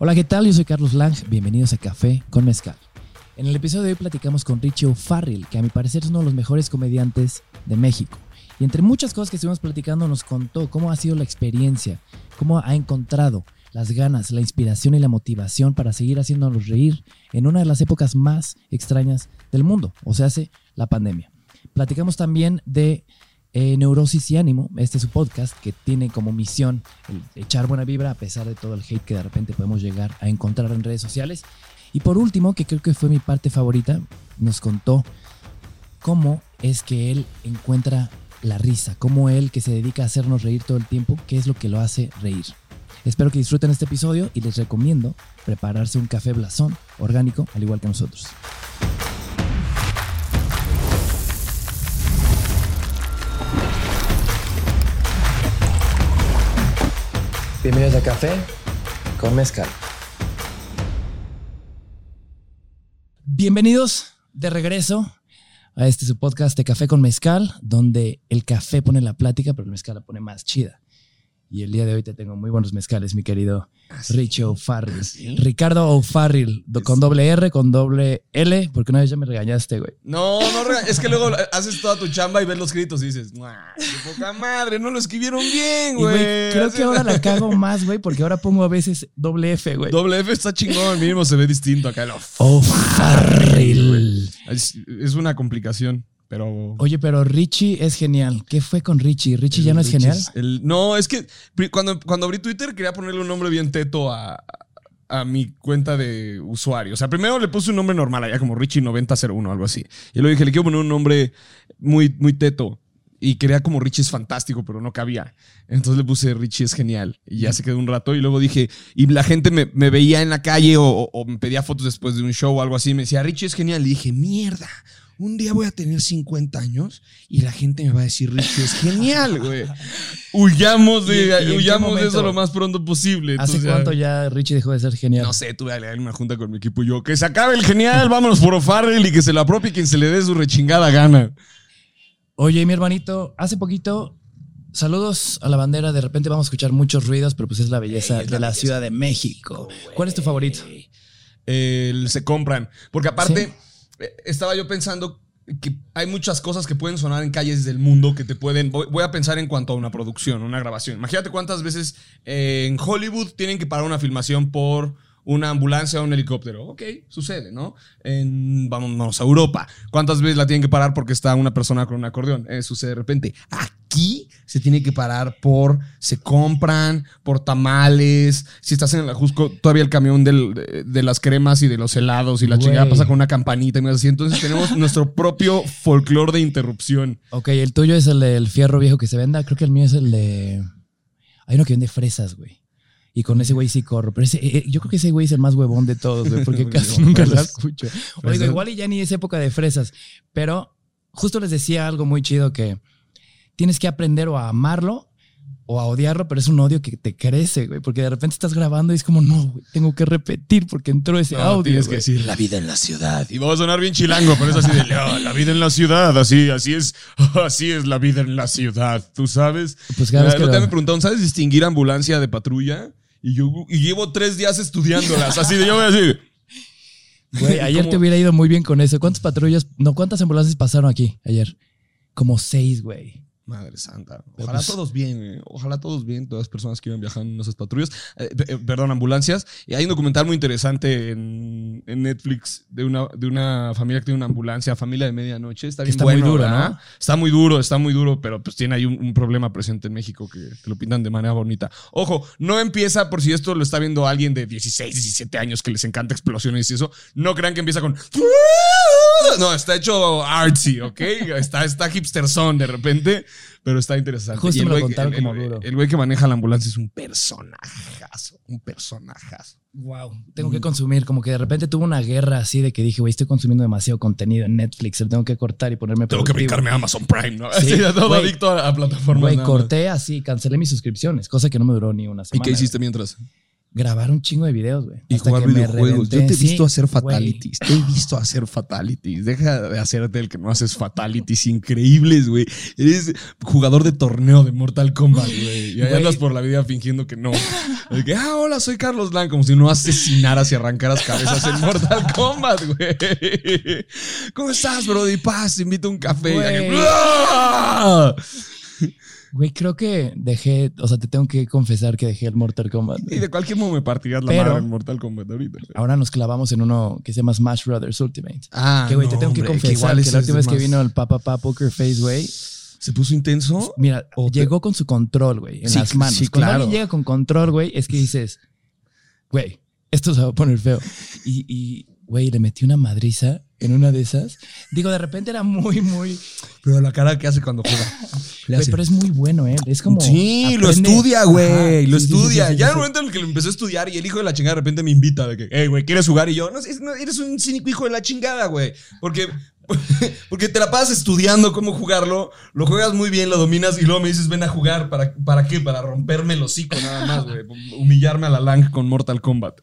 Hola, ¿qué tal? Yo soy Carlos Lang. Bienvenidos a Café con Mezcal. En el episodio de hoy platicamos con Richie O'Farrill, que a mi parecer es uno de los mejores comediantes de México. Y entre muchas cosas que estuvimos platicando nos contó cómo ha sido la experiencia, cómo ha encontrado las ganas, la inspiración y la motivación para seguir haciéndonos reír en una de las épocas más extrañas del mundo, o sea, hace la pandemia. Platicamos también de eh, Neurosis y Ánimo, este es su podcast que tiene como misión echar buena vibra a pesar de todo el hate que de repente podemos llegar a encontrar en redes sociales. Y por último, que creo que fue mi parte favorita, nos contó cómo es que él encuentra la risa, cómo él que se dedica a hacernos reír todo el tiempo, qué es lo que lo hace reír. Espero que disfruten este episodio y les recomiendo prepararse un café blasón orgánico al igual que nosotros. Bienvenidos a Café con Mezcal. Bienvenidos de regreso a este su podcast de Café con Mezcal, donde el café pone la plática, pero el mezcal la pone más chida. Y el día de hoy te tengo muy buenos mezcales, mi querido Richie O'Farrill. Ricardo O'Farrill, con doble R, con doble L, porque una vez ya me regañaste, güey. No, no, es que luego haces toda tu chamba y ves los créditos y dices, "Mua, qué poca madre, no lo escribieron bien, güey, creo Así- que ahora la cago más, güey, porque ahora pongo a veces doble F, güey. Doble F está chingón, mínimo se ve distinto acá. O'Farrill. Es, es una complicación, pero... Oye, pero Richie es genial. ¿Qué fue con Richie? ¿Richie ya no es genial? El- no, es que cuando, cuando abrí Twitter quería ponerle un nombre bien teto a, a mi cuenta de usuario. O sea, primero le puse un nombre normal allá como Richie9001 o algo así. Y luego dije, le quiero poner un nombre muy, muy teto. Y quería como Richie es fantástico, pero no cabía. Entonces le puse Richie es genial. Y ya se quedó un rato. Y luego dije, y la gente me, me veía en la calle o, o- o me pedía fotos después de un show o algo así. Y me decía, Richie es genial. Y dije, mierda. Un día voy a tener 50 años y la gente me va a decir, Richie es genial, güey. Huyamos ¿Y- y de, huyamos de eso lo más pronto posible. ¿Hace Entonces, cuánto ya Richie dejó de ser genial? No sé, tuve a leer una junta con mi equipo y yo, que se acabe el genial, vámonos por O'Farrell y que se lo apropie quien se le dé su rechingada gana. Oye, mi hermanito, hace poquito, saludos a la bandera. De repente vamos a escuchar muchos ruidos, pero pues es la belleza de la Ciudad de México. ¿Cuál es tu favorito? El se compran. Porque aparte, estaba yo pensando que hay muchas cosas que pueden sonar en calles del mundo que te pueden. Voy, a pensar en cuanto a una producción, una grabación. Imagínate cuántas veces eh, en Hollywood tienen que parar una filmación por una ambulancia o un helicóptero. Ok, sucede, ¿no? En, vámonos a Europa. ¿Cuántas veces la tienen que parar porque está una persona con un acordeón? Eh, sucede de repente. Aquí se tiene que parar por. Se compran, por tamales. Si estás en el Ajusco, todavía el camión del- de, de las cremas y de los helados y la Güey. chingada pasa con una campanita y así. Entonces tenemos nuestro propio folclore de interrupción. Ok, el tuyo es el del fierro viejo que se venda. Creo que el mío es el de. Hay uno que vende fresas, güey. Y con ese güey sí corro. Pero ese, eh, yo creo que ese güey es el más huevón de todos, güey, porque casi nunca lo escucho. Oiga, Fresas. igual y ya ni es época de fresas. Pero justo les decía algo muy chido que tienes que aprender o a amarlo o a odiarlo, pero es un odio que te crece, güey. Porque de repente estás grabando y es como, no, güey, tengo que repetir porque entró ese No, audio. tienes que decir la vida en la ciudad. Y va a sonar bien chilango, pero es así de "No, la vida en la ciudad, así, así es, así es la vida en la ciudad, ¿tú sabes? Pues cada vez que lo- me preguntaron, ¿sabes distinguir ambulancia de patrulla? Y yo y llevo tres días estudiándolas, así de yo voy a decir. Güey, ayer ¿Cómo? te hubiera ido muy bien con eso. ¿Cuántas patrullas, no, cuántas ambulancias pasaron aquí ayer? Como seis, güey. Madre santa. Ojalá pues- todos bien, eh. ojalá todos bien, todas las personas que iban viajando en esas patrullas, eh, eh, perdón, ambulancias. Y hay un documental muy interesante en, en Netflix de una, de una familia que tiene una ambulancia, familia de medianoche. Está bien está muy duro, ¿verdad? ¿no? Está muy duro, está muy duro, pero pues tiene ahí un, un problema presente en México que, que lo pintan de manera bonita. Ojo, no empieza por si esto lo está viendo alguien de 16, 17 años que les encanta explosiones y eso. No crean que empieza con. No, está hecho artsy, ¿ok? Está, está hipsterson de repente, pero está interesante. Justo Y el me lo güey que- contaron el- como duro. El güey que maneja la ambulancia es un personajazo, un personajazo. Wow. Tengo que consumir, como que de repente tuvo una guerra así de que dije, güey, estoy consumiendo demasiado contenido en Netflix, lo tengo que cortar y ponerme Tengo que brincarme a Amazon Prime, ¿no? Sí, todo güey. adicto a, a plataformas. Güey, corté así, cancelé mis suscripciones, cosa que no me duró ni una ¿Y semana. qué hiciste mientras? Grabar un chingo de videos, güey. Y Hasta jugar que me videojuegos. Yo te he Sí, visto hacer fatalities. Te he visto hacer fatalities. Deja de hacerte el que no haces fatalities increíbles, güey. Eres jugador de torneo de Mortal Kombat, güey. Y ahí andas por la vida fingiendo que no. De que, ah, hola, soy Carlos Lang. Como si no asesinaras y arrancaras cabezas en Mortal Kombat, güey. ¿Cómo estás, Brody? Paz, te invito a un café. Güey. Creo que dejé, o sea, te tengo que confesar que dejé el Mortal Kombat. Y de cualquier modo me partirías la Pero- madre en Mortal Kombat ahorita. güey. Ahora nos clavamos en uno que se llama Smash Brothers Ultimate. Ah, que, güey, te no, tengo que confesar igual que, la última vez que vino el Papa Papa Poker Face, güey, ¿Se puso intenso? mira, O te- llegó con su control, güey, en Sí, las manos. sí, Cuando claro. alguien llega con control, güey, es que dices, güey, esto se va a poner feo. Y, y, güey, le metí una madriza en una de esas. Digo, de repente era muy, muy... Pero la cara que hace cuando juega. Güey, pero es muy bueno, ¿eh? Es como... sí, lo estudia, güey. Lo sí, estudia. sí, sí, ya en el momento en el que lo empezó a estudiar y el hijo de la chingada de repente me invita de que, hey, güey, ¿quieres jugar? Y yo, no, es- no, eres un cínico hijo de la chingada, güey. Porque, porque te la pasas estudiando cómo jugarlo, lo juegas muy bien, lo dominas y luego me dices, ven a jugar. ¿Para, para qué? Para romperme el hocico nada más, güey. Humillarme a la Lang con Mortal Kombat.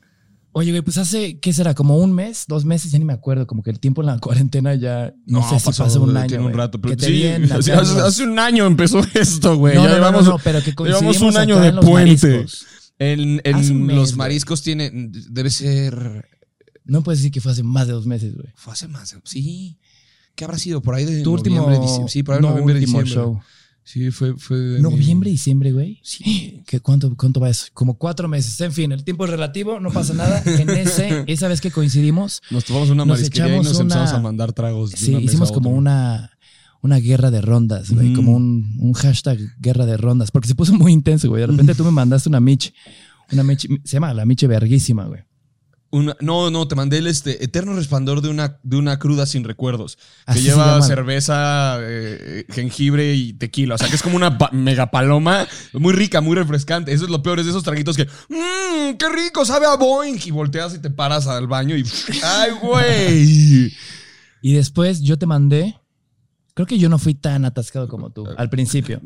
Oye, güey, pues hace, ¿qué será? Como un mes, dos meses, ya ni me acuerdo. Como que el tiempo en la cuarentena ya, no, sé si pasó un año. Tiene un rato, pero sí, hace, un año empezó esto, güey. No, ya no, no, llevamos, no, no, pero que llevamos un año de puente. En, en mes, los güey. mariscos tiene. Debe ser. No puedes decir que fue hace más de dos meses, güey. Fue hace más. de- Sí. ¿Qué habrá sido? Por ahí de Tu último, noviembre, diciembre. Sí, por ahí de no, noviembre, último diciembre. show. Sí, fue. fue Noviembre, mi- diciembre, güey. Sí. ¿Qué, cuánto, ¿Cuánto va eso? Como cuatro meses. En fin, el tiempo es relativo, no pasa nada. En ese, esa vez que coincidimos, Nos tomamos una Nos marisquería y nos una- empezamos a mandar tragos. de sí, una hicimos como una, una guerra de rondas, güey. Mm. Como un, un hashtag guerra de rondas. Porque se puso muy intenso, güey. De repente tú me mandaste una Mitch. Una Mitch, se llama la Miche verguísima, güey. Una- no, no, te mandé el este, eterno resplandor de una, de una cruda sin recuerdos. Que Así se lleva cerveza, eh, jengibre y tequila. O sea, que es como una mega paloma muy rica, muy refrescante. Eso es lo peor, es de esos traguitos que, mmm, qué rico, sabe a Boeing. Y volteas y te paras al baño y, ¡ay, güey! Y después yo te mandé. Creo que yo no fui tan atascado como tú al principio.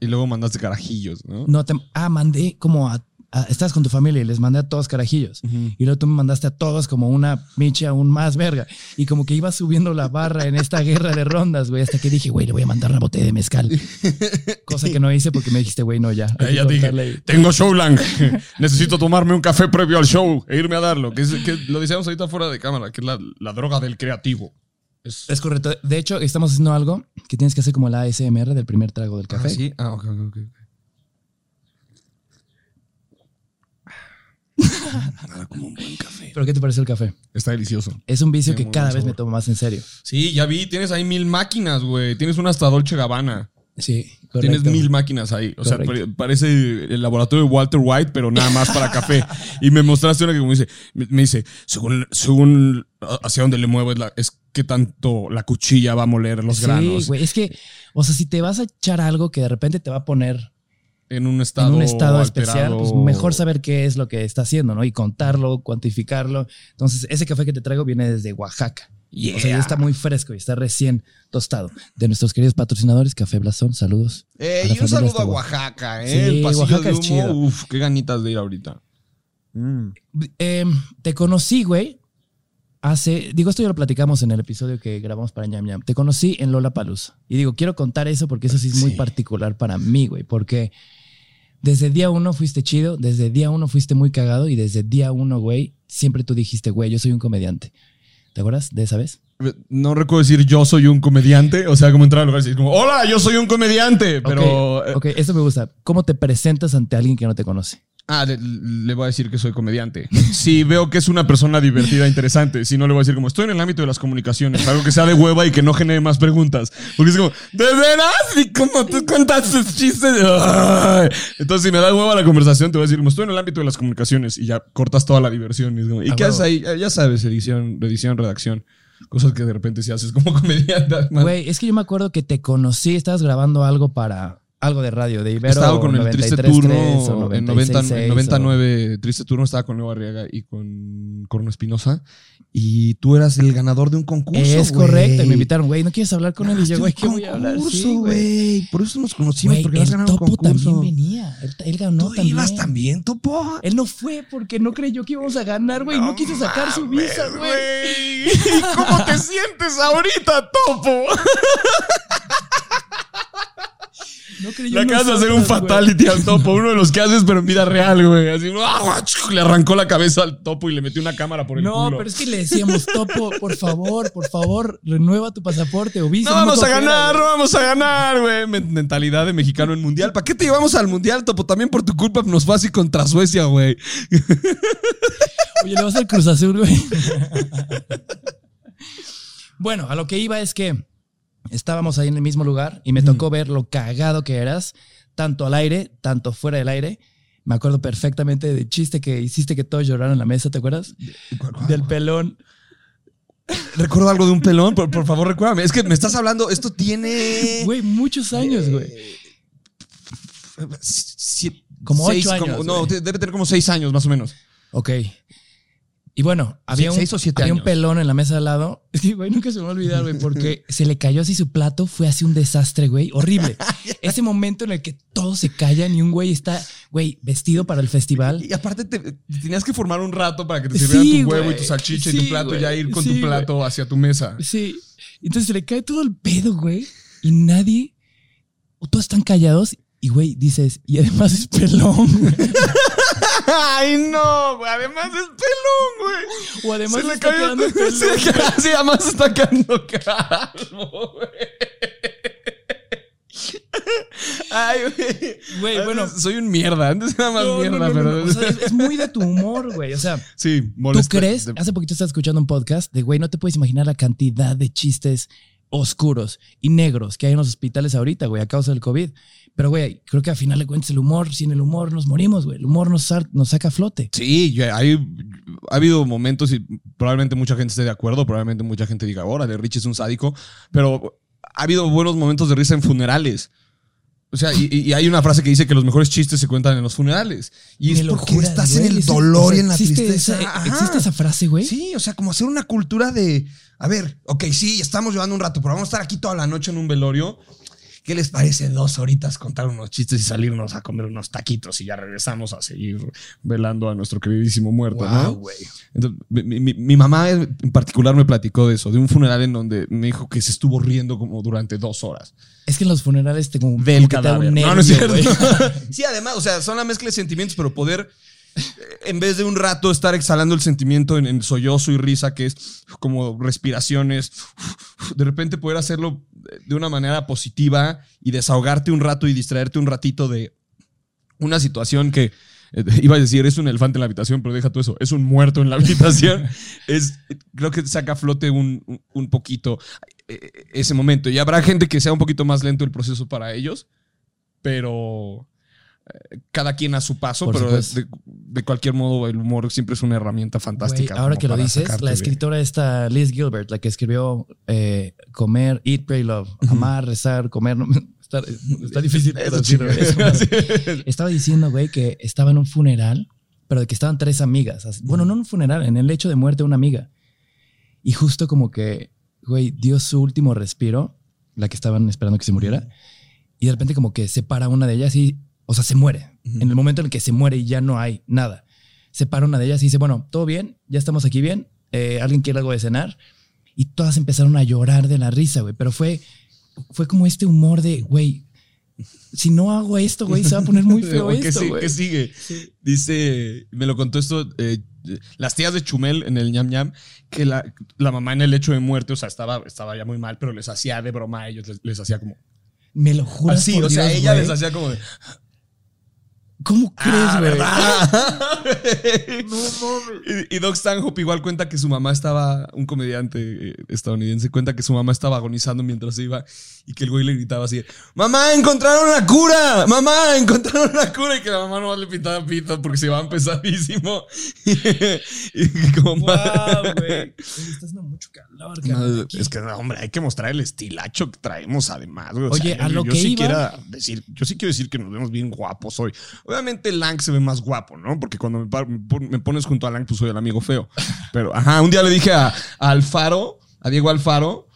Y luego mandaste carajillos, ¿no? No te. Ah, mandé como a. a- estás con tu familia y les mandé a todos carajillos. Y luego tú me mandaste a todos como una miche aún más verga. Y como que iba subiendo la barra en esta guerra de rondas, güey, hasta que dije, güey, le voy a mandar una botella de mezcal. Cosa que no hice porque me dijiste, güey, no, ya. Eh, ya dije, tengo show lang. Necesito tomarme un café previo al show e irme a darlo. Que, es, que lo decíamos ahorita fuera de cámara, que es la, la droga del creativo. Es, Es correcto. De hecho, estamos haciendo algo que tienes que hacer como la ASMR del primer trago del café. ¿Ah, sí? Ah, ok, ok, ok. Nada como un buen café. ¿Pero qué te parece el café? Está delicioso. Es un vicio Tiene que muy cada buen vez me tomo más en serio. Sí, ya vi, tienes ahí mil máquinas, güey. Tienes una hasta Dolce Gabbana. Sí, correcto. Tienes mil máquinas ahí. O sea, Correcto. parece el laboratorio de Walter White, pero nada más para café. Y me mostraste una que como dice, me, me dice, según, según hacia dónde le muevo es, la- es que tanto la cuchilla va a moler los sí, granos. güey. Es que, o sea, si te vas a echar algo que de repente te va a poner En un estado, en un estado alterado. especial, pues mejor saber qué es lo que está haciendo, ¿no? Y contarlo, cuantificarlo. Entonces, ese café que te traigo viene desde Oaxaca. O sea, ya está muy fresco y está recién tostado. De nuestros queridos patrocinadores, Café Blasón, saludos. Eh, y un saludo a Oaxaca. Oaxaca, ¿eh? Sí, el pasillo Oaxaca de es chido. Uf, qué ganitas de ir ahorita. Mm. Eh, te conocí, güey, hace, digo, esto ya lo platicamos en el episodio que grabamos para Ñam Ñam. Te conocí en Lola Paluz. Y digo, quiero contar eso porque eso sí es muy Sí. particular para mí, güey, porque desde día uno fuiste chido, desde día uno fuiste muy cagado y desde día uno, güey, siempre tú dijiste, güey, yo soy un comediante. ¿Te acuerdas de esa vez? No recuerdo decir yo soy un comediante, o sea, como entrar al lugar y decir como, hola, yo soy un comediante, pero... Ok, eh, ok, eso me gusta. ¿Cómo te presentas ante alguien que no te conoce? Ah, le, le voy a decir que soy comediante. Si veo que es una persona divertida, interesante. Si no, le voy a decir como estoy en el ámbito de las comunicaciones. Algo que sea de hueva y que no genere más preguntas. Porque es como, ¿de veras? ¿Y cómo tú cuentas tus chistes? Ay. Entonces, si me da hueva la conversación, te voy a decir como estoy en el ámbito de las comunicaciones. Y ya cortas toda la diversión. Y, como, ¿y Ah, qué haces ahí? Ya- Ya sabes, edición, edición, redacción. Cosas que de repente si haces como comediante. Güey, es que yo me acuerdo que te conocí, estabas grabando algo para algo de radio, de Ibero. Estaba con el triste 93.3 turno o en 90 96.6 en 99, triste turno estaba con Leo Arriaga y con Corno Espinosa Y tú eras el ganador de un concurso. Es güey. correcto. Y me invitaron, güey, ¿no quieres hablar con él? Y yo, güey, un ¿qué voy a hablar? concurso, Sí, güey. Por eso nos conocimos, Güey, porque has el ganado un Topo concurso. también venía. Él, él ganó ¿Tú también. ibas también, Topo? Él no fue porque no creyó que íbamos a ganar, güey. No, quiso sacar su mames, visa, güey. ¿Y cómo te sientes ahorita, Topo? No Le acabas de hacer un güey. fatality al Topo, uno de los que haces, pero en vida real, güey. Así, ¡ah! le arrancó la cabeza al Topo y le metió una cámara por el No, culo. pero es que le decíamos, Topo, por favor, por favor, renueva tu pasaporte o visa. No vamos a ganar, no vamos a ganar, güey. Men- Mentalidad de mexicano en mundial. ¿Para qué te llevamos al mundial, Topo? También por tu culpa nos fue así contra Suecia, güey. Oye, le vas al Cruz Azul, güey. bueno, a lo que iba es que estábamos ahí en el mismo lugar y me tocó ver lo cagado que eras, tanto al aire, tanto fuera del aire. Me acuerdo perfectamente del chiste que hiciste que todos lloraron en la mesa, ¿te acuerdas? Del pelón. Recuerdo algo de un pelón, por, por favor, recuérdame. Es que me estás hablando, esto tiene. Güey, muchos años, güey. Sie- Como seis, ocho años, como- no, debe tener como seis años, más o menos. Ok. Y bueno, había, un, siete había un pelón en la mesa de al lado. Es que, güey, nunca se me va a olvidar, güey, porque se le cayó así su plato. Fue así un desastre, güey. Horrible. Ese momento en el que todos se callan y un güey está, güey, vestido para el festival. Y aparte te, te tenías que formar un rato para que te Sí, sirvieran tu huevo güey. y tu salchicha y tu plato y ya ir con tu güey. plato hacia tu mesa. Sí. Entonces se le cae todo el pedo, güey. Y nadie, o todos están callados. Y, güey, dices, y además es pelón, güey. Ay, no, güey. Además es pelón, güey. O además se le está quedando pelón. Se sí, además está quedando calvo, güey. Ay, güey. Güey, bueno. Soy un mierda. Antes era más No, mierda, no, no, pero. no. O sea, es, es muy de tu humor, güey. O sea, sí, ¿Tú molesta. crees? De- Hace poquito estaba escuchando un podcast de, güey, no te puedes imaginar la cantidad de chistes oscuros y negros que hay en los hospitales ahorita, güey, a causa del COVID. Pero, güey, creo que al final de cuentas el humor, sin el humor nos morimos, güey. El humor nos, saca a flote. Sí, ya hay, ha habido momentos y probablemente mucha gente esté de acuerdo, probablemente mucha gente diga, órale, Rich es un sádico, pero ha habido buenos momentos de risa en funerales. O sea, y, y hay una frase que dice que los mejores chistes se cuentan en los funerales. Y es Me porque juras, estás güey. en el dolor o sea, y en la ¿existe tristeza. esa- Ajá. ¿Existe esa frase, güey? Sí, o sea, como hacer una cultura de, a ver, ok, sí, estamos llevando un rato, pero vamos a estar aquí toda la noche en un velorio. ¿Qué les parece dos horitas contar unos chistes y salirnos a comer unos taquitos y ya regresamos a seguir velando a nuestro queridísimo muerto, Wow, ¿no? güey. Entonces, mi, mi- mi mamá en particular me platicó de eso, de un funeral en donde me dijo que se estuvo riendo como durante dos horas. Es que en los funerales te como, Del como que te da un cadáver. No, no es nervio, cierto. sí, además, o sea, son la mezcla de sentimientos, pero poder, en vez de un rato estar exhalando el sentimiento en, en sollozo y risa, que es como respiraciones, de repente poder hacerlo de una manera positiva y desahogarte un rato y distraerte un ratito de una situación que eh, iba a decir es un elefante en la habitación, pero deja todo eso, es un muerto en la habitación. es, creo que saca a flote un, un- un poquito eh, ese momento. Y habrá gente que sea un poquito más lento el proceso para ellos, pero cada quien a su paso, Por pero de, de- de cualquier modo el humor siempre es una herramienta fantástica. Güey, ahora que lo dices, la de- escritora esta Liz Gilbert, la que escribió eh, Comer, Eat, Pray, Love, amar, rezar, comer, no, está, está difícil Eso chinga. eso. Estaba diciendo, güey, que estaba en un funeral, pero de que estaban tres amigas. así- Bueno, no en un funeral, en el lecho de muerte de una amiga. Y justo como que, güey, dio su último respiro, la que estaban esperando que se muriera. Y de repente como que se para una de ellas y, o sea, se muere. En el momento en el que se muere y ya no hay nada. Se para una de ellas y dice, bueno, todo bien, ya estamos aquí bien. Eh, ¿Alguien quiere algo de cenar? Y todas empezaron a llorar de la risa, güey. Pero fue, fue como este humor de, güey, si no hago esto, güey, se va a poner muy feo ¿Qué esto, güey. ¿Qué sigue? Sí. Dice, me lo contó esto, eh, las tías de Chumel en el ñam ñam, que la, la mamá en el hecho de muerte, o sea, estaba, estaba ya muy mal, pero les hacía de broma a ellos, les, les hacía como Me lo juras así, por o sea, Dios, ella güey. les hacía como de, ¿Cómo crees, ah, güey? ¿verdad? y, y Doc Stanhope igual cuenta que su mamá estaba, un comediante eh, estadounidense, cuenta que su mamá estaba agonizando mientras iba y que el güey le gritaba así, mamá, encontraron una cura, mamá, encontraron una cura y que la mamá no le pintaba pito porque se iba pesadísimo. y como, Wow, güey. Está haciendo mucho calor, No, es que, no, hombre, hay que mostrar el estilacho que traemos además. güey. O Oye, sea, a yo, lo yo que sí iba- decir, yo sí quiero decir que nos vemos bien guapos hoy. Obviamente Lang se ve más guapo, ¿no? Porque cuando me, pones junto a Lang, pues soy el amigo feo. Pero, ajá, un día le dije a, a Alfaro, a Diego Alfaro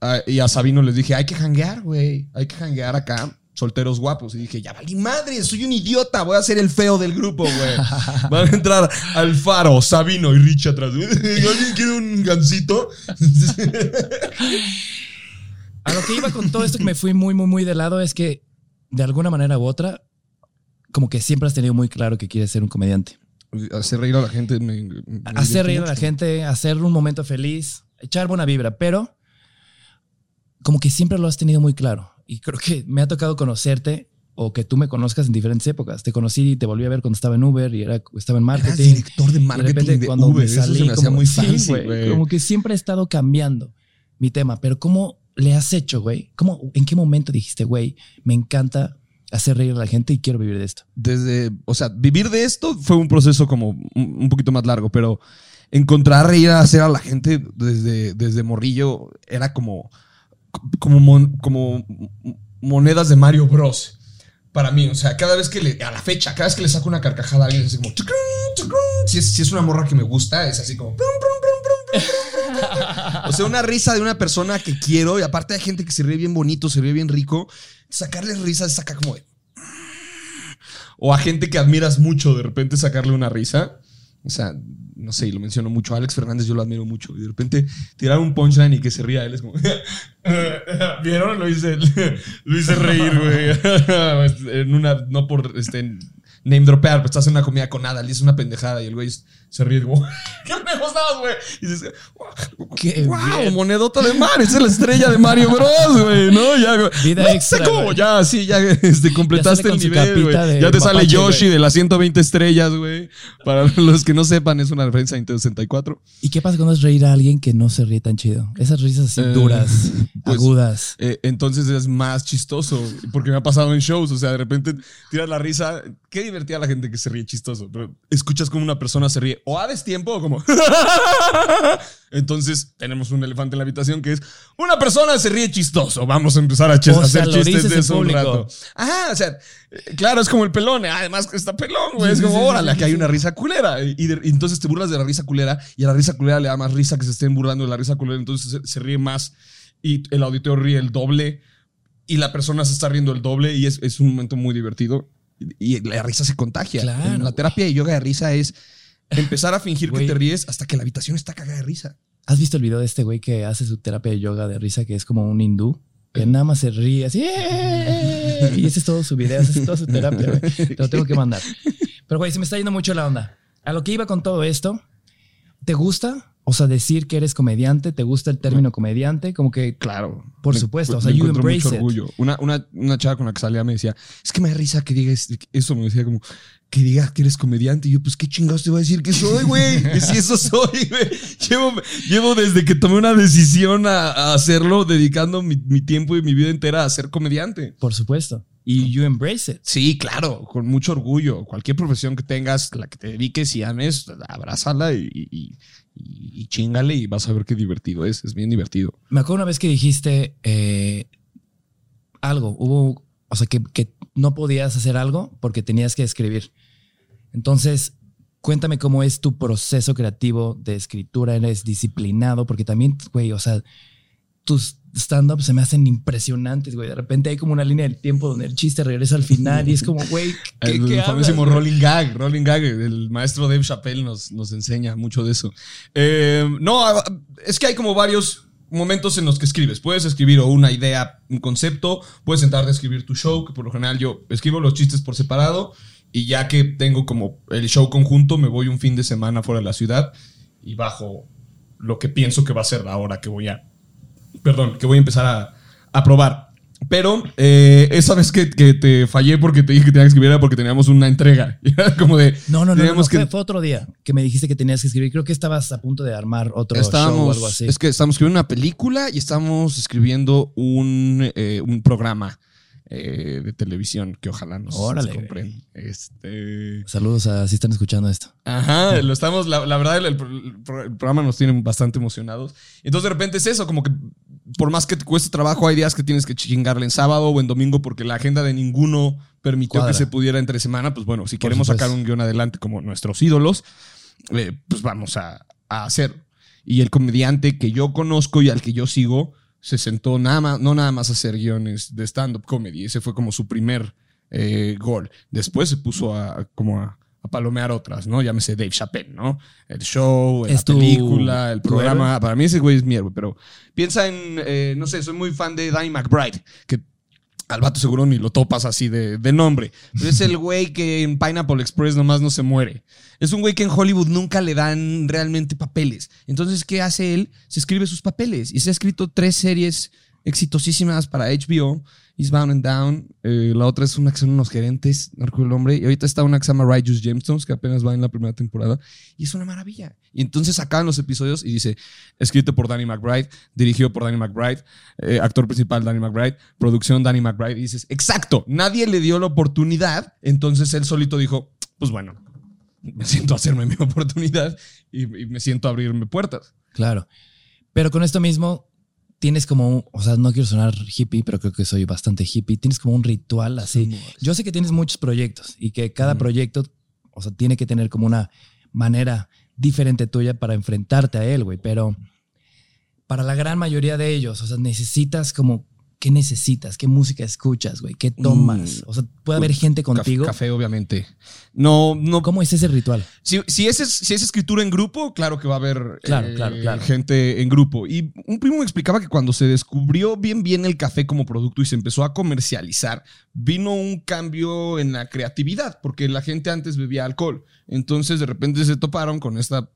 a- y a Sabino les dije, hay que janguear, güey. Hay que janguear acá, solteros guapos. Y dije, ya valí madre, soy un idiota, voy a ser el feo del grupo, güey. Van a entrar Alfaro, Sabino y Rich atrás. ¿Alguien quiere un gancito? A lo que iba con todo esto que me fui muy, muy, muy de lado es que de alguna manera u otra, como que siempre has tenido muy claro que quieres ser un comediante. Hacer reír a la gente. me- me Hacer reír a la gente, hacer un momento feliz, echar buena vibra, pero como que siempre lo has tenido muy claro. Y creo que me ha tocado conocerte o que tú me conozcas en diferentes épocas. Te conocí y te volví a ver cuando estaba en Uber y era, estaba en Eras marketing. director de Y de marketing repente de cuando Uber. me Eso salí, se me hacía como- muy sí, fancy, güey, güey. Como que siempre ha estado cambiando mi tema, pero ¿cómo le has hecho, güey? ¿Cómo, ¿En qué momento dijiste, güey, me encanta hacer reír a la gente y quiero vivir de esto? desde, o sea, vivir de esto fue un proceso como un, poquito más largo, pero encontrar reír a hacer a la gente desde, desde morrillo era como, como, mon- como monedas de Mario Bros. Para mí, o sea, cada vez que le, a la fecha, cada vez que le saco una carcajada a alguien, es como, si es, si es una morra que me gusta, es así como, o sea, una risa de una persona que quiero, y aparte hay gente que se ríe bien bonito, se ríe bien rico, sacarle risas saca como de, o a gente que admiras mucho, de repente sacarle una risa. O sea, no sé, y lo menciono mucho. Alex Fernández yo lo admiro mucho. Y de repente tirar un punchline y que se ría él es como. ¿Vieron? Lo hice, lo hice reír, güey. en una, no por este, name dropear, pero estás en una comida con nada, le dices una pendejada y el güey se ríe como. ¿Qué me gustabas, güey? Y dices, Qué wow, bien. monedota de mar, es la estrella de Mario Bros, güey, ¿no? Ya, güey. Vida No sé cómo, ya, sí, ya este, completaste el nivel, güey. Ya te sale Yoshi de las 120 estrellas, güey. Para los que no sepan, es una referencia a Nintendo 64. ¿Y qué pasa cuando es reír a alguien que no se ríe tan chido? Esas risas así Eh, duras, pues, agudas. Eh, entonces es más chistoso, porque me ha pasado en shows, o sea, de repente tiras la risa, qué divertida la gente que se ríe chistoso, pero escuchas como una persona se ríe o a destiempo o como... Entonces tenemos un elefante en la habitación que es una persona se ríe chistoso, vamos a empezar a, O sea, hacer chistes de eso un rato. Ajá, o sea, eh, claro, es como el pelón, eh, además que está pelón, güey, es como, órale, aquí hay una risa culera, y, de- y entonces te burlas de la risa culera, y a la risa culera le da más risa que se estén burlando de la risa culera, entonces se, se ríe más, y el auditorio ríe el doble, y la persona se está riendo el doble, y es, es un momento muy divertido, y, la risa se contagia. Claro. En la terapia de yoga de risa es empezar a fingir que te ríes hasta que la habitación está cagada de risa. ¿Has visto el video de este güey que hace su terapia de yoga de risa, que es como un hindú? Que nada más se ríe así. "Eh". Y ese es todo su video, esa es toda su terapia. Te lo tengo que mandar. Pero, güey, se me está yendo mucho la onda. A lo que iba con todo esto, ¿te gusta? O sea, decir que eres comediante, ¿te gusta el término comediante? Como que, Claro. Por Me- supuesto, o sea, you embrace mucho it. orgullo. Una, una, una chava con la que salía me decía, es que me da risa que digas eso. Me decía como, que digas que eres comediante. Y yo, pues, ¿qué chingados te voy a decir que soy, güey? Que si eso soy, güey. Llevo, llevo desde que tomé una decisión a, a hacerlo, dedicando mi, mi tiempo y mi vida entera a ser comediante. por supuesto. Y you embrace it. Sí, claro, con mucho orgullo. Cualquier profesión que tengas, la que te dediques y ames, abrázala y, y, y- y chingale y vas a ver qué divertido es. Es bien divertido. Me acuerdo una vez que dijiste eh, algo, hubo, o sea, que, que no podías hacer algo porque tenías que escribir. Entonces, cuéntame cómo es tu proceso creativo de escritura, eres disciplinado, porque también, güey, o sea, tus stand-ups se me hacen impresionantes, güey. De repente hay como una línea del tiempo donde el chiste regresa al final y es como, güey, ¿qué, El qué famosísimo hablas, güey? Rolling Gag. Rolling Gag, el maestro Dave Chappelle nos, nos enseña mucho de eso. Eh, no, es que hay como varios momentos en los que escribes. Puedes escribir o una idea, un concepto, puedes sentarte a escribir tu show, que por lo general yo escribo los chistes por separado y ya que tengo como el show conjunto, me voy un fin de semana fuera de la ciudad y bajo lo que pienso que va a ser la hora que voy a, perdón, que voy a empezar a, a probar. Pero eh, esa vez que, que te fallé porque te dije que tenía que escribir era porque teníamos una entrega. Como de. No, no, no, no, teníamos no, que- fue, fue otro día que me dijiste que tenías que escribir. Creo que estabas a punto de armar otro show o estábamos, algo así. Es que estábamos escribiendo una película y estábamos escribiendo un, eh, un programa eh, de televisión que ojalá nos, nos Órale, compren. Este. Saludos a si están escuchando esto. Ajá, lo estamos, la, la verdad, el, el pro- el programa nos tiene bastante emocionados. Entonces, de repente es eso, como que por más que te cueste trabajo, hay días que tienes que chingarle en sábado o en domingo porque la agenda de ninguno permitió Cuadra. que se pudiera entre semana. Pues bueno, si Por queremos supuesto. sacar un guion adelante como nuestros ídolos, eh, pues vamos a, a hacerlo. Y el comediante que yo conozco y al que yo sigo se sentó nada más, no nada más a hacer guiones de stand-up comedy. Ese fue como su primer eh, gol. Después se puso a, como a, a palomear otras, ¿no? Llámese Dave Chappelle, ¿no? El show, ¿Es la tu- película, el programa. Para mí ese güey es mi héroe, pero piensa en, eh, no sé, soy muy fan de Danny McBride, que al vato seguro ni lo topas así de, de nombre. Pero es el güey que en Pineapple Express nomás no se muere. Es un güey que en Hollywood nunca le dan realmente papeles. Entonces, ¿qué hace él? Se escribe sus papeles. Y se ha escrito tres series exitosísimas para HBO. Eastbound and Down. Eh, la otra es una que son unos gerentes, no recuerdo el nombre. Y ahorita está una que se llama Righteous Gemstones, que apenas va en la primera temporada. Y es una maravilla. Y entonces acaban los episodios y dice, escrito por Danny McBride, dirigido por Danny McBride, eh, actor principal Danny McBride, producción Danny McBride. Y dices, exacto, nadie le dio la oportunidad. Entonces él solito dijo, pues bueno, me siento a hacerme mi oportunidad y, y me siento a abrirme puertas. Claro. Pero con esto mismo, tienes como, un- o sea, no quiero sonar hippie, pero creo que soy bastante hippie. Tienes como un ritual así. Yo sé que tienes muchos proyectos y que cada proyecto, o sea, tiene que tener como una manera diferente tuya para enfrentarte a él, güey. Pero para la gran mayoría de ellos, o sea, necesitas como, ¿qué necesitas? ¿Qué música escuchas, güey? ¿Qué tomas? Mm. O sea, puede haber gente contigo. Café, obviamente. No, no. ¿Cómo es ese ritual? Si, si, es, si es escritura en grupo, claro que va a haber Claro, eh, claro, claro. gente en grupo. Y un primo me explicaba que cuando se descubrió bien bien el café como producto y se empezó a comercializar, vino un cambio en la creatividad, porque la gente antes bebía alcohol. Entonces de repente se toparon con esta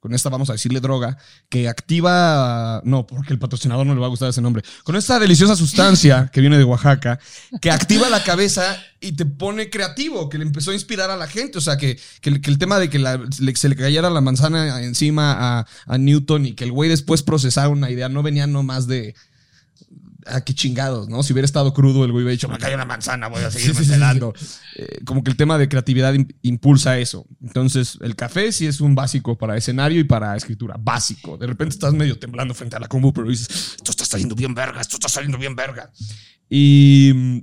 con esta, vamos a decirle droga, que activa, no, porque el patrocinador no le va a gustar ese nombre, con esta deliciosa sustancia que viene de Oaxaca, que activa la cabeza y te pone creativo, que le empezó a inspirar a la gente, o sea, que, que, el- que el tema de que la- le- se le cayera la manzana encima a, a Newton y que el güey después procesara una idea, no venía nomás de... Ah, qué chingados, ¿no? Si hubiera estado crudo, el güey hubiera dicho, me cayó una manzana, voy a seguir Sí, sí, sí, pelando. Eh, como que el tema de creatividad im- impulsa eso. Entonces, el café sí es un básico para escenario y para escritura. Básico. De repente estás medio temblando frente a la combo, pero dices, esto está saliendo bien verga, esto está saliendo bien verga. Y mm,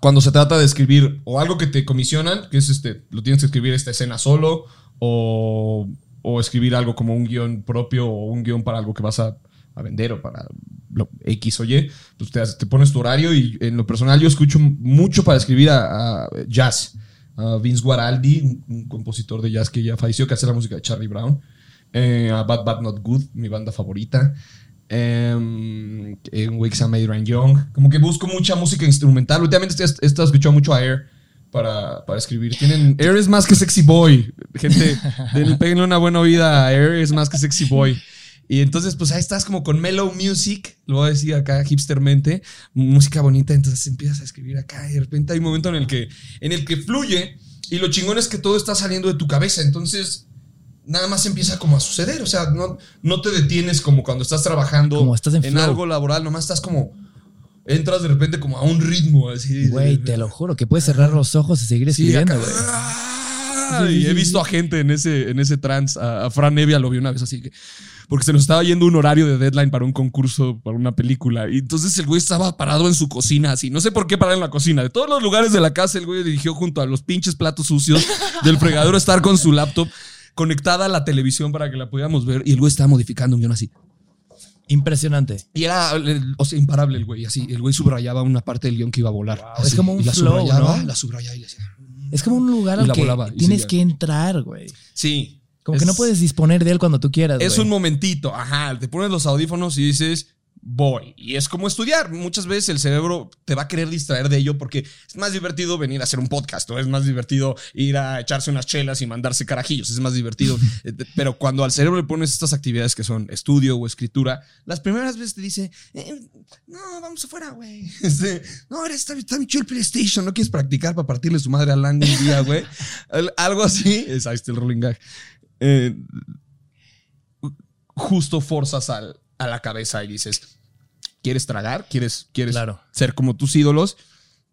cuando se trata de escribir o algo que te comisionan, que es este, lo tienes que escribir esta escena solo, o, o escribir algo como un guion propio o un guion para algo que vas a, a vender o para X o Y, pues te, pones tu horario y en lo personal yo escucho mucho para escribir a, a jazz. A Vince Guaraldi, un, compositor de jazz que ya falleció, que hace la música de Charlie Brown. Eh, a Bad Bad Not Good, mi banda favorita. Güey que se llama Adrian Young. Como que busco mucha música instrumental. Últimamente he estado escuchando mucho a Air para, para escribir. Tienen, Air es más que Sexy Boy. Gente, denle, una buena vida a Air, es más que Sexy Boy. Y entonces, pues ahí estás como con mellow music, lo voy a decir acá hipstermente, música bonita, entonces empiezas a escribir acá y de repente hay un momento en el que, en el que fluye y lo chingón es que todo está saliendo de tu cabeza, entonces nada más empieza como a suceder, o sea, no, no te detienes como cuando estás trabajando Como estás en algo laboral, nomás estás como, entras de repente como a un ritmo, así. Güey, te lo juro que puedes cerrar los ojos y seguir Sí, escribiendo, güey. ¡Ah! y he visto a gente en ese, en ese trance. A, a Fran Evia lo vi una vez así que. Porque se nos estaba yendo un horario de deadline para un concurso, para una película. Y entonces el güey estaba parado en su cocina, así. No sé por qué parar en la cocina. De todos los lugares de la casa, el güey dirigió junto a los pinches platos sucios del fregadero estar con su laptop conectada a la televisión para que la pudiéramos ver. Y el güey estaba modificando un guion así. Impresionante. Y era, o sea, imparable el güey, así. El güey subrayaba una parte del guion que iba a volar. Es Así, como un y la flow, subrayaba, ¿no? La subrayaba y le decía. Es como un lugar al que volaba, tienes que entrar, güey. Sí. Como Es- que no puedes disponer de él cuando tú quieras. Es güey. un momentito, ajá. Te pones los audífonos y dices, voy. Y es como estudiar. Muchas veces el cerebro te va a querer distraer de ello porque es más divertido venir a hacer un podcast o es más divertido ir a echarse unas chelas y mandarse carajillos. Es más divertido. Eh, Pero cuando al cerebro le pones estas actividades que son estudio o escritura, las primeras veces te dice, eh, no, vamos afuera, güey. Este, no, ahora está, está el PlayStation. No quieres practicar para partirle su madre a Landy un día, güey. Al- Algo así. Es ahí está el rolling gag. Eh, justo forzas al- a la cabeza y dices, ¿quieres tragar? ¿Quieres, quieres Claro. ser como tus ídolos?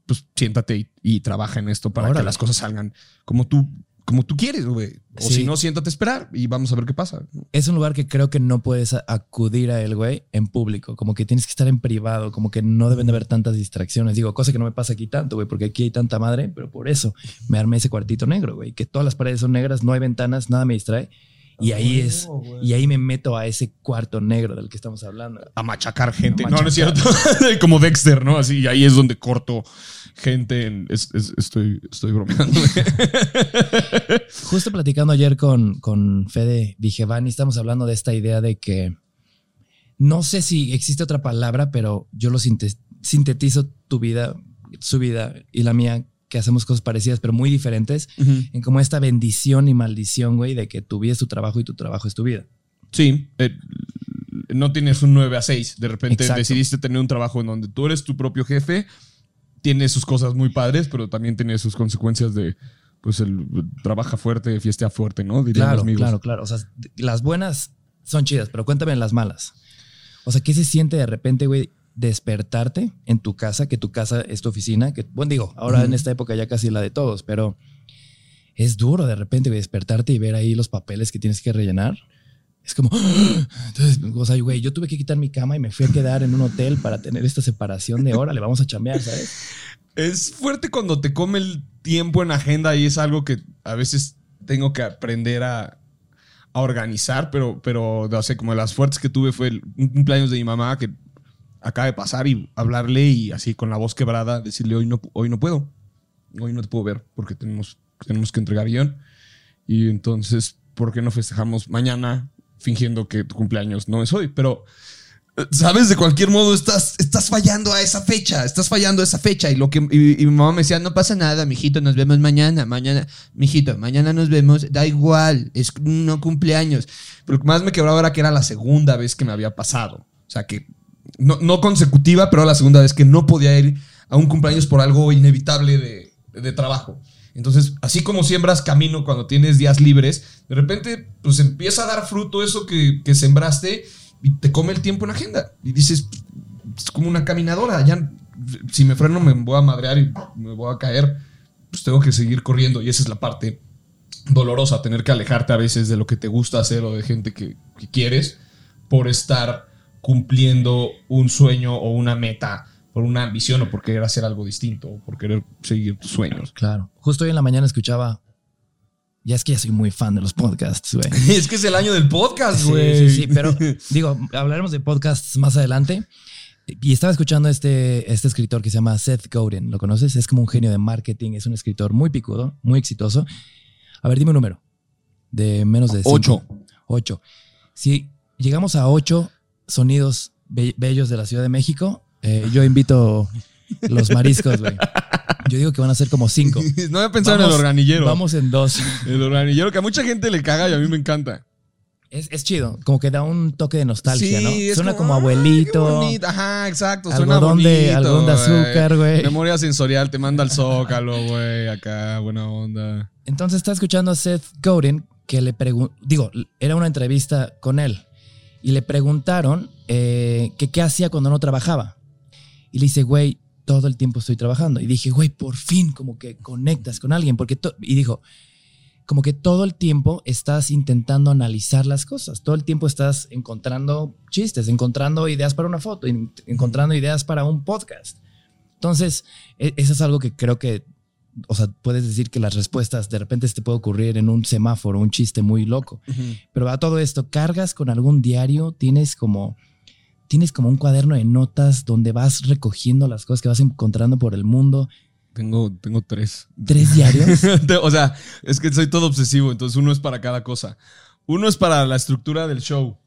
pues siéntate y, y trabaja en esto para que las cosas salgan como tú, como tú quieres, güey. O Sí. si no, siéntate a esperar y vamos a ver qué pasa. Es un lugar que creo que no puedes acudir a él, güey, en público. Como que tienes que estar en privado, como que no deben de haber tantas distracciones. Digo, cosa que no me pasa aquí tanto, güey, porque aquí hay tanta madre, pero por eso me armé ese cuartito negro, güey, que todas las paredes son negras, no hay ventanas, nada me distrae. Y ahí es, y ahí me meto a ese cuarto negro del que estamos hablando. A machacar gente. A No, no es cierto. como Dexter, ¿no? Así, y ahí es donde corto gente. en- es- es- estoy, estoy bromeando. Justo platicando ayer con, con Fede Vigevani, estamos hablando de esta idea de que no sé si existe otra palabra, pero yo lo sinte- sintetizo tu vida, su vida y la mía, que hacemos cosas parecidas, pero muy diferentes, en como esta bendición y maldición, güey, de que tu vida es tu trabajo y tu trabajo es tu vida. Sí, eh, no tienes un 9 a 6. De repente Exacto. decidiste tener un trabajo en donde tú eres tu propio jefe. Tiene sus cosas muy padres, pero también tiene sus consecuencias de, pues, el trabaja fuerte, fiesta fuerte, ¿no? Dirían Claro, los amigos. claro, claro. O sea, las buenas son chidas, pero cuéntame las malas. O sea, ¿qué se siente de repente, güey, despertarte en tu casa, que tu casa es tu oficina? Que, bueno, digo, ahora en esta época ya casi la de todos, pero es duro de repente, despertarte y ver ahí los papeles que tienes que rellenar. Es como, entonces, o sea, güey, yo tuve que quitar mi cama y me fui a quedar en un hotel para tener esta separación de hora, le vamos a chambear, ¿sabes? Es fuerte cuando te come el tiempo en agenda y es algo que a veces tengo que aprender a, a organizar, pero, pero no sé, como las fuertes que tuve fue el, un cumpleaños de mi mamá que acaba de pasar y hablarle y así con la voz quebrada decirle hoy no, hoy no puedo, hoy no te puedo ver porque tenemos, tenemos que entregar guion. Y entonces, ¿por qué no festejamos mañana fingiendo que tu cumpleaños no es hoy? Pero sabes, de cualquier modo estás, estás fallando a esa fecha, estás fallando a esa fecha. Y lo que y, y mi mamá me decía, no pasa nada, mijito, nos vemos mañana, mañana, mijito, mañana nos vemos, da igual, es no cumpleaños. Pero lo que más me quebraba era que era la segunda vez que me había pasado. O sea que no, no consecutiva, pero la segunda vez que no podía ir a un cumpleaños por algo inevitable de, trabajo. Entonces, así como siembras camino cuando tienes días libres, de repente, pues empieza a dar fruto eso que, sembraste y te come el tiempo en agenda. Y dices, es como una caminadora. Ya, si me freno, me voy a madrear y me voy a caer. Pues tengo que seguir corriendo. Y esa es la parte dolorosa, tener que alejarte a veces de lo que te gusta hacer o de gente que quieres por estar cumpliendo un sueño o una meta, por una ambición o por querer hacer algo distinto o por querer seguir tus sueños. Claro. Justo hoy en la mañana escuchaba, ya es que ya soy muy fan de los podcasts, güey. es que es el año del podcast, Sí, güey. sí, sí, pero digo, hablaremos de podcasts más adelante. Y estaba escuchando este, este escritor que se llama Seth Godin. ¿Lo conoces? Es como un genio de marketing. Es un escritor muy picudo, muy exitoso. A ver, dime un número. De menos de cinco. Ocho. Ocho. Si llegamos a ocho sonidos be- bellos de la Ciudad de México, eh, yo invito los mariscos, güey. Yo digo que van a ser como cinco. No había pensado en el Vamos- organillero. Vamos en dos. El organillero que a mucha gente le caga y a mí me encanta. Es, es chido, como que da un toque de nostalgia, ¿no? es Suena como, "Ay, qué abuelito. bonito". Ajá, exacto. Suena bonito. de- algodón de azúcar, güey. Memoria sensorial, te manda al zócalo, güey. Acá, buena onda. Entonces está escuchando a Seth Godin que le preguntó, digo, era una entrevista con él y le preguntaron eh, que qué hacía cuando no trabajaba. Y le dice, güey, todo el tiempo estoy trabajando. Y dije, güey, por fin como que conectas con alguien. Porque to-" y dijo, como que todo el tiempo estás intentando analizar las cosas. Todo el tiempo estás encontrando chistes, encontrando ideas para una foto, en- encontrando ideas para un podcast. Entonces, e- eso es algo que creo que, o sea, puedes decir que las respuestas de repente se te puede ocurrir en un semáforo, un chiste muy loco. Pero a todo esto, cargas con algún diario, tienes como, tienes como un cuaderno de notas donde vas recogiendo las cosas que vas encontrando por el mundo. Tengo, tengo tres. Tres diarios. o sea, es que soy todo obsesivo, entonces uno es para cada cosa. Uno es para la estructura del show.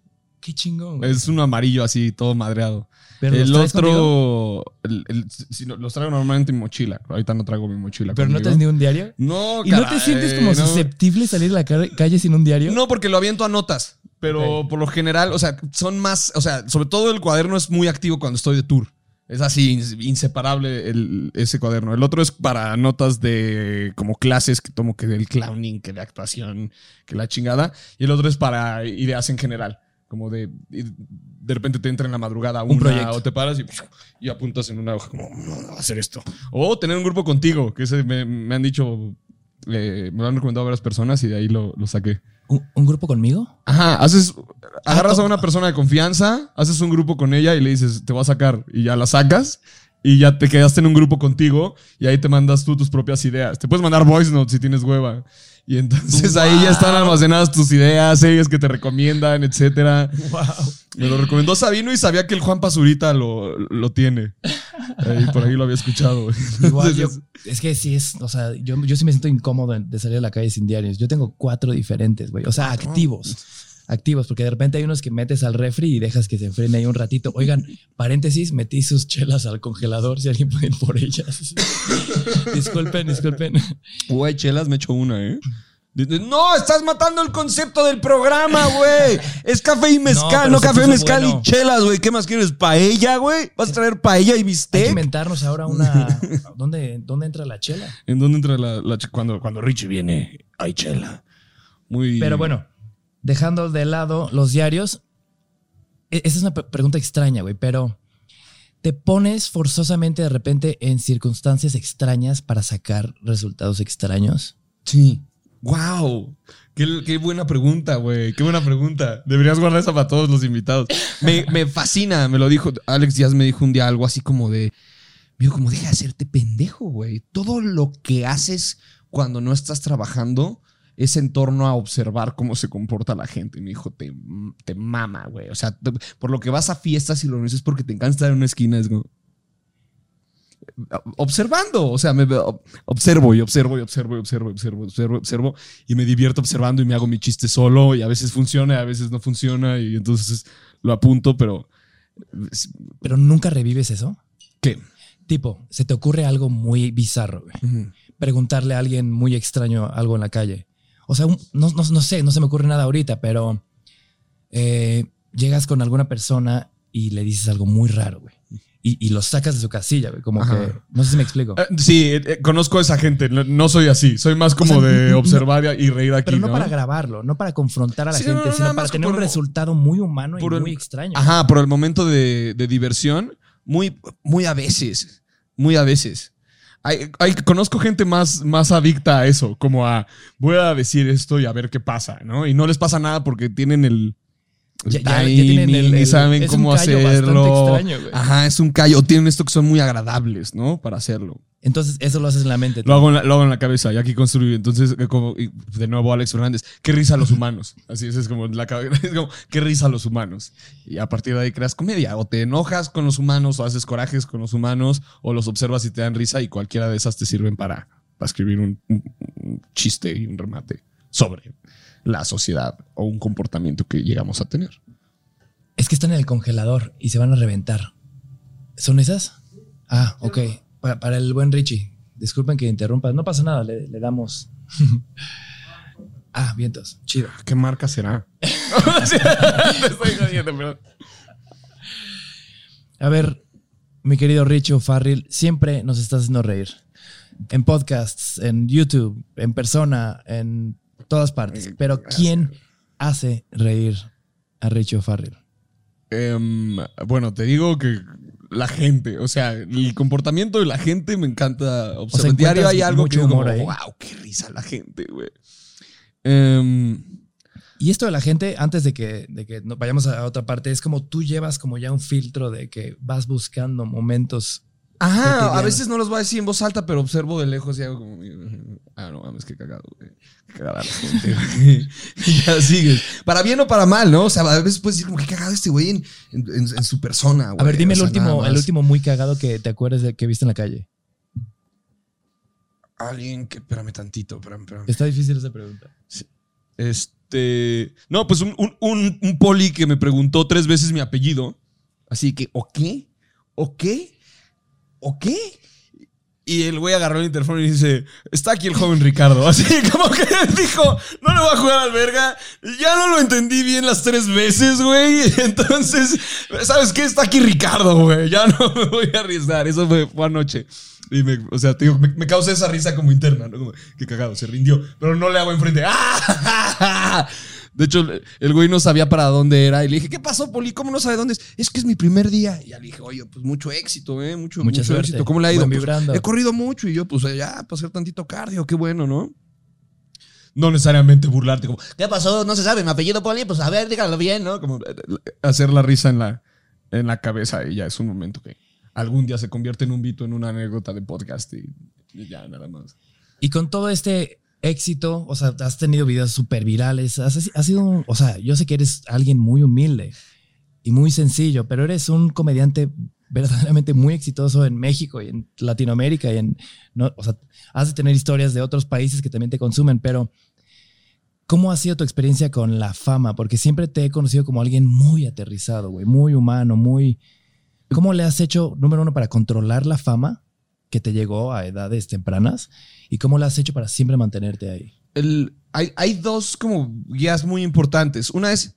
Qué chingón. güey. Es un amarillo así, todo madreado. Pero el otro, el- el- si no- los traigo normalmente en mochila. Ahorita no traigo mi mochila. pero no conmigo. tienes ni un diario. No, ¿Y no te sientes como no. susceptible salir a la ca- calle sin un diario? No, porque lo aviento a notas. Pero por lo general, o sea, son más, o sea, sobre todo el cuaderno es muy activo cuando estoy de tour. Es así, ins- inseparable el- ese cuaderno. El otro es para notas de como clases que tomo que del clowning, que de actuación, que la chingada. Y el otro es para ideas en general. Como de, de repente te entra en la madrugada Un una proyecto. o te paras y, y apuntas en una hoja como, no, no va a hacer esto. O tener un grupo contigo, que ese me, me han dicho, eh, me lo han recomendado varias personas y de ahí lo, lo saqué. ¿Un, un grupo conmigo? Ajá, haces, agarras a to- una persona de confianza, haces un grupo con ella y le dices, te voy a sacar y ya la sacas y ya te quedaste en un grupo contigo y ahí te mandas tú tus propias ideas. Te puedes mandar voice notes si tienes hueva. Y entonces ahí ya están almacenadas tus ideas, series que te recomiendan, etcétera. Wow. Me lo recomendó Sabino y sabía que el Juan Pazurita lo, lo tiene. Por ahí lo había escuchado. Igual yo, es que sí es, o sea, yo, yo sí me siento incómodo de- de salir a la calle sin diarios. Yo tengo cuatro diferentes, güey. O sea, activos. Activos, porque de repente hay unos que metes al refri y dejas que se enfrene ahí un ratito. Oigan, paréntesis, metí sus chelas al congelador, si alguien puede ir por ellas. disculpen, disculpen. Güey, chelas, me echo una, ¿eh? No, estás matando el concepto del programa, güey. Es café y mezcal, no, se café, mezcal bueno. y chelas, güey. ¿Qué más quieres? ¿Paella, güey? ¿Vas a traer paella y Hay que bistec? inventarnos ahora una. ¿Dónde, dónde entra la chela? ¿En dónde entra la, la cuando, cuando Richie viene? Hay chela. Muy. Pero bueno, dejando de lado los diarios, e- esa es una pre- pregunta extraña, güey, pero te pones forzosamente de repente en circunstancias extrañas para sacar resultados extraños. Sí. Wow. Qué, buena pregunta, güey. Qué buena pregunta. Deberías guardar esa para todos los invitados. Me, fascina, me lo dijo. Alex Díaz me dijo un día algo así como de. Me como deja de hacerte pendejo, güey. Todo lo que haces cuando no estás trabajando es en torno a observar cómo se comporta la gente. Y me dijo, te, te mama, güey. O sea, te- por lo que vas a fiestas y lo es porque te encanta estar en una esquina. Es como. Observando, o sea, me observo y observo y observo y observo y observo, observo, observo y me divierto observando y me hago mi chiste solo y a veces funciona y a veces no funciona y entonces lo apunto, pero Pero nunca revives eso. ¿qué? Tipo, se te ocurre algo muy bizarro, güey. Preguntarle a alguien muy extraño algo en la calle. O sea, un- no, no- no sé, no se me ocurre nada ahorita, pero eh, llegas con alguna persona y le dices algo muy raro, güey. Y, y lo sacas de su casilla, güey. Como Ajá. que. No sé si me explico. Eh, Sí, eh, eh, conozco a esa gente, no, no soy así, soy más como O sea, de no- observar y reír aquí, Pero no, ¿no? para grabarlo, no para confrontar a la Sí, gente, no, sino para tener un resultado muy humano y el- muy extraño. Ajá, por el momento de, de diversión, muy, muy a veces, muy a veces. Hay, hay- conozco gente más, más adicta a eso, como a voy a decir esto y a ver qué pasa, ¿no? Y no les pasa nada porque tienen el, Ya- ya- ya tienen el- saben un cómo callo hacerlo. extraño, güey. Ajá, es un callo. Tienen esto que son muy agradables, ¿no? Para hacerlo. Entonces, eso lo haces en la mente. Lo hago en la, lo hago en la cabeza y aquí construyo. Entonces, eh, como, y de nuevo, Alex Fernández, qué risa los humanos. Así es, es como la cabeza. Es como, qué risa los humanos. Y a partir de ahí creas comedia. O te enojas con los humanos, o haces corajes con los humanos, o los observas y te dan risa, y cualquiera de esas te sirven para, para escribir un, un- un chiste y un remate sobre la sociedad o un comportamiento que llegamos a tener. Es que están en el congelador y se van a reventar. ¿Son esas? Ah, ok. Para, para el buen Richie. Disculpen que interrumpa. No pasa nada, le, le damos. ah, vientos. Chido. ¿Qué marca será? Te estoy jodiendo, perdón. A ver, mi querido Richo Farril, siempre nos estás haciendo reír. En podcasts, en YouTube, en persona, en todas partes. Pero ¿quién hace reír a Richo Farril? Em, bueno, te digo que la gente, o sea, el comportamiento de la gente me encanta observar. En diario encuentras hay algo que humor como, wow, qué risa la gente, güey. Em, Y esto de la gente, antes de que, de que no- vayamos a otra parte, es como tú llevas como ya un filtro de que vas buscando momentos. Ajá, a veces no los voy a decir en voz alta, pero observo de lejos y hago como, ah, no mames, qué cagado, güey. Qué cagada la gente, güey. Y ya sigues. Para bien o para mal, ¿no? O sea, a veces puedes decir como, qué cagado este güey en, en- en- en su persona, güey. A ver, dime O el último, el último muy cagado que te acuerdes de que viste en la calle. Alguien que, espérame tantito, espérame, espérame. Está difícil esa pregunta. Este. No, pues un, un- un- un poli que me preguntó tres veces mi apellido. Así que, ¿o qué? ¿O qué? ¿O qué? Y el güey agarró el interfono y dice: Está aquí el joven Ricardo. Así como que dijo: No le voy a jugar al verga. Ya no lo entendí bien las tres veces, güey. Entonces, ¿sabes qué? Está aquí Ricardo, güey. Ya no me voy a arriesgar. Eso fue, anoche. Y me, o sea, te digo, me, me esa risa como interna, ¿no? Como, qué cagado, se rindió. Pero no le hago enfrente. ¡Ah! De hecho, el güey no sabía para dónde era. Y le dije, ¿qué pasó, Poli? ¿Cómo no sabe dónde es? Es que es mi primer día. Y ya le dije, oye, pues mucho éxito, ¿eh? Mucho, Mucha mucho suerte. éxito. ¿Cómo le ha ido? Pues, he corrido mucho. Y yo, pues ya, para hacer tantito cardio, qué bueno, ¿no? No necesariamente burlarte, como, ¿qué pasó? No se sabe, mi apellido Poli, pues a ver, dígalo bien, ¿no? Como hacer la risa en la, en la cabeza y ya es un momento que algún día se convierte en un vito, en una anécdota de podcast y, y ya, nada más. Y con todo este éxito, o sea, has tenido videos súper virales, has, sido, o sea, yo sé que eres alguien muy humilde y muy sencillo, pero eres un comediante verdaderamente muy exitoso en México y en Latinoamérica y en, no, o sea, has de tener historias de otros países que también te consumen, pero ¿cómo ha sido tu experiencia con la fama? Porque siempre te he conocido como alguien muy aterrizado, güey, muy humano, muy... ¿Cómo le has hecho, número uno, para controlar la fama que te llegó a edades tempranas? ¿Y cómo lo has hecho para siempre mantenerte ahí? el- hay, hay dos como guías muy importantes. Una es,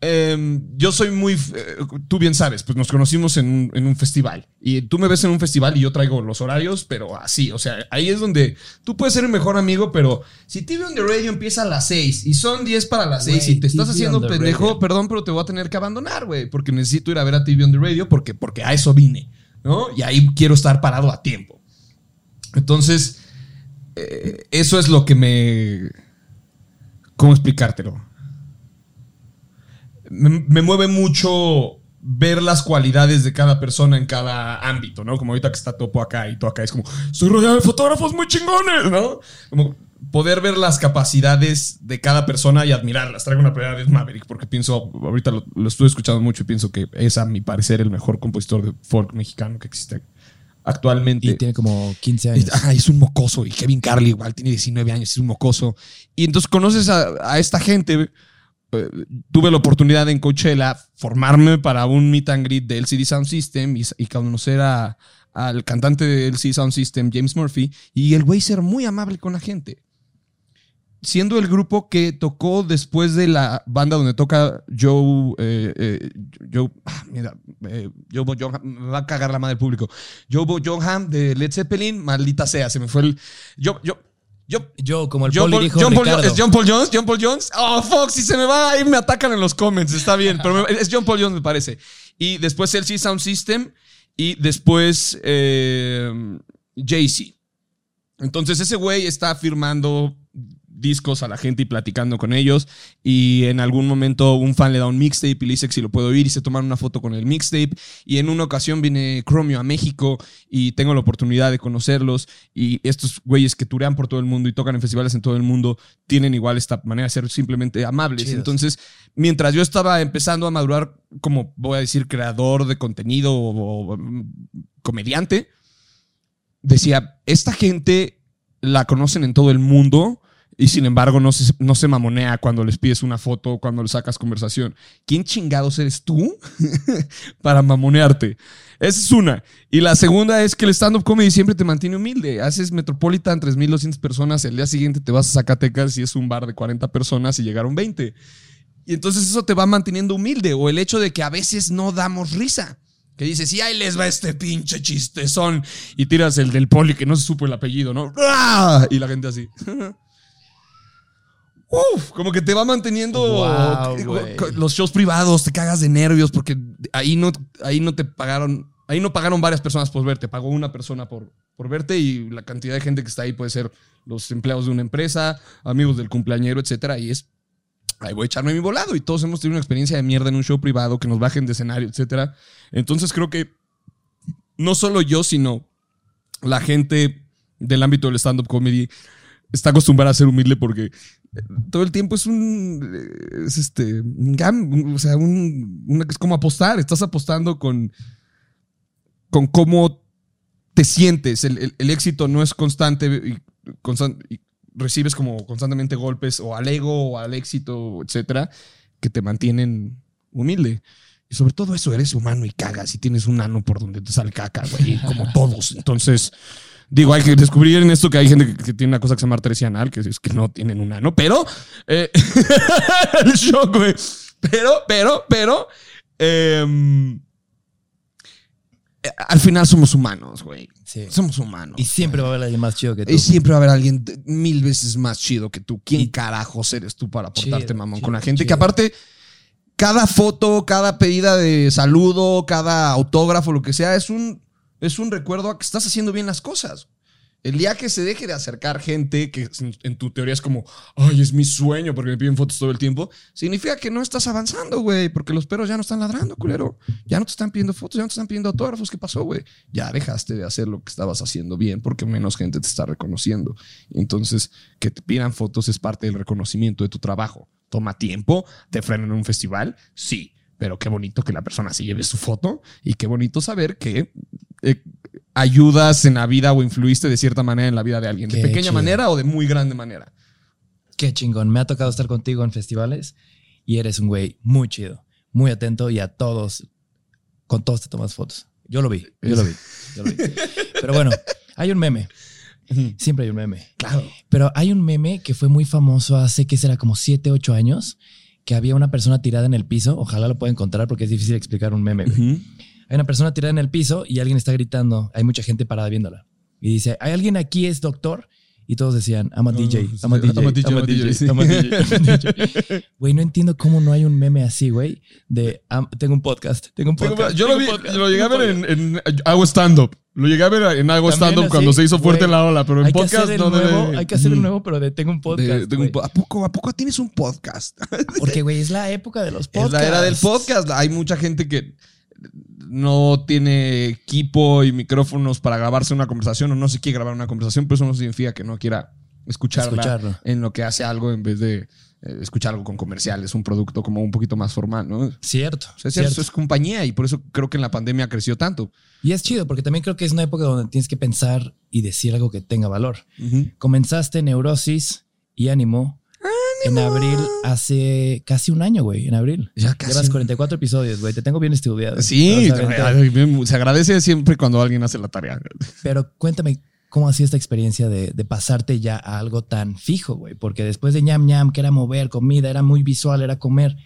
em, yo soy muy, eh, tú bien sabes, pues nos conocimos en un, en un festival y tú me ves en un festival y yo traigo los horarios, pero así, o sea, ahí es donde tú puedes ser mi mejor amigo, pero si TV on the Radio empieza a las 6 y son 10 para las 6 Güey, y te estás TV haciendo pendejo, radio. perdón, pero te voy a tener que abandonar, güey, porque necesito ir a ver a TV on the Radio porque, porque a eso vine, ¿no? Y ahí quiero estar parado a tiempo. Entonces, eh, eso es lo que me... ¿Cómo explicártelo? Me, me mueve mucho ver las cualidades de cada persona en cada ámbito, ¿no? Como ahorita que está Topo acá y tú acá es como, estoy rodeado de fotógrafos muy chingones, ¿no? Como poder ver las capacidades de cada persona y admirarlas. Traigo una primera vez Maverick porque pienso, ahorita lo, lo estuve escuchando mucho y pienso que es a mi parecer el mejor compositor de folk mexicano que existe actualmente. Y tiene como 15 años. Ah, es un mocoso. Y Kevin Carly igual tiene 19 años, es un mocoso. Y entonces conoces a, a esta gente. Eh, tuve la oportunidad en Coachella formarme para un meet and greet de LCD Sound System y, y conocer a- al cantante de LCD Sound System, James Murphy, y el güey ser muy amable con la gente. Siendo el grupo que tocó después de la banda donde toca Joe. eh, eh, Joe. ah, mira, eh, Joe Bo- Jonham- me va a cagar la madre del público. Joe Bo- de Led Zeppelin, maldita sea, se me fue el. Yo, yo, yo, Yo, como el John Paul, dijo John Paul ¿Es John Paul Jones? ¿John Paul Jones? Oh, fuck, si se me va ahí me atacan en los comments, está bien, pero es John Paul Jones me parece. Y después LC Sound System y después eh, Jay-Z. Entonces ese güey está firmando discos a la gente y platicando con ellos y en algún momento un fan le da un mixtape y le dice que si lo puedo oír y se toman una foto con el mixtape y en una ocasión viene Chromio a México y tengo la oportunidad de conocerlos y estos güeyes que turean por todo el mundo y tocan en festivales en todo el mundo tienen igual esta manera de ser simplemente amables. Chidos. Entonces, mientras yo estaba empezando a madurar como voy a decir creador de contenido o, o, comediante, decía, esta gente la conocen en todo el mundo y sin embargo no se, no se mamonea cuando les pides una foto o cuando le sacas conversación. ¿Quién chingados eres tú para mamonearte? Esa es una. Y la segunda es que el stand-up comedy siempre te mantiene humilde. Haces Metropolitan 3.200 personas, el día siguiente te vas a Zacatecas y es un bar de 40 personas y llegaron 20. Y entonces eso te va manteniendo humilde. O el hecho de que a veces no damos risa. Que dices, y ahí les va este pinche chistezón. Y tiras el del poli que no se supo el apellido, ¿no? Y la gente así. Uf, como que te va manteniendo los shows privados, te cagas de nervios porque ahí no, ahí no te pagaron, ahí no pagaron varias personas por verte, pagó una persona por, por verte y la cantidad de gente que está ahí puede ser los empleados de una empresa, amigos del cumpleañero, etcétera, y es ahí voy a echarme mi volado y todos hemos tenido una experiencia de mierda en un show privado que nos bajen de escenario, etcétera. Entonces creo que no solo yo, sino la gente del ámbito del stand-up comedy está acostumbrada a ser humilde porque eh, todo el tiempo es un eh, es este un o sea un, una- es como apostar estás apostando con con cómo te sientes. El, el- el éxito no es constante y, constan- y recibes como constantemente golpes o al ego o al éxito etcétera que te mantienen humilde. Y sobre todo eso eres humano y cagas y tienes un ano por donde te sale caca güey como todos. Entonces Digo, hay que descubrir en esto que hay gente que, que tiene una cosa que se llama arteria anal, que es que no tienen un ano, pero. eh, el shock, güey. Pero, pero, pero. em, eh, al final somos humanos, güey. Sí. Somos humanos. Y siempre va a haber alguien más chido que tú. Y siempre va a haber alguien mil veces más chido que tú. ¿Quién Y- carajos eres tú para portarte Chido, mamón chido, con la gente? chido. Que aparte, cada foto, cada pedida de saludo, cada autógrafo, lo que sea, es un, es un recuerdo a que estás haciendo bien las cosas. El día que se deje de acercar gente que en- tu teoría es como, ay, es mi sueño porque me piden fotos todo el tiempo, significa que no estás avanzando, güey, porque los perros ya no están ladrando, culero. Ya no te están pidiendo fotos, ya no te están pidiendo autógrafos. ¿Qué pasó, güey? Ya dejaste de hacer lo que estabas haciendo bien porque menos gente te está reconociendo. Entonces, que te pidan fotos es parte del reconocimiento de tu trabajo. Toma tiempo, te frenan en un festival, sí. Pero qué bonito que la persona se lleve su foto y qué bonito saber que eh, ayudas en la vida o influiste de cierta manera en la vida de alguien, de pequeña chido. manera o de muy grande manera. Qué chingón. Me ha tocado estar contigo en festivales y eres un güey muy chido, muy atento y a todos, con todos te tomas fotos. Yo lo vi, yo lo vi, yo lo vi. Pero bueno, hay un meme. Siempre hay un meme. Claro. Pero hay un meme que fue muy famoso hace que será como 7, 8 años, que había una persona tirada en el piso. Ojalá lo pueda encontrar porque es difícil explicar un meme. Hay una persona tirada en el piso y alguien está gritando. Hay mucha gente parada viéndola. Y dice, ¿hay alguien aquí es doctor? Y todos decían, I'm a DJ, I'm a DJ, I'm a DJ, DJ, sí. I'm a DJ, I'm a DJ". Güey, no entiendo cómo no hay un meme así, güey, de "Am- tengo un podcast, tengo un podcast. Yo lo vi, podcast, lo llegué a ver en, en Hago Stand-Up. Lo llegué a ver en Hago Stand-Up así, cuando se hizo fuerte la ola, pero en podcast no nuevo, hay que hacer el Ujú. nuevo, pero de tengo un podcast. De- tengo un güey. po- ¿A poco, ¿A poco tienes un podcast? Porque, güey, es la época de los podcasts. Es la era del podcast. Hay mucha gente que no tiene equipo y micrófonos para grabarse una conversación o no se quiere grabar una conversación, pero eso no significa que no quiera escucharla Escucharlo. en lo que hace algo en vez de eh, escuchar algo con comerciales, un producto como un poquito más formal, ¿no? O Cierto, sea, es, cierto. eso es compañía y por eso creo que en la pandemia creció tanto. Y es chido, porque también creo que es una época donde tienes que pensar y decir algo que tenga valor. Comenzaste Neurosis y Ánimo, en abril hace casi un año, güey, en abril. Ya casi. Llevas 44 episodios, güey. Te tengo bien estudiado. Sí, se agradece siempre cuando alguien hace la tarea. Pero cuéntame, ¿cómo ha sido esta experiencia de, de pasarte ya a algo tan fijo, güey? Porque después de ñam ñam, que era mover comida, era muy visual, era comer,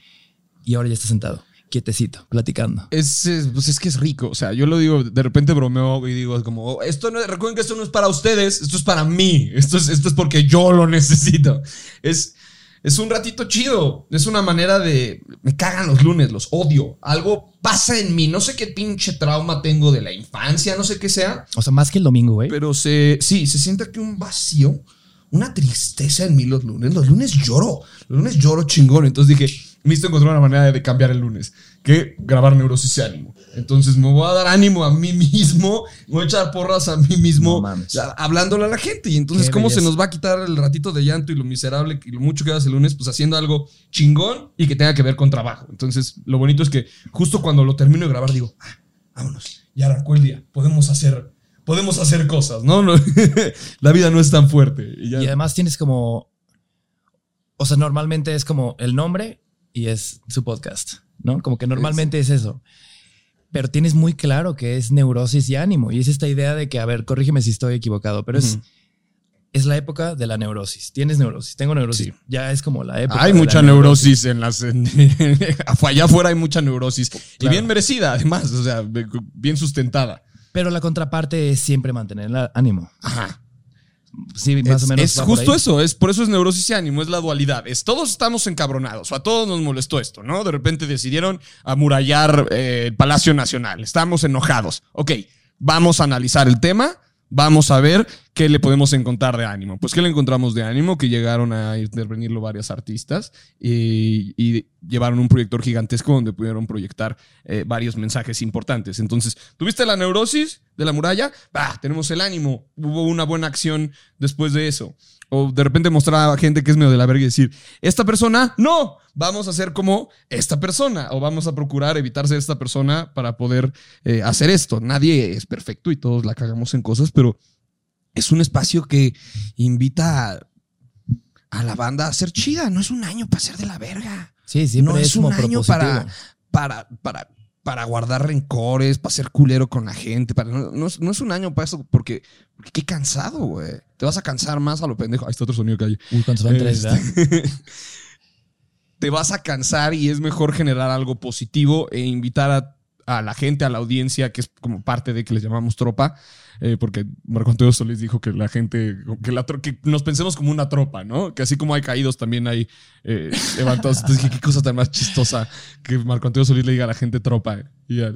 y ahora ya estás sentado, quietecito, platicando. Es, es- pues es que es rico. O sea, yo lo digo, de repente bromeo y digo como, "Oh, esto no, recuerden que esto no es para ustedes, esto es para mí. Esto es, esto es porque yo lo necesito. Es, es un ratito chido. Es una manera de, me cagan los lunes, los odio. Algo pasa en mí. No sé qué pinche trauma tengo de la infancia, no sé qué sea. O sea, más que el domingo, güey. Pero se, sí, se siente aquí un vacío, una tristeza en mí los lunes. Los lunes lloro, los lunes lloro chingón. Entonces dije, necesito encontrar una manera de cambiar el lunes, que grabar neurosis y ánimo. Entonces me voy a dar ánimo a mí mismo, me voy a echar porras a mí mismo, No mames. a- hablándole a la gente. Y entonces, Qué ¿cómo se nos va a quitar el ratito de llanto y lo miserable y lo mucho que hagas el lunes? Pues haciendo algo chingón y que tenga que ver con trabajo. Entonces, lo bonito es que justo cuando lo termino de grabar, digo, "Ah, vámonos, ya arrancó el día, podemos hacer podemos hacer cosas, ¿no? No- la vida no es tan fuerte. Y ya- Y además tienes como. O sea, normalmente es como el nombre y es su podcast, ¿no? Como que normalmente es eso. Pero tienes muy claro que es neurosis y ánimo. Y es esta idea de que, a ver, corrígeme si estoy equivocado, pero es, es la época de la neurosis. Tienes neurosis, tengo neurosis. Sí. Ya es como la época. hay de la mucha neurosis en las. en- allá afuera hay mucha neurosis. Y bien merecida, además. O sea, bien sustentada. Pero la contraparte es siempre mantener el ánimo. Ajá. Sí, más es o menos. es justo eso, es por eso es neurosis y ánimo, es la dualidad. Es todos estamos encabronados, o a todos nos molestó esto, ¿no? De repente decidieron amurallar eh, el Palacio Nacional, estamos enojados. Ok, vamos a analizar el tema, vamos a ver qué le podemos encontrar de ánimo. Pues, ¿qué le encontramos de ánimo? Que llegaron a intervenirlo varios artistas y, y llevaron un proyector gigantesco donde pudieron proyectar eh, varios mensajes importantes. Entonces, ¿tuviste la neurosis de la muralla? Bah, tenemos el ánimo. Hubo una buena acción después de eso. O de repente mostrar a gente que es medio de la verga y decir, esta persona, no, vamos a ser como esta persona. O vamos a procurar evitar ser esta persona para poder eh, hacer esto. Nadie es perfecto y todos la cagamos en cosas, pero es un espacio que invita a, a la banda a ser chida. No es un año para ser de la verga. Sí, siempre no es, es un año para, para, para, para guardar rencores, para ser culero con la gente. Para, no, no es, no es un año para eso, porque, porque qué cansado, güey. Te vas a cansar más a lo pendejo. Ahí está otro sonido que hay. Uy, cuando tres. Este, te vas a cansar y es mejor generar algo positivo e invitar a, a la gente, a la audiencia, que es como parte de que les llamamos tropa, eh, porque Marco Antonio Solís dijo que la gente, que, la, que nos pensemos como una tropa, ¿no? Que así como hay caídos, también hay eh, levantados. Entonces dije, qué cosa tan más chistosa que Marco Antonio Solís le diga a la gente tropa. Y ya.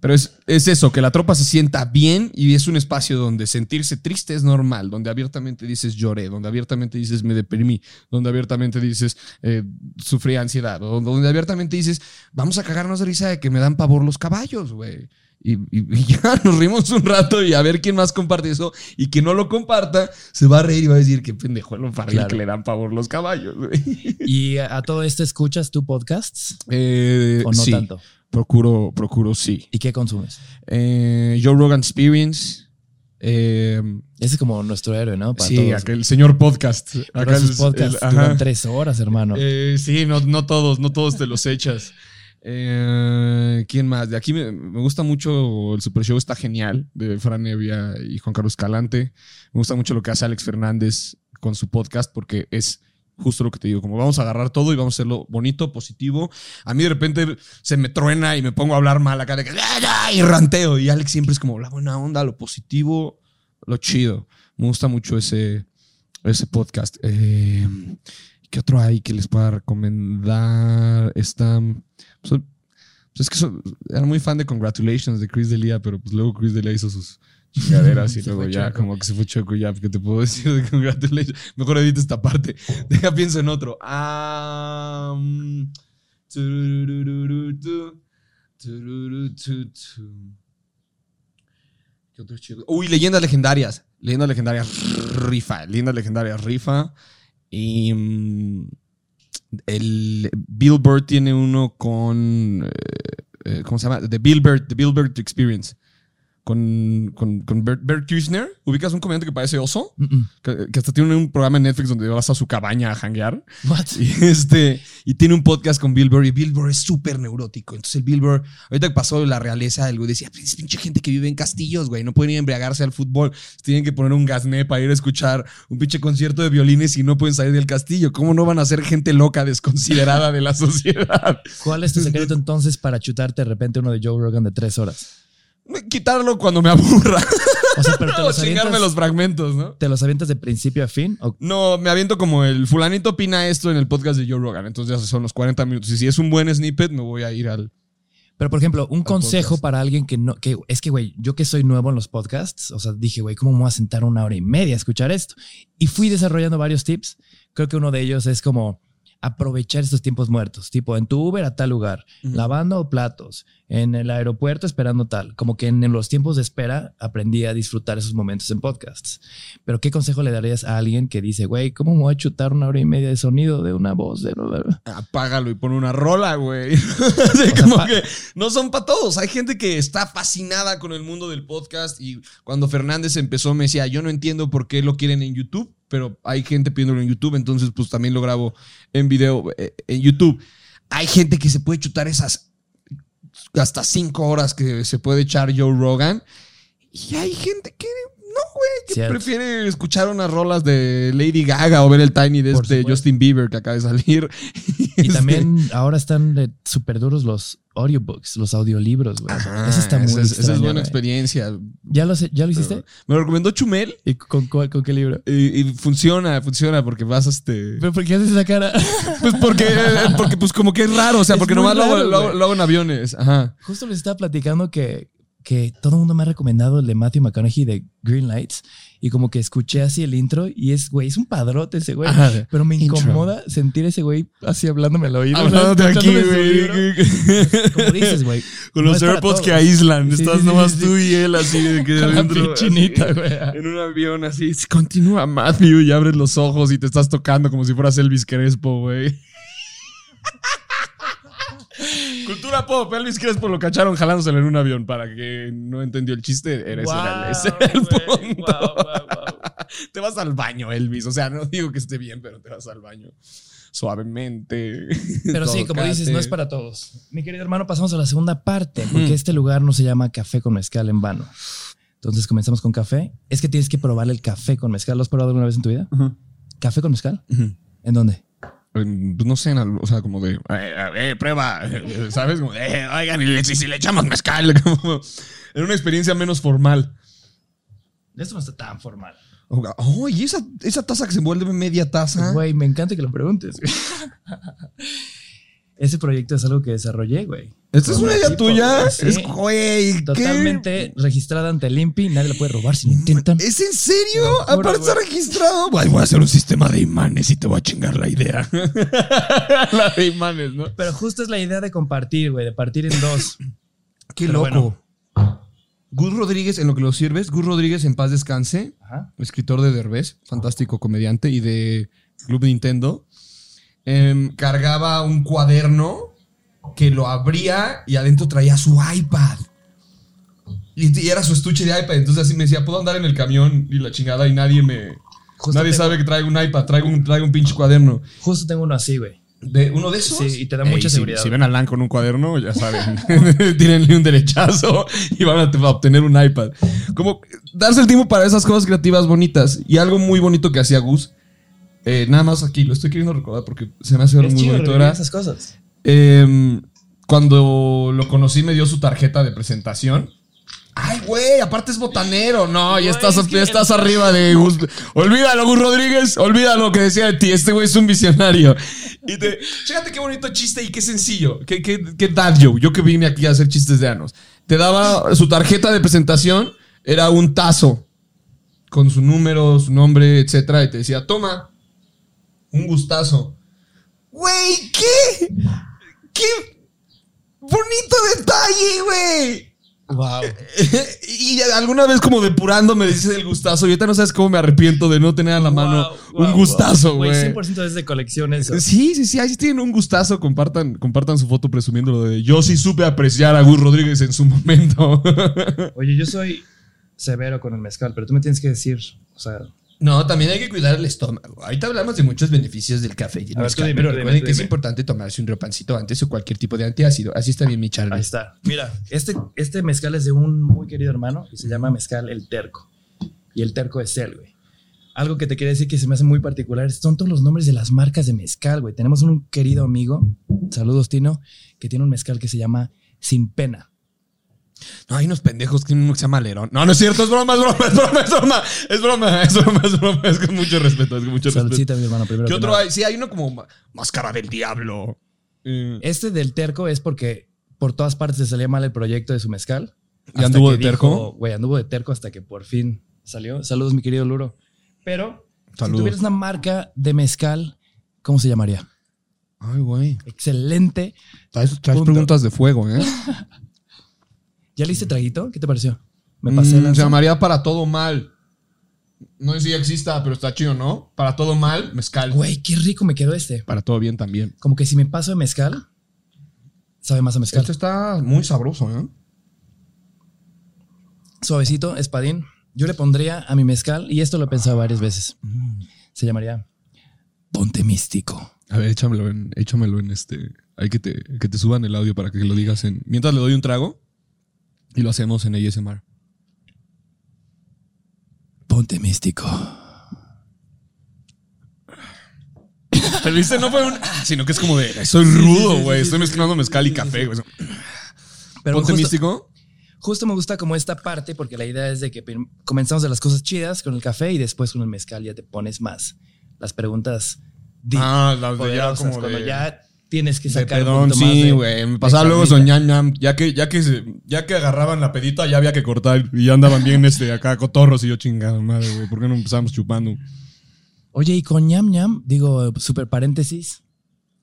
Pero es, es, eso, que la tropa se sienta bien y es un espacio donde sentirse triste es normal, donde abiertamente dices lloré, donde abiertamente dices me deprimí, donde abiertamente dices eh, sufrí ansiedad, o donde abiertamente dices vamos a cagarnos de risa de que me dan pavor los caballos, güey. Y, ya nos rimos un rato y a ver quién más comparte eso. Y quien no lo comparta se va a reír y va a decir que pendejo lo claro. que le dan pavor los caballos. Güey. ¿Y a todo esto escuchas tu podcasts? Eh, ¿O no sí. tanto? Procuro, procuro sí. ¿Y qué consumes? Eh, Joe Rogan Experience. Eh, Ese es como nuestro héroe, ¿no? Para sí, todos. aquel señor podcast. Acá el, duran tres horas, hermano. Eh, sí, no, no todos, no todos te los echas. Eh, ¿Quién más? De aquí me, me, gusta mucho el Super Show, está genial, de Fran Nevia y Juan Carlos Calante. Me gusta mucho lo que hace Alex Fernández con su podcast porque es justo lo que te digo, como vamos a agarrar todo y vamos a hacerlo bonito, positivo. A mí de repente se me truena y me pongo a hablar mal acá de que y ranteo. Y Alex siempre es como la buena onda, lo positivo, lo chido. Me gusta mucho ese, ese podcast. Eh, ¿Qué otro hay que les pueda recomendar? Está. Pues, es que era muy fan de Congratulations de Chris Delia, pero pues luego Chris Delia hizo sus chingaderas y luego ya como que se fue choco ya, ¿qué te puedo decir de Congratulations? Mejor edita esta parte. Deja, pienso en otro. Um, ¿Qué otro chido? Uy, leyendas legendarias. Leyendas legendarias rifa. Leyendas legendarias rifa. Y um, el Bill Burr tiene uno con. Eh, ¿Cómo se llama? The Bill Burr, The Bill Burr Experience con, con, con Bert, Bert, Kirchner. ¿Ubicas un comediante que parece oso? Mm -mm. Que, que, hasta tiene un programa en Netflix donde vas a su cabaña a hanguear. What? Y, este, y tiene un podcast con Bill Burr. Y Bill Burr es súper neurótico. Entonces el Bill Burr, ahorita que pasó la realeza, el güey decía, es pinche gente que vive en castillos, güey. No pueden ir a embriagarse al fútbol. Tienen que poner un gasné para ir a escuchar un pinche concierto de violines y no pueden salir del castillo. ¿Cómo no van a ser gente loca, desconsiderada de la sociedad? ¿Cuál es tu secreto entonces para chutarte de repente uno de Joe Rogan de tres horas? Quitarlo cuando me aburra. O sea, pero te los chingarme los fragmentos, ¿no? ¿Te los avientas de principio a fin? ¿O No, me aviento como el fulanito opina esto en el podcast de Joe Rogan. Entonces ya son los 40 minutos. Y si es un buen snippet, me voy a ir al. Pero, por ejemplo, un consejo podcast. para alguien que no, que es que, güey, yo que soy nuevo en los podcasts, o sea, dije, güey, ¿cómo me voy a sentar una hora y media a escuchar esto? Y fui desarrollando varios tips. Creo que uno de ellos es como aprovechar estos tiempos muertos, tipo en tu Uber a tal lugar, lavando platos, en el aeropuerto esperando tal. Como que en los tiempos de espera aprendí a disfrutar esos momentos en podcasts. Pero, ¿qué consejo le darías a alguien que dice, güey, ¿cómo me voy a chutar una hora y media de sonido de una voz de... Apágalo y pon una rola, güey. Como que no son para todos. Hay gente que está fascinada con el mundo del podcast. Y cuando Fernández empezó, me decía, yo no entiendo por qué lo quieren en YouTube, pero hay gente pidiéndolo en YouTube. Entonces, pues también lo grabo en video eh, en YouTube. Hay gente que se puede chutar esas hasta cinco horas que se puede echar Joe Rogan. Y hay gente que no, güey, que Cierto. prefiere escuchar unas rolas de Lady Gaga o ver el Tiny de este. Justin Bieber que acaba de salir. Y Este, también ahora están súper duros los audiobooks, los audiolibros, güey. Eso está muy esa es, esa es extraño, buena experiencia. ¿Ya lo, ¿Ya lo hiciste? Me lo recomendó Chumel ¿Y con, cuál- con qué libro? y, y funciona, funciona porque vas este. ¿Pero por qué haces esa cara? Pues porque, porque pues como que es raro, o sea, Es porque nomás lo, hago- raro, lo güey. lo hago en aviones. Ajá. Justo les estaba platicando que, que todo el mundo me ha recomendado el de Matthew McConaughey de Green Lights y como que escuché así el intro y es, güey, es un padrote ese güey. Ajá. Pero me Intro. incomoda sentir ese güey así hablándome al oído. Hablándote ¿no? aquí, güey. Como dices, güey. Con no los AirPods que aíslan. Sí, Estás sí, nomás sí, tú y él así de que adentro, chinita, güey. En un avión así. Continúa Matthew y abres los ojos y te estás tocando como si fueras Elvis Crespo, güey. Cultura pop, Elvis Crespo lo cacharon jalándoselo en un avión para que no entendió el chiste. Era ese era el- ese era el güey, punto. Te vas al baño, Elvis. O sea, no digo que esté bien, pero te vas al baño suavemente. Pero sí, como dices, no es para todos. Mi querido hermano, pasamos a la segunda parte, porque este lugar no se llama café con mezcal en vano. Entonces comenzamos con café. Es que tienes que probar el café con mezcal. ¿Lo has probado alguna vez en tu vida? ¿Café con mezcal? Ujú. ¿En dónde? Pues, no sé, o sea, como de, eh, eh, prueba, ¿sabes? Como, eh, oigan, y si, si le echamos mezcal, como, era una experiencia menos formal. Esto no está tan formal. Oh, y esa, esa taza que se vuelve media taza. Güey, me encanta que lo preguntes. Ese proyecto es algo que desarrollé, güey. ¿Esta es una un idea tuya? sí. Es, güey, ¿qué? Totalmente registrada ante el INPI, nadie la puede robar si lo intentan. ¿Es en serio? Te lo juro, Aparte está registrado. Voy voy a hacer un sistema de imanes y te voy a chingar la idea. la de imanes, ¿no? Pero justo es la idea de compartir, güey, de partir en dos. Qué Pero loco. Gus Rodríguez, en lo que lo sirves, Gus Rodríguez en paz descanse, Ajá. escritor de Derbez, fantástico comediante y de Club Nintendo, em, cargaba un cuaderno que lo abría y adentro traía su iPad. Y, y era su estuche de iPad. Entonces así me decía, puedo andar en el camión y la chingada y nadie me... Justo nadie tengo- sabe que traigo un iPad, traigo un, traigo un pinche cuaderno. Justo tengo uno así, güey. ¿De uno de esos? Sí, y te da mucha si- seguridad. Si, ven a Lan con un cuaderno, ya saben. Tírenle un derechazo y van a obtener un iPad. Como darse el tiempo para esas cosas creativas bonitas. Y algo muy bonito que hacía Gus. Eh, nada más aquí, lo estoy queriendo recordar porque se me hace Es muy chido bonito. Era, esas cosas. eh, cuando lo conocí me dio su tarjeta de presentación. Ay, güey, aparte es botanero. No, ya estás, es que ya estás el- arriba de Gus. Olvídalo, Gus Rodríguez. Olvídalo que decía de ti. Este güey es un visionario. Y te. Fíjate qué bonito chiste y qué sencillo. Qué, qué, qué dad joke. Yo que vine aquí a hacer chistes de anos. Te daba su tarjeta de presentación. Era un tazo. Con su número, su nombre, etcétera. Y te decía, toma. Un gustazo. Güey, ¿qué? ¿Qué? Bonito detalle, güey. Wow. y alguna vez como depurando me dices el gustazo y ahorita no sabes cómo me arrepiento de no tener a la mano un gustazo, güey. 100% es de colección eso. Sí, sí, sí, ahí sí tienen un gustazo, compartan, compartan su foto presumiéndolo de yo sí supe apreciar a Gus Rodríguez en su momento. Oye, yo soy severo con el mezcal, pero tú me tienes que decir, o sea, No, también hay que cuidar el estómago. Ahorita hablamos de muchos beneficios del café y el mezcal, dime, pero dime, recuerden que es importante tomarse un repancito antes o cualquier tipo de antiácido. Así está bien mi ahí Charlie. está. Mira, este, este mezcal es de un muy querido hermano y se llama mezcal El Terco. Y el Terco es él, güey. Algo que te quiero decir que se me hace muy particular son todos los nombres de las marcas de mezcal, güey. Tenemos un querido amigo, saludos Tino, que tiene un mezcal que se llama Sin Pena. No, hay unos pendejos que tienen uno que se llama Lerón. No, no es cierto, es broma, es broma, es broma, es broma, es broma, es broma, es broma, es con mucho respeto, es con mucho respeto. Saludcita, mi hermano, primero. ¿Qué otro nada. hay? Sí, hay uno como Máscara del Diablo. Eh, Este del terco es porque por todas partes salía mal el proyecto de su mezcal. ¿Y anduvo de terco? Güey, anduvo de terco hasta que por fin salió. Saludos, mi querido Luro. Pero Saludos. si tuvieras una marca de mezcal, ¿cómo se llamaría? Ay, güey. Excelente. Traes, traes preguntas de fuego, ¿eh? ¿Ya le hice traguito? ¿Qué te pareció? Me pasé Mm, la... se llamaría Para Todo Mal. No sé si ya exista, pero está chido, ¿no? Para Todo Mal, mezcal. Güey, qué rico me quedó este. Para Todo Bien también. Como que si me paso de mezcal, sabe más a mezcal. Este está muy sabroso, ¿eh? Suavecito, espadín. Yo le pondría a mi mezcal, y esto lo he pensado varias veces. Mm. Se llamaría Ponte Místico. A ver, échamelo en, échamelo en este. Hay que te, que te suban el audio para que lo digas en. Mientras le doy un trago y lo hacemos en ASMR. Ponte Místico. Pero viste, no fue un. ah, sino que es como de. Soy rudo, güey. Estoy mezclando mezcal y café, güey. Pero Ponte justo, místico. justo me gusta como esta parte porque la idea es de que comenzamos de las cosas chidas con el café y después con el mezcal ya te pones más las preguntas deep, Ah, las de ya como cuando de. ya tienes que de sacar un pedón, poquito más sí, de- güey. Me de pasaba luego eso carnita. ñam ñam. Ya que, ya que se- ya que agarraban la pedita, ya había que cortar. Y ya andaban bien este acá cotorros. Y yo chingada madre, güey. ¿Por qué no empezamos chupando? Oye, y con ñam ñam, digo, super paréntesis,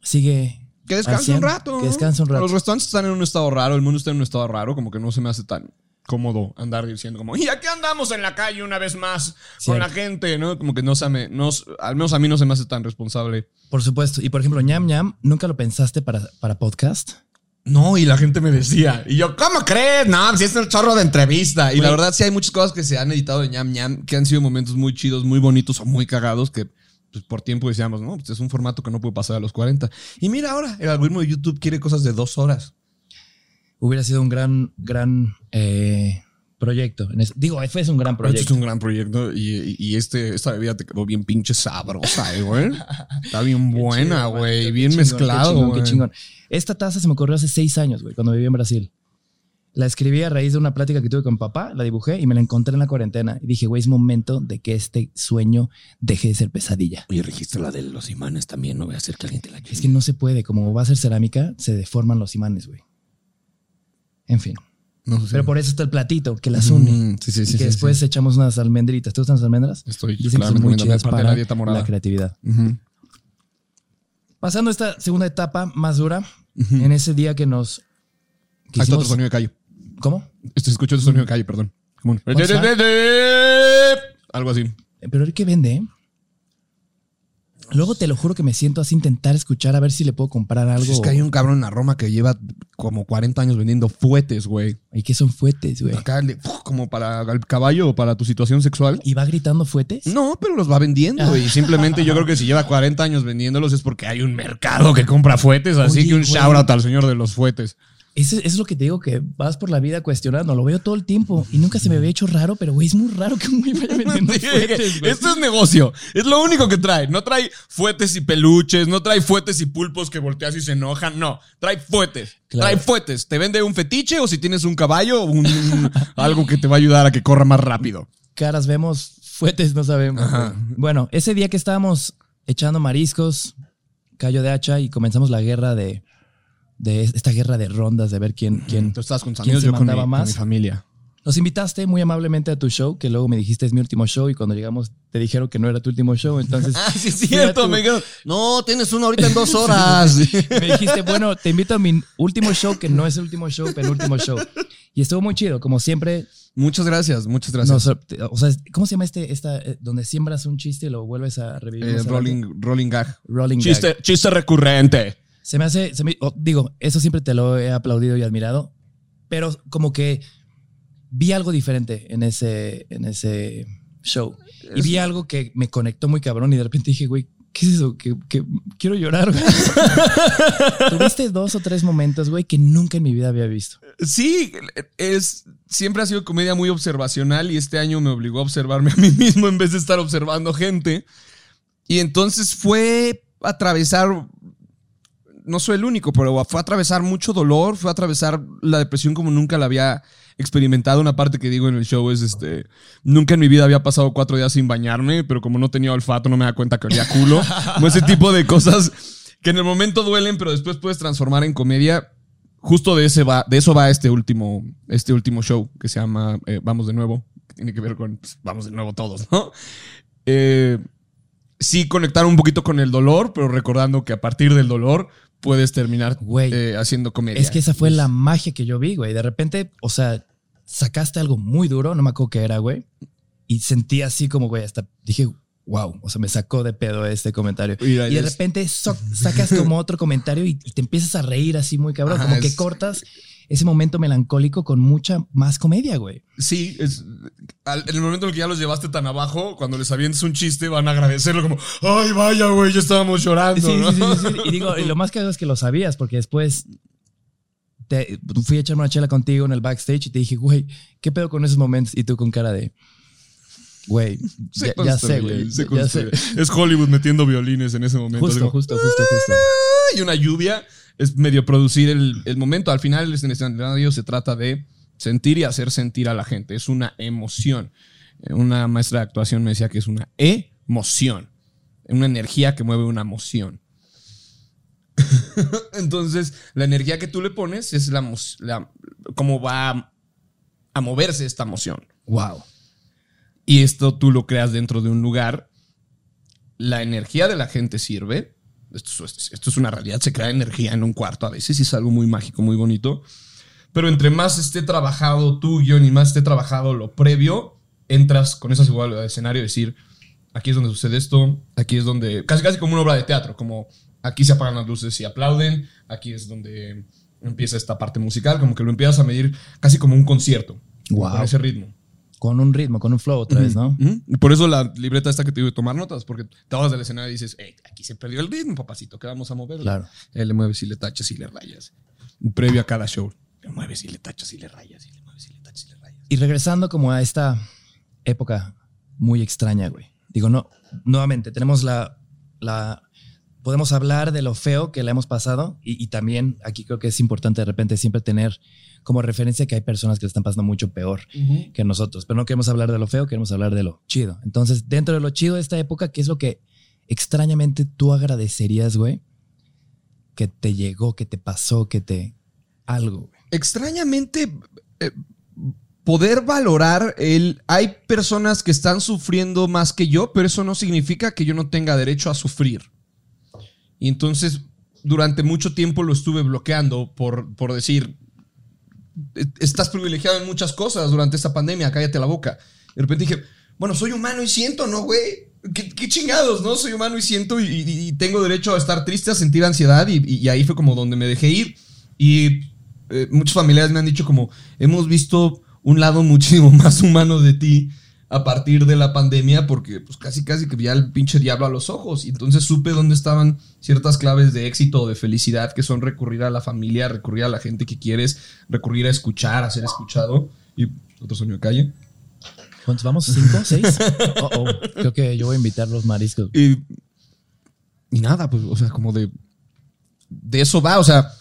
sigue. Que descanse 100, un rato. Que descanse un rato. Los restaurantes están en un estado raro, el mundo está en un estado raro, como que no se me hace tan cómodo andar diciendo como, y aquí andamos en la calle una vez más con la gente, ¿no? Como que no se me, no, al menos a mí no se me hace tan responsable. Por supuesto. Y por ejemplo, ñam ñam, ¿nunca lo pensaste para, para podcast? No, y la gente me decía, y yo, ¿cómo crees? No, si es el chorro de entrevista. Y la verdad sí hay muchas cosas que se han editado de ñam ñam, que han sido momentos muy chidos, muy bonitos o muy cagados, que pues, por tiempo decíamos, no, pues es un formato que no puede pasar a los 40. Y mira ahora, el algoritmo de YouTube quiere cosas de dos horas. Hubiera sido un gran, gran eh, proyecto. Digo, fue es un gran Esto es proyecto. un gran proyecto y, y este, esta bebida te quedó bien pinche sabrosa, eh, güey. Está bien buena, güey. Bien qué chingón, mezclado, Qué chingón, güey. qué chingón. Esta taza se me ocurrió hace seis años, güey, cuando viví en Brasil. La escribí a raíz de una plática que tuve con papá, la dibujé y me la encontré en la cuarentena. Y dije, güey, es momento de que este sueño deje de ser pesadilla. Oye, registra la de los imanes también, no voy a hacer que alguien te la Es que no se puede, como va a ser cerámica, se deforman los imanes, güey. En fin. No sé. Pero por eso está el platito que las une. Mm, sí, sí, y sí, que después echamos unas almendritas. ¿Te gustan las almendras? Estoy Dicen que son muy chidas para la dieta morada. la creatividad. Ujú. Pasando a esta segunda etapa más dura, en ese día que nos... que Ahí está otro hicimos- sonido de calle. ¿Cómo? Este escuchó otro sonido de calle, perdón. Como un-? Algo así. Pero el que vende, ¿eh? Luego te lo juro que me siento así intentar escuchar a ver si le puedo comprar algo. Es que hay un cabrón en la Roma que lleva como 40 años vendiendo fuetes, güey. ¿Y qué son fuetes, güey? Acá, como para el caballo o para tu situación sexual. ¿Y va gritando fuetes? No, pero los va vendiendo Ah. y simplemente yo creo que si lleva 40 años vendiéndolos es porque hay un mercado que compra fuetes, así Oye, que un güey. shout out al señor de los fuetes. Eso, eso es lo que te digo, que vas por la vida cuestionando. Lo veo todo el tiempo y nunca se me había hecho raro, pero güey, es muy raro que un güey vaya vendiendo Sí, fuetes, güey. Esto es negocio. Es lo único que trae. No trae fuetes y peluches, no trae fuetes y pulpos que volteas y se enojan. No, trae fuetes. Claro. Trae fuetes. Te vende un fetiche o si tienes un caballo, un, algo que te va a ayudar a que corra más rápido. Caras vemos, fuetes no sabemos. Bueno, ese día que estábamos echando mariscos, callo de hacha y comenzamos la guerra de, de esta guerra de rondas, de ver quién, quién, Tú estás con ¿Quién amigos, se yo con mi, mandaba con más? mi familia. Nos invitaste muy amablemente a tu show, que luego me dijiste es mi último show y cuando llegamos te dijeron que no era tu último show, entonces Ah, sí, es fui a cierto. tu- Me dijeron, no, tienes uno ahorita en dos horas. me dijiste, bueno, te invito a mi último show, que no es el último show, penúltimo show. Y estuvo muy chido, como siempre. muchas gracias, muchas gracias. nos- o sea, ¿cómo se llama este, esta, eh, donde siembras un chiste y lo vuelves a revivir? Eh, más adelante? rolling, rolling gag. Rolling gag. Chiste, chiste recurrente. Se me hace, se me- oh, digo, eso siempre te lo he aplaudido y admirado, pero como que vi algo diferente en ese, en ese show. Y vi algo que me conectó muy cabrón y de repente dije, güey, ¿qué es eso? Que, que quiero llorar, güey. Tuviste dos o tres momentos, güey, que nunca en mi vida había visto. Sí, es, siempre ha sido comedia muy observacional y este año me obligó a observarme a mí mismo en vez de estar observando gente. Y entonces fue atravesar, no soy el único, pero fue atravesar mucho dolor, fue atravesar la depresión como nunca la había experimentado. Una parte que digo en el show es este, nunca en mi vida había pasado cuatro días sin bañarme, pero como no tenía olfato no me da cuenta que olía culo. Como ese tipo de cosas que en el momento duelen, pero después puedes transformar en comedia justo de ese va, de eso va este último, este último show que se llama eh, Vamos de nuevo. que Tiene que ver con pues, Vamos de nuevo todos, ¿no? Eh, sí conectar un poquito con el dolor, pero recordando que a partir del dolor puedes terminar Güey. eh, haciendo comedia. Es que esa fue la magia que yo vi, güey. De repente, o sea, sacaste algo muy duro, no me acuerdo qué era, güey. Y sentí así como, güey, hasta dije, wow, o sea, me sacó de pedo este comentario. Y de repente so- sacas como otro comentario y, y te empiezas a reír así muy cabrón. Ajá, como que es- cortas ese momento melancólico con mucha más comedia, güey. Sí, es, al- en el momento en el que ya los llevaste tan abajo, cuando les avientes un chiste, van a agradecerlo como, ay, vaya, güey, ya estábamos llorando. sí, ¿no? sí, sí, sí. Y digo, y lo más cagado es que lo sabías, porque después te, fui a echarme una chela contigo en el backstage y te dije, güey, ¿qué pedo con esos momentos? Y tú con cara de, güey, ya, ya sé, güey. ya sé. Es Hollywood metiendo violines en ese momento. Justo, Digo, justo, justo, justo. y una lluvia es medio producir el, el momento. Al final, en el escenario se trata de sentir y hacer sentir a la gente. Es una emoción. Eh, Una maestra de actuación me decía que es una emoción. Una energía que mueve una emoción. Entonces, la energía que tú le pones es la, la- cómo va a, a moverse esta emoción. Wow. Y esto tú lo creas dentro de un lugar. La energía de la gente sirve. Esto, es- esto es una realidad. Se crea energía en un cuarto a veces y es algo muy mágico, muy bonito. Pero entre más esté trabajado tú, John, y más esté trabajado lo previo, entras con esa seguridad de escenario y decir, aquí es donde sucede esto, aquí es donde, casi casi como una obra de teatro, como aquí se apagan las luces y aplauden, aquí es donde empieza esta parte musical, como que lo empiezas a medir casi como un concierto, Wow. con ese ritmo. Con un ritmo, con un flow otra vez, ¿no? Y por eso la libreta esta que te digo de tomar notas, porque te vas del escenario y dices, "Ey, aquí se perdió el ritmo, papacito, ¿qué vamos a mover? Claro. Eh, le mueves y le tachas y le rayas. Previo a cada show, le mueves y le tachas y le rayas, y le mueves y le tachas y le rayas. Y regresando como a esta época muy extraña, güey. Digo, no, nuevamente, tenemos la, la, podemos hablar de lo feo que le hemos pasado y, y también aquí creo que es importante de repente siempre tener como referencia que hay personas que le están pasando mucho peor que nosotros, pero no queremos hablar de lo feo, queremos hablar de lo chido. Entonces, dentro de lo chido de esta época, ¿qué es lo que extrañamente tú agradecerías, güey? Que te llegó, que te pasó, que te... algo, güey. extrañamente eh, poder valorar el hay personas que están sufriendo más que yo, pero eso no significa que yo no tenga derecho a sufrir. Y entonces durante mucho tiempo lo estuve bloqueando por, por decir "E- estás privilegiado en muchas cosas durante esta pandemia, cállate la boca. De repente dije, bueno, soy humano y siento, ¿no, güey? ¿Qué, qué chingados, ¿no? Soy humano y siento y, y- y tengo derecho a estar triste, a sentir ansiedad y, y ahí fue como donde me dejé ir. Y eh, muchos familiares me han dicho como, hemos visto un lado muchísimo más humano de ti a partir de la pandemia porque pues casi casi que ya el pinche diablo a los ojos y entonces supe dónde estaban ciertas claves de éxito o de felicidad que son recurrir a la familia, recurrir a la gente que quieres, recurrir a escuchar, a ser escuchado y otro sueño de calle. ¿Cuántos vamos? ¿Cinco? ¿Seis? Oh, oh. Creo que yo voy a invitar los mariscos. Y, y nada, pues, o sea, como de. De eso va, o sea,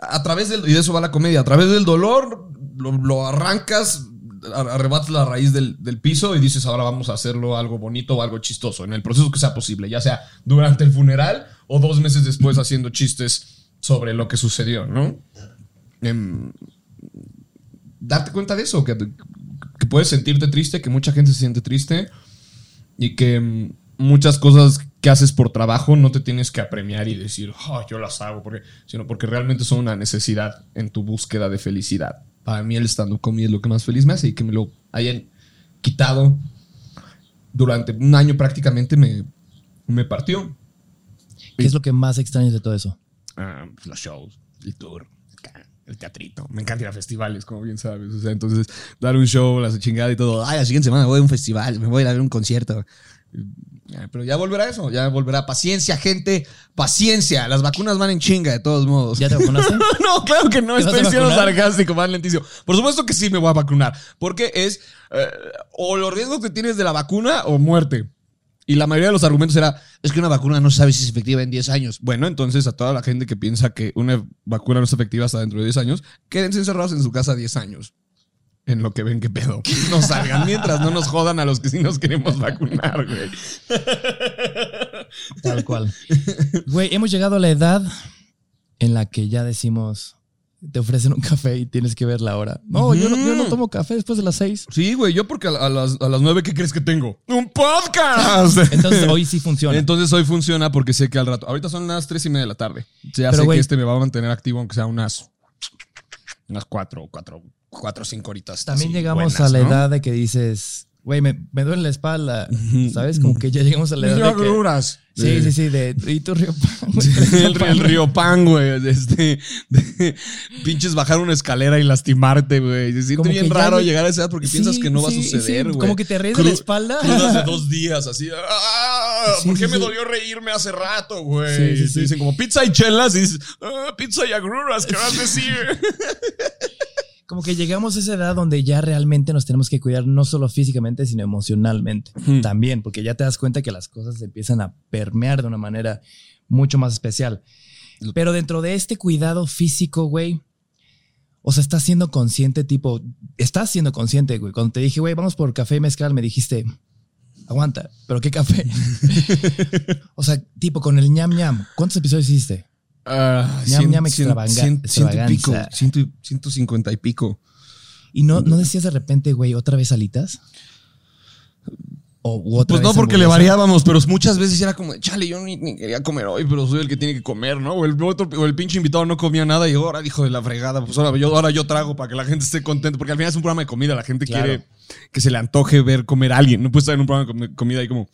a través del. Y de eso va la comedia. A través del dolor, lo, lo arrancas, ar- arrebatas la raíz del, del piso y dices, ahora vamos a hacerlo algo bonito o algo chistoso. En el proceso que sea posible, ya sea durante el funeral o dos meses después haciendo chistes sobre lo que sucedió, ¿no? Em, darte cuenta de eso, que, puedes sentirte triste, que mucha gente se siente triste y que mm, muchas cosas que haces por trabajo no te tienes que apremiar y decir, "Oh, yo las hago, porque, sino porque realmente son una necesidad en tu búsqueda de felicidad. Para mí el stand-up comedy es lo que más feliz me hace y que me lo hayan quitado durante un año prácticamente me, me partió. ¿Qué es lo que más extrañas de todo eso? Pues, los shows, el tour, el teatrito. Me encanta ir a festivales, como bien sabes. O sea, entonces, dar un show, la chingada y todo. Ay, la siguiente semana voy a un festival, me voy a ir a ver un concierto. Ya, Pero ya volverá eso, ya volverá. Paciencia, gente, paciencia. Las vacunas van en chinga, de todos modos. ¿Ya te vacunaste? No, claro que no, ¿Te vas estoy siendo sarcástico, más lentísimo. Por supuesto que sí me voy a vacunar, porque es eh, o los riesgos que tienes de la vacuna o muerte. Y la mayoría de los argumentos era, es que una vacuna no sabe si es efectiva en 10 años. Bueno, entonces a toda la gente que piensa que una vacuna no es efectiva hasta dentro de 10 años, quédense encerrados en su casa 10 años. En lo que ven que pedo. No salgan mientras no nos jodan a los que sí nos queremos vacunar, güey. Tal cual. Güey, hemos llegado a la edad en la que ya decimos, te ofrecen un café y tienes que ver la hora. No, yo, no yo no tomo café después de las seis. Sí, güey, yo porque a, a las, a las 9, ¿qué crees que tengo? ¡Un podcast! Entonces hoy sí funciona. Entonces hoy funciona porque sé que al rato. Ahorita son las tres y media de la tarde. Ya Pero, sé güey- que este me va a mantener activo, aunque sea unas. Unas cuatro, cuatro, cuatro o cinco horitas. También así llegamos buenas, a la ¿no? edad de que dices, güey, me, me duele la espalda. ¿Sabes? Como que ya llegamos a la edad de que... Sí, sí, sí, de... Y tu río Pan, güey. el, río- el río Pan, güey. de Este, de pinches bajar una escalera y lastimarte, güey. Se siente Como bien raro le- llegar a esa edad porque Sí, piensas que no va a suceder, sí, güey. como que te ríes de la espalda. Crudas de dos días, así. ¡Ah! Sí, ¿Por qué sí, me sí. dolió reírme hace rato, güey? Sí, sí. Dicen como pizza y chelas y dices, "Ah, pizza y agruras, ¿qué vas a decir? Como que llegamos a esa edad donde ya realmente nos tenemos que cuidar no solo físicamente, sino emocionalmente también, porque ya te das cuenta que las cosas se empiezan a permear de una manera mucho más especial. Pero dentro de este cuidado físico, güey, o sea, estás siendo consciente, tipo, estás siendo consciente, güey. Cuando te dije, güey, vamos por café y mezcal, me dijiste, aguanta, pero ¿qué café? o sea, tipo, con el ñam ñam, ¿cuántos episodios hiciste? Ah, Ñam, ñam ciento y pico, ciento, y- ciento cincuenta y pico. ¿Y no, no decías de repente, güey, otra vez alitas? O, Pues no porque le variábamos, pero muchas veces era como, chale, yo ni, ni quería comer hoy, pero soy el que tiene que comer, ¿no? O el, otro, o el pinche invitado no comía nada y ahora dijo de la fregada, pues ahora yo, ahora yo trago para que la gente esté contenta, porque al final es un programa de comida, la gente Claro. quiere que se le antoje ver comer a alguien, no puede estar en un programa de comi- comida ahí como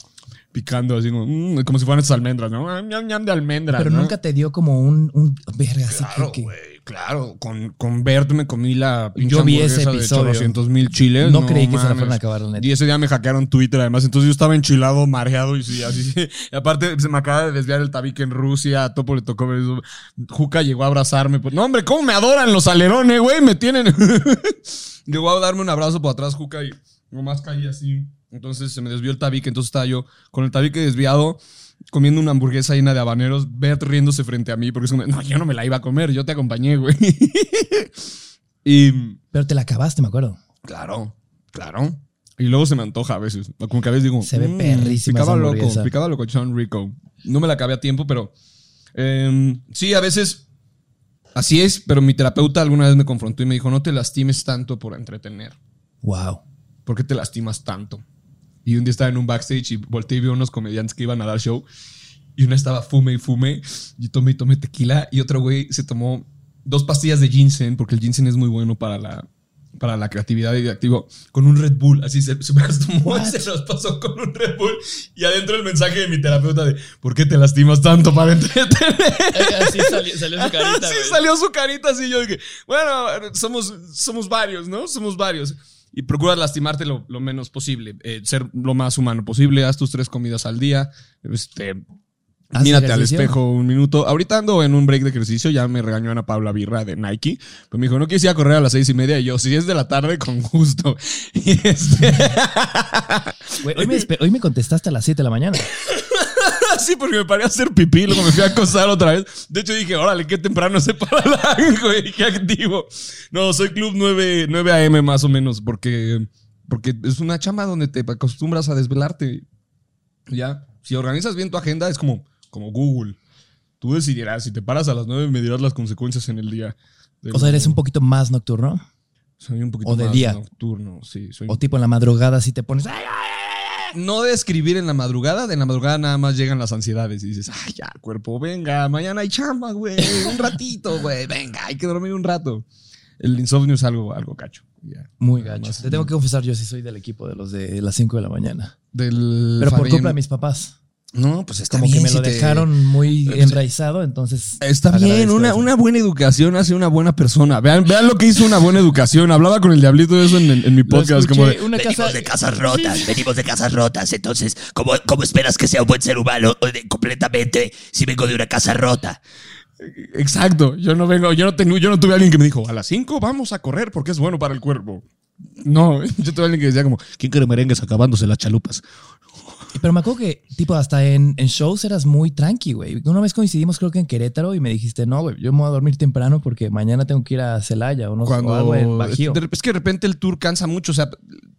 picando, así como, mm, como si fueran esas almendras, ¿no? Ah, ñam, ñam de almendras. Pero ¿no? nunca te dio como un, un verga, así Claro, que- Claro, con, con Bert me comí la pinche Yo vi ese de episodio. 800 mil chiles. No creí que se la mames. fueran a acabar, la neta. Y ese día me hackearon Twitter, además. Entonces yo estaba enchilado, mareado y sí, así. Y aparte se me acaba de desviar el tabique en Rusia. A Topo le tocó ver eso. Juca llegó a abrazarme. Pues, no, hombre, ¿cómo me adoran los alerones, güey? Me tienen. llegó a darme un abrazo por atrás, Juca, y nomás caí así. Entonces se me desvió el tabique. Entonces estaba yo con el tabique desviado. Comiendo una hamburguesa llena de habaneros, Bert riéndose frente a mí, porque es como, no, yo no me la iba a comer, yo te acompañé, güey. y Pero te la acabaste, me acuerdo. Claro, claro. Y luego se me antoja a veces. Como que a veces digo. Se ve "Mm, perrísima Picaba esa loco, hamburguesa". picaba locochón rico. No me la acabé a tiempo, pero. em, sí, a veces. Así es, pero mi terapeuta alguna vez me confrontó y me dijo: No te lastimes tanto por entretener. Wow. ¿Por qué te lastimas tanto? Y un día estaba en un backstage y volteé y vi a unos comediantes que iban a dar show. Y una estaba fume y fume. Y tomé y tomé tequila. Y otro güey se tomó dos pastillas de ginseng, porque el ginseng es muy bueno para la, para la creatividad y activo, con un Red Bull. Así se, se me y se los pasó con un Red Bull. Y adentro el mensaje de mi terapeuta de ¿Por qué te lastimas tanto para entretener? Así salió, salió su carita, sí, güey. salió su carita así. Yo dije, bueno, somos, somos varios, ¿no? Somos varios. Y procura lastimarte lo, lo menos posible. eh, ser lo más humano posible. Haz tus tres comidas al día. Este, ¿Haz mírate al espejo un minuto. Ahorita ando en un break de ejercicio. Ya me regañó Ana Paula Birra de Nike. Pero me dijo, no quieres ir a correr a las seis y media. Y yo, si es de la tarde, con gusto. Y este. Güey, hoy, me hoy me contestaste a las 7 de la mañana. Sí, porque me paré a hacer pipí, luego me fui a acostar otra vez. De hecho dije, órale, qué temprano se para la güey, qué activo. No, soy club 9, 9 AM más o menos, porque, porque es una chamba donde te acostumbras a desvelarte. Ya, si organizas bien tu agenda, es como, como Google. Tú decidirás, si te paras a las 9 me dirás las consecuencias en el día. O sea, eres un poquito más nocturno. Soy un poquito o de más día. nocturno, sí. Soy O tipo en la madrugada si te pones. "Ay, no de escribir en la madrugada, de en la madrugada nada más llegan las ansiedades y dices, ay, ya, cuerpo, venga, mañana hay chamba, güey, un ratito, güey, venga, hay que dormir un rato. El insomnio es algo, algo cacho. Muy gacho. Te tengo que confesar, yo sí soy del equipo de los de las 5 de la mañana. Del Pero por culpa de mis papás. No, pues está Como bien. que me si lo te- dejaron muy Pero, pues, enraizado, entonces. Está bien, una, una buena educación hace una buena persona. Vean, vean lo que hizo una buena educación. Hablaba con el diablito de eso en, en mi podcast. escuché, Como de, una venimos casa. de casas rotas, venimos de casas rotas. Entonces, ¿cómo, cómo esperas que sea un buen ser humano completamente si vengo de una casa rota? Exacto. Yo no vengo, yo no tengo, yo no tuve a alguien que me dijo, a las 5 vamos a correr porque es bueno para el cuerpo. No, yo tuve a alguien que decía como, ¿quién quiere merengues acabándose las chalupas? Pero me acuerdo que, tipo, hasta en, en shows eras muy tranqui, güey. Una vez coincidimos, creo que en Querétaro, y me dijiste, no, güey, yo me voy a dormir temprano porque mañana tengo que ir a Celaya o, no, o algo en Bajío. es que de repente el tour cansa mucho. O sea,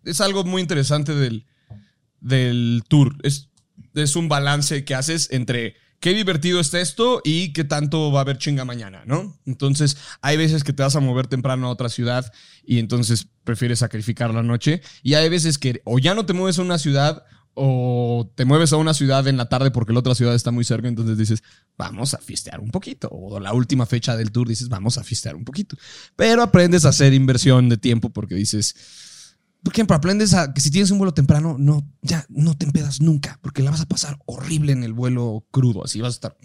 es algo muy interesante del, del tour. Es, es un balance que haces entre qué divertido está esto y qué tanto va a haber chinga mañana, ¿no? Entonces, hay veces que te vas a mover temprano a otra ciudad y entonces prefieres sacrificar la noche. Y hay veces que o ya no te mueves a una ciudad o te mueves a una ciudad en la tarde porque la otra ciudad está muy cerca, entonces dices, vamos a fiestear un poquito. O la última fecha del tour dices, vamos a fiestear un poquito. Pero aprendes a hacer inversión de tiempo porque dices, por ejemplo, aprendes a que si tienes un vuelo temprano, no, ya no te empedas nunca, porque la vas a pasar horrible en el vuelo crudo, así vas a estar.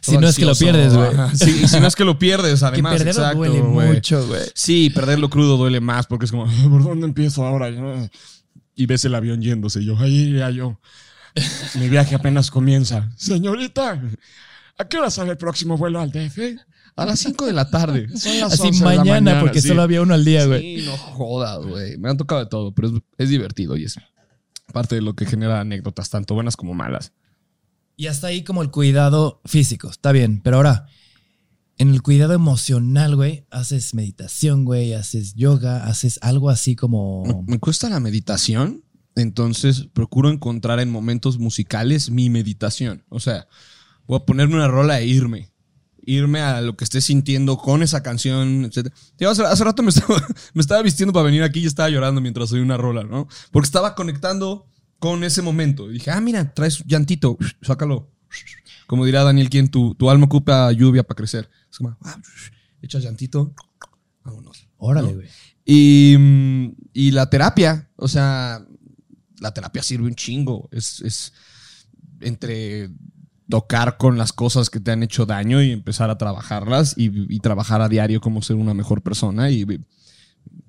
Si no es que lo pierdes, güey. Sí, si no es que lo pierdes, Que además. perderlo exacto, duele mucho, güey. Sí, perderlo crudo duele más porque es como, ¿por dónde empiezo ahora? Y ves el avión yéndose. y Yo, ahí iría yo. Mi viaje apenas comienza. Señorita, ¿a qué hora sale el próximo vuelo al DF? A las 5 de la tarde. Son las Así 11 de la mañana, porque sí. solo había uno al día, güey. Sí, no jodas, güey. Me han tocado de todo, pero es, es divertido y es parte de lo que genera anécdotas, tanto buenas como malas. Y hasta ahí como el cuidado físico, está bien. Pero ahora, en el cuidado emocional, güey, haces meditación, güey, haces yoga, haces algo así como... Me cuesta la meditación, entonces procuro encontrar en momentos musicales mi meditación. O sea, voy a ponerme una rola e irme. Irme a lo que esté sintiendo con esa canción, etc. Tío, hace, rato me estaba, me estaba vistiendo para venir aquí y estaba llorando mientras oí una rola, ¿no? Porque estaba conectando con ese momento. Y dije, ah, mira, traes llantito, sácalo. Como dirá Daniel, quien tu, tu alma ocupa lluvia para crecer. Es como, ah, echas llantito, vámonos. Órale, ¿no? güey. Y, mm, y la terapia, o sea, la terapia sirve un chingo. Es, es entre tocar con las cosas que te han hecho daño y empezar a trabajarlas y, y trabajar a diario como ser una mejor persona y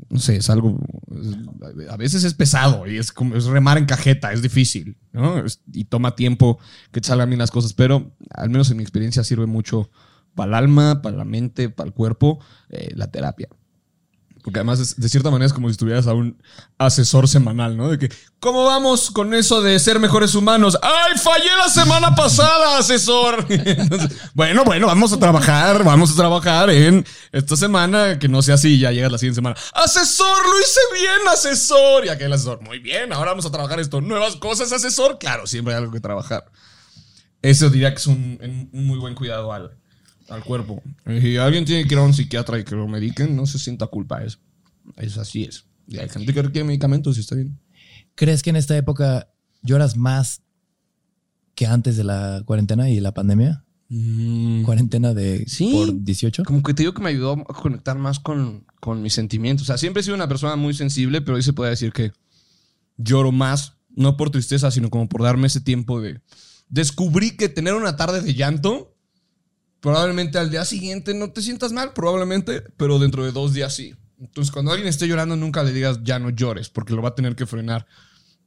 no sé, es algo es- a veces es pesado y es como es remar en cajeta, es difícil, ¿no? Es- y toma tiempo que te salgan bien las cosas, pero al menos en mi experiencia sirve mucho para el alma, para la mente, para el cuerpo, eh, la terapia. Porque además, de cierta manera, es como si estuvieras a un asesor semanal, ¿no? De que, ¿cómo vamos con eso de ser mejores humanos? ¡Ay, fallé la semana pasada, asesor! Bueno, bueno, vamos a trabajar, vamos a trabajar en esta semana, que no sea así, ya llegas la siguiente semana. ¡Asesor, lo hice bien, asesor! Y aquel asesor, muy bien, ahora vamos a trabajar esto. ¿Nuevas cosas, asesor? Claro, siempre hay algo que trabajar. Eso diría que es un, un muy buen cuidado al, al cuerpo. Y alguien tiene que ir a un psiquiatra y que lo mediquen, no se sienta culpa. Es, es así es. Y hay gente que requiere medicamentos y está bien. ¿Crees que en esta época lloras más que antes de la cuarentena y la pandemia? Cuarentena de Sí. por 18. Como que te digo que me ayudó a conectar más con, con mis sentimientos. O sea, siempre he sido una persona muy sensible, pero hoy se puede decir que lloro más, no por tristeza, sino como por darme ese tiempo de... Descubrí que tener una tarde de llanto, probablemente al día siguiente no te sientas mal, probablemente, pero dentro de dos días sí. Entonces, cuando alguien esté llorando, nunca le digas ya no llores, porque lo va a tener que frenar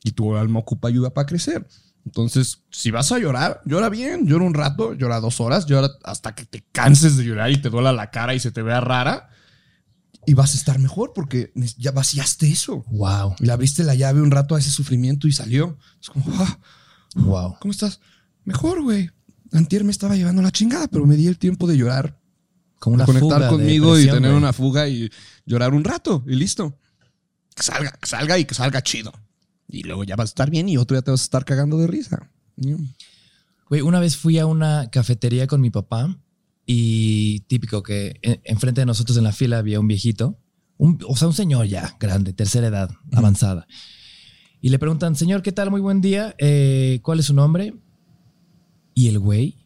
y tu alma ocupa ayuda para crecer. Entonces, si vas a llorar, llora bien, llora un rato, llora dos horas, llora hasta que te canses de llorar y te duela la cara y se te vea rara. Y vas a estar mejor porque ya vaciaste eso. Wow, Le abriste la llave un rato a ese sufrimiento y salió. Es como, ah, wow. ¿cómo estás? Mejor, güey. Antier me estaba llevando la chingada, pero me di el tiempo de llorar, Como de una conectar fuga de conmigo y depresión, tener güey. una fuga y llorar un rato y listo. Que salga, que salga y que salga chido. Y luego ya vas a estar bien y otro día te vas a estar cagando de risa. Güey, una vez fui a una cafetería con mi papá y típico que en- enfrente de nosotros en la fila había un viejito, un- o sea, un señor ya grande, tercera edad, avanzada. Y le preguntan, señor, ¿qué tal? Muy buen día. Eh, ¿Cuál es su nombre? Y el güey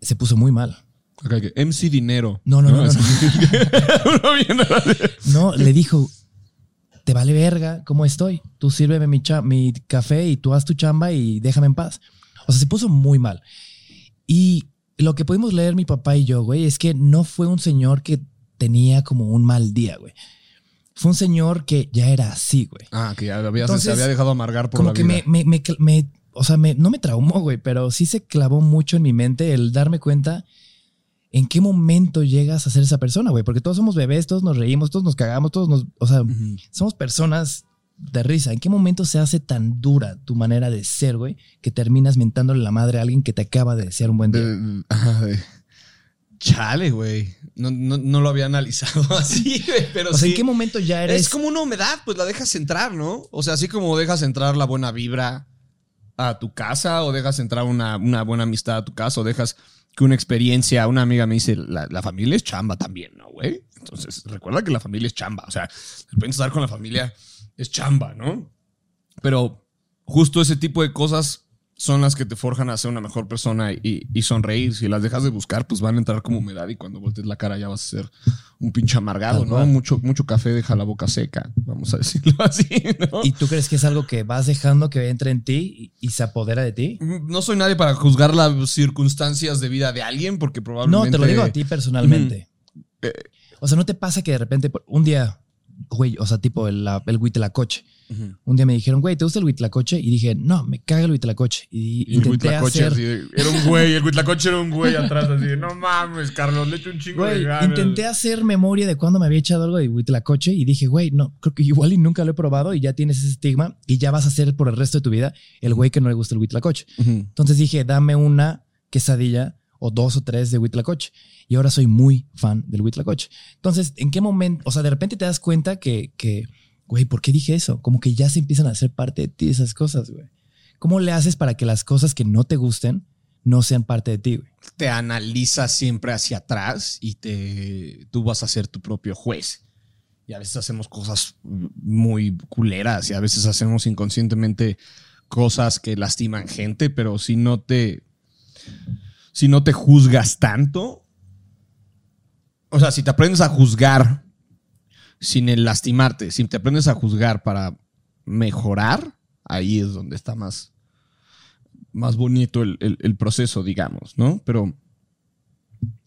se puso muy mal. MC Dinero. No, no, no, no, no. Le dijo, te vale verga cómo estoy. Tú sírveme mi, mi café y tú haz tu chamba y déjame en paz. O sea, se puso muy mal. Y lo que pudimos leer mi papá y yo, güey, es que no fue un señor que tenía como un mal día, güey. Fue un señor que ya era así, güey. Ah, que ya había, Entonces, se había dejado amargar por Como la que vida. me, me, me, me- o sea, me- no me traumó, güey, pero sí se clavó mucho en mi mente el darme cuenta en qué momento llegas a ser esa persona, güey. Porque todos somos bebés, todos nos reímos, todos nos cagamos, todos nos, o sea, somos personas de risa. ¿En qué momento se hace tan dura tu manera de ser, güey, que terminas mentándole la madre a alguien que te acaba de desear un buen día? Chale, güey. No, no, no lo había analizado así, güey, pero o sea, sí. ¿en qué momento ya eres? Es como una humedad, pues la dejas entrar, ¿no? O sea, así como dejas entrar la buena vibra a tu casa, o dejas entrar una, una buena amistad a tu casa, o dejas que una experiencia, una amiga me dice, la, la familia es chamba también, ¿no, güey? Entonces, recuerda que la familia es chamba. O sea, de repente estar con la familia es chamba, ¿no? Pero justo ese tipo de cosas son las que te forjan a ser una mejor persona y, y sonreír. Si las dejas de buscar, pues van a entrar como humedad y cuando voltees la cara ya vas a ser un pinche amargado, ¿no? Mucho, mucho café deja la boca seca, vamos a decirlo así, ¿no? ¿Y tú crees que es algo que vas dejando que entre en ti y, y se apodera de ti? No soy nadie para juzgar las circunstancias de vida de alguien porque No, probablemente... te lo digo a ti personalmente. Eh. O sea, ¿no te pasa que de repente un día, güey, o sea, tipo el, la- el huitlacoche, un día me dijeron, güey, ¿te gusta el huitlacoche? Y dije, no, me caga el huitlacoche. Y, Y el intenté Huitlacoche hacer... así de- era un güey, el Huitlacoche era un güey atrás así de, no mames, Carlos, le echo un chingo Güey, de ganas. intenté hacer memoria de cuando me había echado algo de huitlacoche y dije, güey, no, creo que igual y nunca lo he probado y ya tienes ese estigma y ya vas a ser por el resto de tu vida el güey que no le gusta el huitlacoche. Ujú. Entonces dije, dame una quesadilla o dos o tres de huitlacoche. Y ahora soy muy fan del huitlacoche. Entonces, ¿en qué momento? O sea, de repente te das cuenta que, que, güey, ¿por qué dije eso? Como que ya se empiezan a hacer parte de ti esas cosas, güey. ¿Cómo le haces para que las cosas que no te gusten no sean parte de ti, güey? te analizas siempre hacia atrás y te, tú vas a ser tu propio juez. Y a veces hacemos cosas muy culeras y a veces hacemos inconscientemente cosas que lastiman gente, pero si no te, si no te juzgas tanto, o sea, si te aprendes a juzgar sin el lastimarte, si te aprendes a juzgar para mejorar, ahí es donde está más, más bonito el, el- el proceso, digamos, ¿no? Pero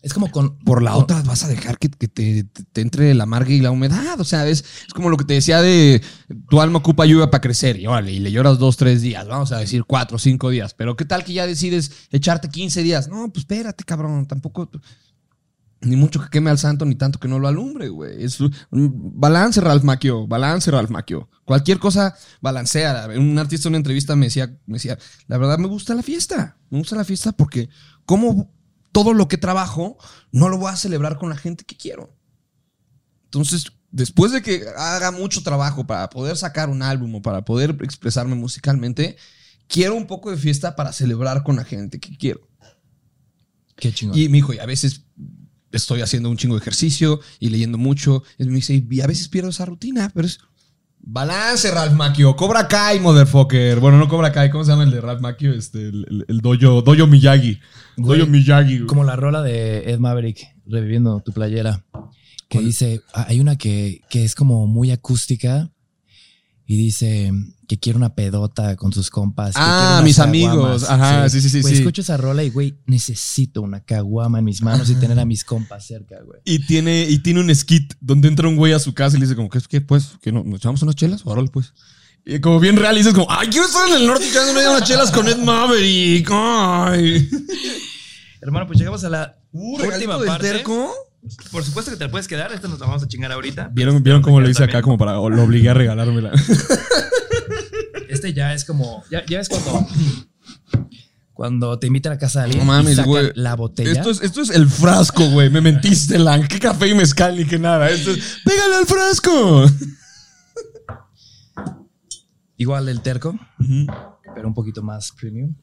Es como con. por la otra vas a dejar que, que te, te- te entre la amarga y la humedad. O sea, es, es como lo que te decía de tu alma ocupa lluvia para crecer. Y órale, y le lloras dos, tres días. Vamos a decir cuatro, cinco días. Pero ¿qué tal que ya decides echarte 15 días? No, pues espérate, cabrón. Tampoco. Ni mucho que queme al santo, ni tanto que no lo alumbre, güey. Es balance, Ralph Macchio. Balance, Ralph Macchio. Cualquier cosa balancea. Un artista en una entrevista me decía, me decía, la verdad me gusta la fiesta. Me gusta la fiesta porque como todo lo que trabajo no lo voy a celebrar con la gente que quiero. Entonces, después de que haga mucho trabajo para poder sacar un álbum o para poder expresarme musicalmente, quiero un poco de fiesta para celebrar con la gente que quiero. Qué chingón. Y me dijo, y a veces estoy haciendo un chingo de ejercicio y leyendo mucho. Y me dice, y a veces pierdo esa rutina, pero es balance, Ralph Macchio. Cobra Kai, motherfucker. Bueno, no Cobra Kai, ¿cómo se llama el de Ralph Macchio? Este, el, el, el dojo, dojo Miyagi. Güey, dojo Miyagi. güey. Como la rola de Ed Maverick, reviviendo tu playera, que dice, ah, hay una que, que es como muy acústica y dice que quiere una pedota con sus compas. que Ah, mis caguamas. amigos. Ajá, sí, sí, sí, sí. escucho esa rola y, güey, necesito una caguama en mis manos y tener a mis compas cerca, güey. Y tiene, y tiene un skit donde entra un güey a su casa y le dice como, ¿qué, qué pues? ¿Que no, ¿Nos echamos unas chelas? Órale, pues. Y como bien real, y dices como, ay, quiero estar en el norte echándome unas chelas con Ed Maverick. Ay. Hermano, pues llegamos a la Uh, última del parte. terco. Por supuesto que te la puedes quedar. Esta nos la vamos a chingar ahorita. ¿Vieron, ¿vieron cómo lo hice acá? Como para, lo obligué a regalármela. Este ya es como. Ya, ya ves cuando. Cuando te invitan a casa de alguien No mames, y sacan güey. la botella. Esto es, esto es el frasco, güey. Me mentiste, Lan. ¿Qué café y mezcal ni qué nada? Esto es, ¡Pégale al frasco! Igual del terco, pero un poquito más premium.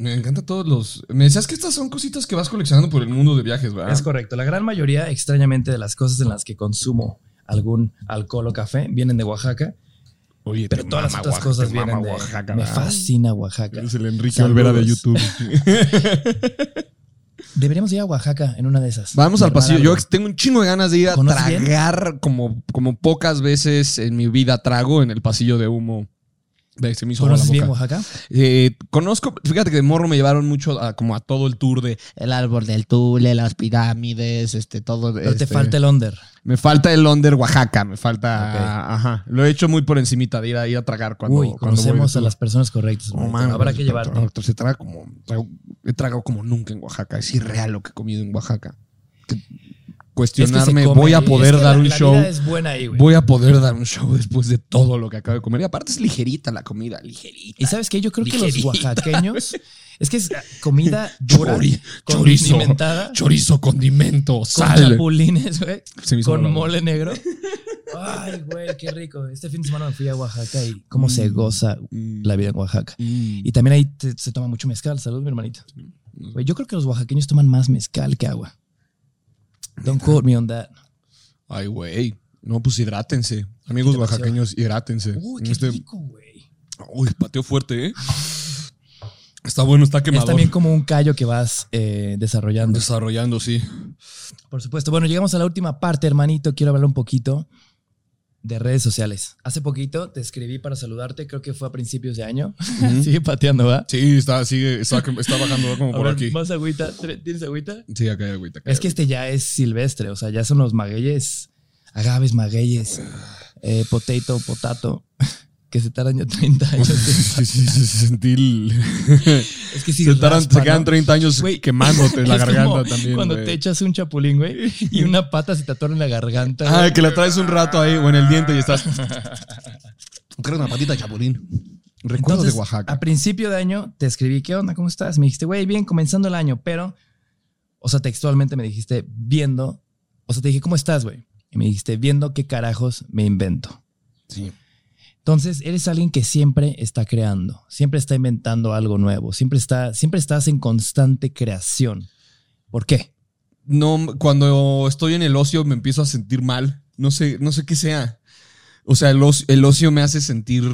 Me encanta todos los. Me decías que estas son cositas que vas coleccionando por el mundo de viajes, ¿verdad? Es correcto. La gran mayoría, extrañamente, de las cosas en las que consumo algún alcohol o café vienen de Oaxaca, Oye, pero todas las otras Oaxaca, cosas vienen de. Oaxaca, me fascina Oaxaca. Eres el Enrique Saludos. Olvera de YouTube. Deberíamos ir a Oaxaca en una de esas. Vamos al pasillo. Yo tengo un chingo de ganas de ir a tragar como, como pocas veces en mi vida trago en el pasillo de humo. Se me hizo ¿Conoces bien. Oaxaca? Eh, conozco, fíjate que de morro me llevaron mucho a, como a todo el tour de El árbol del Tule, las pirámides, este, todo. Pero te este, falta el under. Me falta el Onder Oaxaca, me falta. Ajá. Lo he hecho muy por encimita de ir a, ir a tragar cuando. Uy, cuando voy conocemos de a tour. las personas correctas. Hermanito. mames, Habrá que llevarte. Se traga como. trago- he tragado como nunca en Oaxaca. Es irreal lo que he comido en Oaxaca. Que- Es que se cuestionarme, voy a poder Es que dar la- un la show. es buena ahí, güey. Voy a poder dar un show después de todo lo que acabo de comer. Y aparte es ligerita la comida, ligerita. Y sabes qué, yo creo que los oaxaqueños es que es comida dura, Chori- chorizo, chorizo, condimento, con sal. chapulines, güey, con mole negro. Ay, güey, qué rico. Este fin de semana me fui a Oaxaca y cómo se goza Mm. la vida en Oaxaca. Mm. Y también ahí te- se toma mucho mezcal. Salud, mi hermanito. Güey, yo creo que los oaxaqueños toman más mezcal que agua. Don't quote me on that. Ay, güey. No, pues hidrátense. Amigos oaxaqueños, hidrátense. Uy, qué este- rico, güey. Uy, pateo fuerte, ¿eh? Está bueno, está Es quemador. también como un callo que vas eh, desarrollando. Desarrollando, sí. Por supuesto. Bueno, llegamos a la última parte, hermanito. Quiero hablar un poquito de redes sociales. Hace poquito te escribí para saludarte, creo que fue a principios de año. Sigue pateando, ¿va? Sí, está, sigue, está, está bajando como A por ver, aquí. ¿Más agüita? ¿Tienes agüita? Sí, acá hay agüita. acá hay Es que este ya es silvestre, o sea, ya son los magueyes, agaves, magueyes, eh, potato, potato, que se tardan ya 30 años. Sí, sí, sí, sí, sentí el- es que si se, raspa, se quedan ¿no? 30 años Güey, quemándote la Es como garganta también. Cuando te echas un chapulín, güey, y una pata se te atora en la garganta. Ah, que la traes un rato ahí o en el diente y estás. Traes una patita de chapulín. Recuerdos de Oaxaca. A principio de año te escribí, ¿qué onda? ¿Cómo estás? Me dijiste, güey, bien, comenzando el año, pero, o sea, textualmente me dijiste, viendo, o sea, te dije, ¿cómo estás, güey? Y me dijiste, viendo qué carajos me invento. Sí. Entonces, eres alguien que siempre está creando, siempre está inventando algo nuevo, siempre, está, siempre estás en constante creación. ¿Por qué? No, cuando estoy en el ocio me empiezo a sentir mal. No sé, no sé qué sea. O sea, el ocio, el ocio me hace sentir.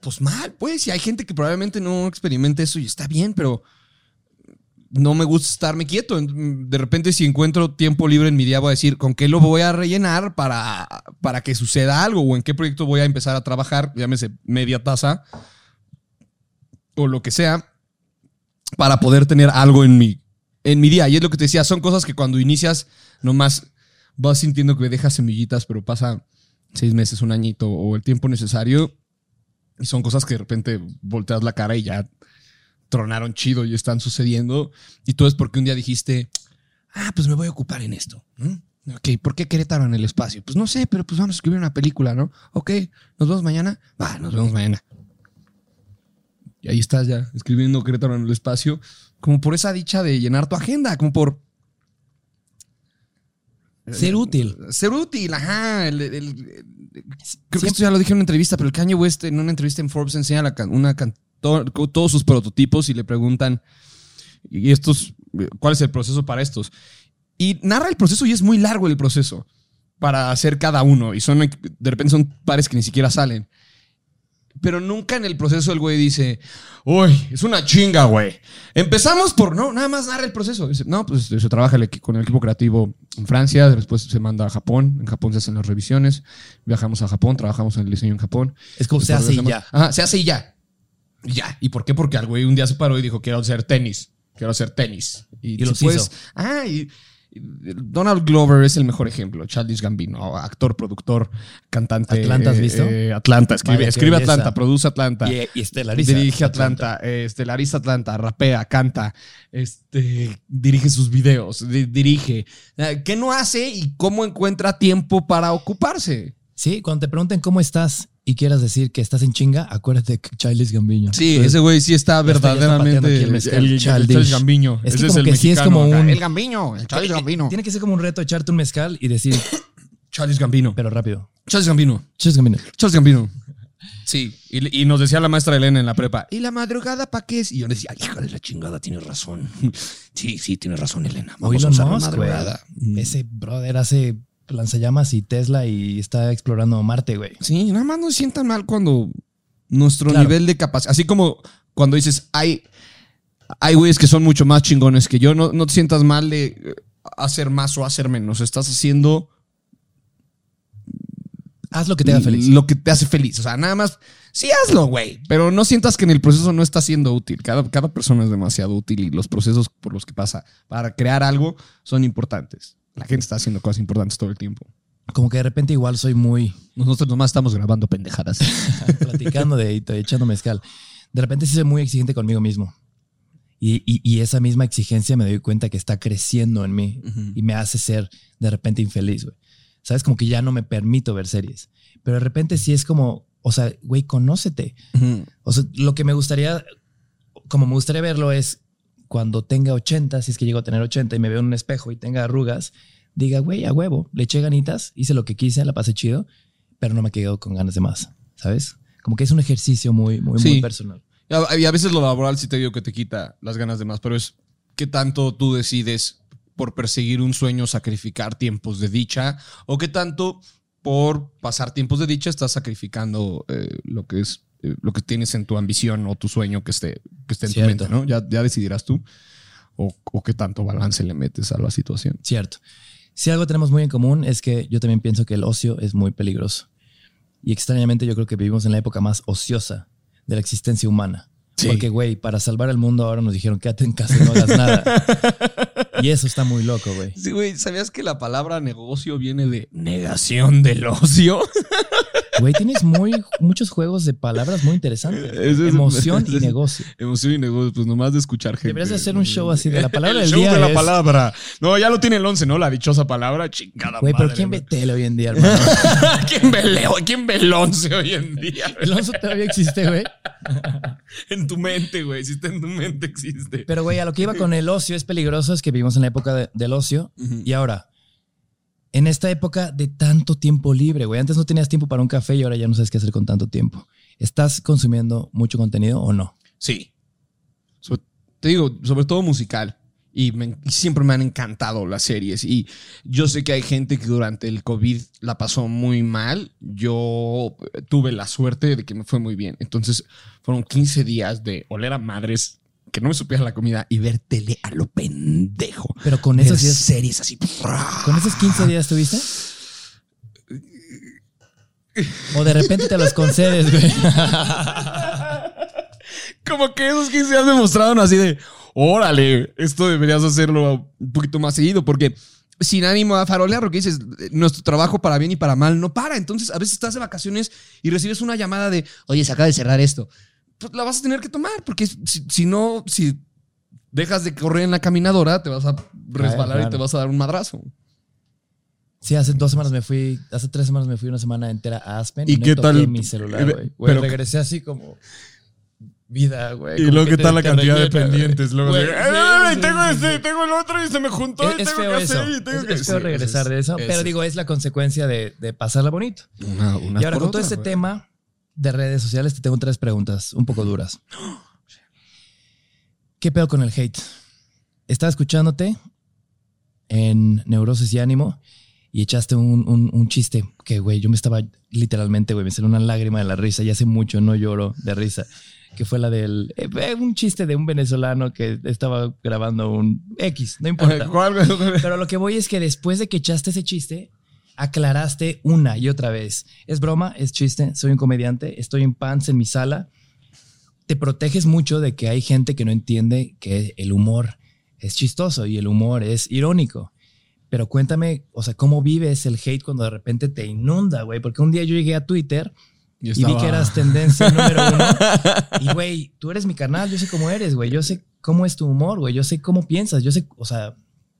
Pues mal, pues. Y hay gente que probablemente no experimente eso y está bien, pero no me gusta estarme quieto. De repente, si encuentro tiempo libre en mi día, voy a decir con qué lo voy a rellenar para, para que suceda algo o en qué proyecto voy a empezar a trabajar. Llámese media taza. o lo que sea para poder tener algo en mi, en mi día. Y es lo que te decía, son cosas que cuando inicias nomás vas sintiendo que dejas semillitas, pero pasa seis meses, un añito o el tiempo necesario. Y son cosas que de repente volteas la cara y ya tronaron chido y están sucediendo. Y todo es porque un día dijiste, ah, pues me voy a ocupar en esto. ¿no? Ok, ¿por qué Querétaro en el espacio? Pues no sé, pero pues vamos a escribir una película, ¿no? Ok, nos vemos mañana. Va, nos vemos mañana. Y ahí estás ya, escribiendo Querétaro en el espacio, como por esa dicha de llenar tu agenda, como por Ser útil. ser útil, ajá. el- el- el- creo que esto ya lo dije en una entrevista, pero el Kanye West en una entrevista en Forbes enseña la una can- to- todos sus prototipos y le preguntan, ¿y estos, cuál es el proceso para estos? Y narra el proceso y es muy largo el proceso para hacer cada uno. Y son, de repente son pares que ni siquiera salen. Pero nunca en el proceso el güey dice, uy, es una chinga, güey. Empezamos por, no, nada más narra el proceso. Dice, no, pues se trabaja el con el equipo creativo en Francia, después se manda a Japón, en Japón se hacen las revisiones, viajamos a Japón, trabajamos en el diseño en Japón. Es como se hace y ya. Ajá, se hace y ya. Ya. ¿Y por qué? Porque al güey un día se paró y dijo, quiero hacer tenis. Quiero hacer tenis. Y los hizo. Ah, y, Donald Glover es el mejor ejemplo. Childish Gambino, actor, productor, cantante. ¿Atlanta has eh, visto? eh, Atlanta, escribe, Vaya, escribe. Atlanta, produce Atlanta. Y, y estelariza. Dirige Atlanta, eh, estelariza Atlanta, rapea, canta, este, dirige sus videos, di- dirige. Eh, ¿Qué no hace y cómo encuentra tiempo para ocuparse? Sí, cuando te pregunten cómo estás y quieras decir que estás en chinga, acuérdate que Childish Gambino. Sí, Entonces, ese güey sí está está- está verdaderamente aquí el mezcal, Childish. Gambiño. Es que Ese como el que sí es como acá. un- El Gambiño, el Childish Gambino. Tiene que ser como un reto echarte un mezcal y decir, Childish Gambino. pero rápido. Childish Gambino. Childish Gambino. Childish Gambino. Sí, y, y nos decía la maestra Elena en la prepa, ¿y la madrugada para qué es? Y yo le decía, "Ay, hija de la chingada, tienes razón. Sí, sí, tienes razón, Elena. Vamos a usar la madrugada. Ese brother hace lanzallamas y Tesla y está explorando Marte, güey. Sí, nada más no se sientan mal cuando nuestro Claro. nivel de capacidad, así como cuando dices, hay, hay güeyes que son mucho más chingones que yo, no, no te sientas mal de eh, hacer más o hacer menos, estás haciendo Haz lo que te haga feliz. lo que te hace feliz, o sea, nada más, sí hazlo, güey, pero no sientas que en el proceso no está siendo útil, cada, cada persona es demasiado útil y los procesos por los que pasa para crear algo son importantes. La gente está haciendo cosas importantes todo el tiempo. Como que de repente igual soy muy Nosotros nomás estamos grabando pendejadas. platicando de y echando mezcal. De repente sí soy muy exigente conmigo mismo. Y, y- y esa misma exigencia me doy cuenta que está creciendo en mí y me hace ser de repente infeliz, güey. ¿Sabes? Como que ya no me permito ver series. Pero de repente sí es como, o sea, güey, conócete. O sea, lo que me gustaría, como me gustaría verlo es cuando tenga 80, si es que llego a tener 80 y me veo en un espejo y tenga arrugas, diga, güey, a huevo, le eché ganitas, hice lo que quise, la pasé chido, pero no me quedo con ganas de más, ¿sabes? Como que es un ejercicio muy, muy, Sí. muy personal. Y a, veces lo laboral sí te digo que te quita las ganas de más, pero es qué tanto tú decides por perseguir un sueño sacrificar tiempos de dicha o qué tanto por pasar tiempos de dicha estás sacrificando eh, lo que es lo que tienes en tu ambición o tu sueño que esté, que esté en Cierto. tu mente, ¿no? Ya, ya decidirás tú o, o qué tanto balance le metes a la situación. Cierto. Si algo tenemos muy en común es que yo también pienso que el ocio es muy peligroso. Y extrañamente yo creo que vivimos en la época más ociosa de la existencia humana. Sí. Porque, güey, para salvar el mundo ahora nos dijeron quédate en casa y no hagas nada. y eso está muy loco, güey. Sí, güey, ¿sabías que la palabra negocio viene de negación del ocio? Güey, tienes muy, muchos juegos de palabras muy interesantes. Es- Emoción y negocio. Emoción y negocio, pues nomás de escuchar gente. Deberías de hacer un show así de la palabra El del show día de la es- palabra. No, ya lo tiene el 11, ¿no? La dichosa palabra. Chingada Güey, pero madre, ¿quién ve tele hoy en día, hermano? ¿Quién ve Leo? ¿Quién ve el 11 hoy en día? El once todavía existe, güey. En tu mente, güey. Si está en tu mente, existe. Pero, güey, a lo que iba con el ocio es peligroso, es que vivimos en la época de- del ocio. Y ahora, en esta época de tanto tiempo libre, güey, antes no tenías tiempo para un café y ahora ya no sabes qué hacer con tanto tiempo. ¿Estás consumiendo mucho contenido o no? Sí. Te digo, sobre todo musical. Y siempre me han encantado las series. Y yo sé que hay gente que durante el COVID la pasó muy mal. Yo eh, tuve la suerte de que me fue muy bien. Entonces fueron 15 días de oler a madres, que no me supiera la comida y ver tele a lo pendejo. Pero con días, series así. con esos 15 días tuviste? O de repente te los concedes, güey. Como que esos 15 días me mostraron así de, órale, esto deberías hacerlo un poquito más seguido, porque sin ánimo a farolear, lo que dices, nuestro trabajo para bien y para mal no para. Entonces, a veces estás de vacaciones y recibes una llamada de, oye, se acaba de cerrar esto. Pues la vas a tener que tomar, porque si, si no, si dejas de correr en la caminadora, te vas a resbalar claro. y te vas a dar un madrazo. Sí, hace dos semanas me fui, hace tres semanas me fui una semana entera a Aspen. ¿Y no qué toqué tal? mi celular, güey. Pero- regresé así como vida, güey. Y luego, ¿qué tal la cantidad de pendientes? Luego, "Ay, tengo sí, este, sí. tengo el otro y se me juntó y Es, es tengo que hacer y tengo Es, que es feo Sí, regresar de eso. es- Pero digo, es la consecuencia de, pasarla bonito. Y ahora, con todo este tema de redes sociales, te tengo tres preguntas un poco duras. ¿Qué pedo con el hate? Estaba escuchándote en Neurosis y Ánimo y echaste un, un- un chiste que, güey, yo me estaba literalmente, güey, me salió una lágrima de la risa y hace mucho no lloro de risa. Que fue la del. eh, eh, un chiste de un venezolano que estaba grabando un X, no importa. Pero lo que voy es que después de que echaste ese chiste, aclaraste una y otra vez. Es broma, es chiste, soy un comediante, estoy en pants en mi sala. Te proteges mucho de que hay gente que no entiende que el humor es chistoso y el humor es irónico. Pero cuéntame, o sea, ¿cómo vives el hate cuando de repente te inunda, güey? Porque un día yo llegué a Twitter y vi que eras tendencia número uno. Y, güey, tú eres mi canal, yo sé cómo eres, güey. Yo sé cómo es tu humor, güey. Yo sé cómo piensas, yo sé, o sea,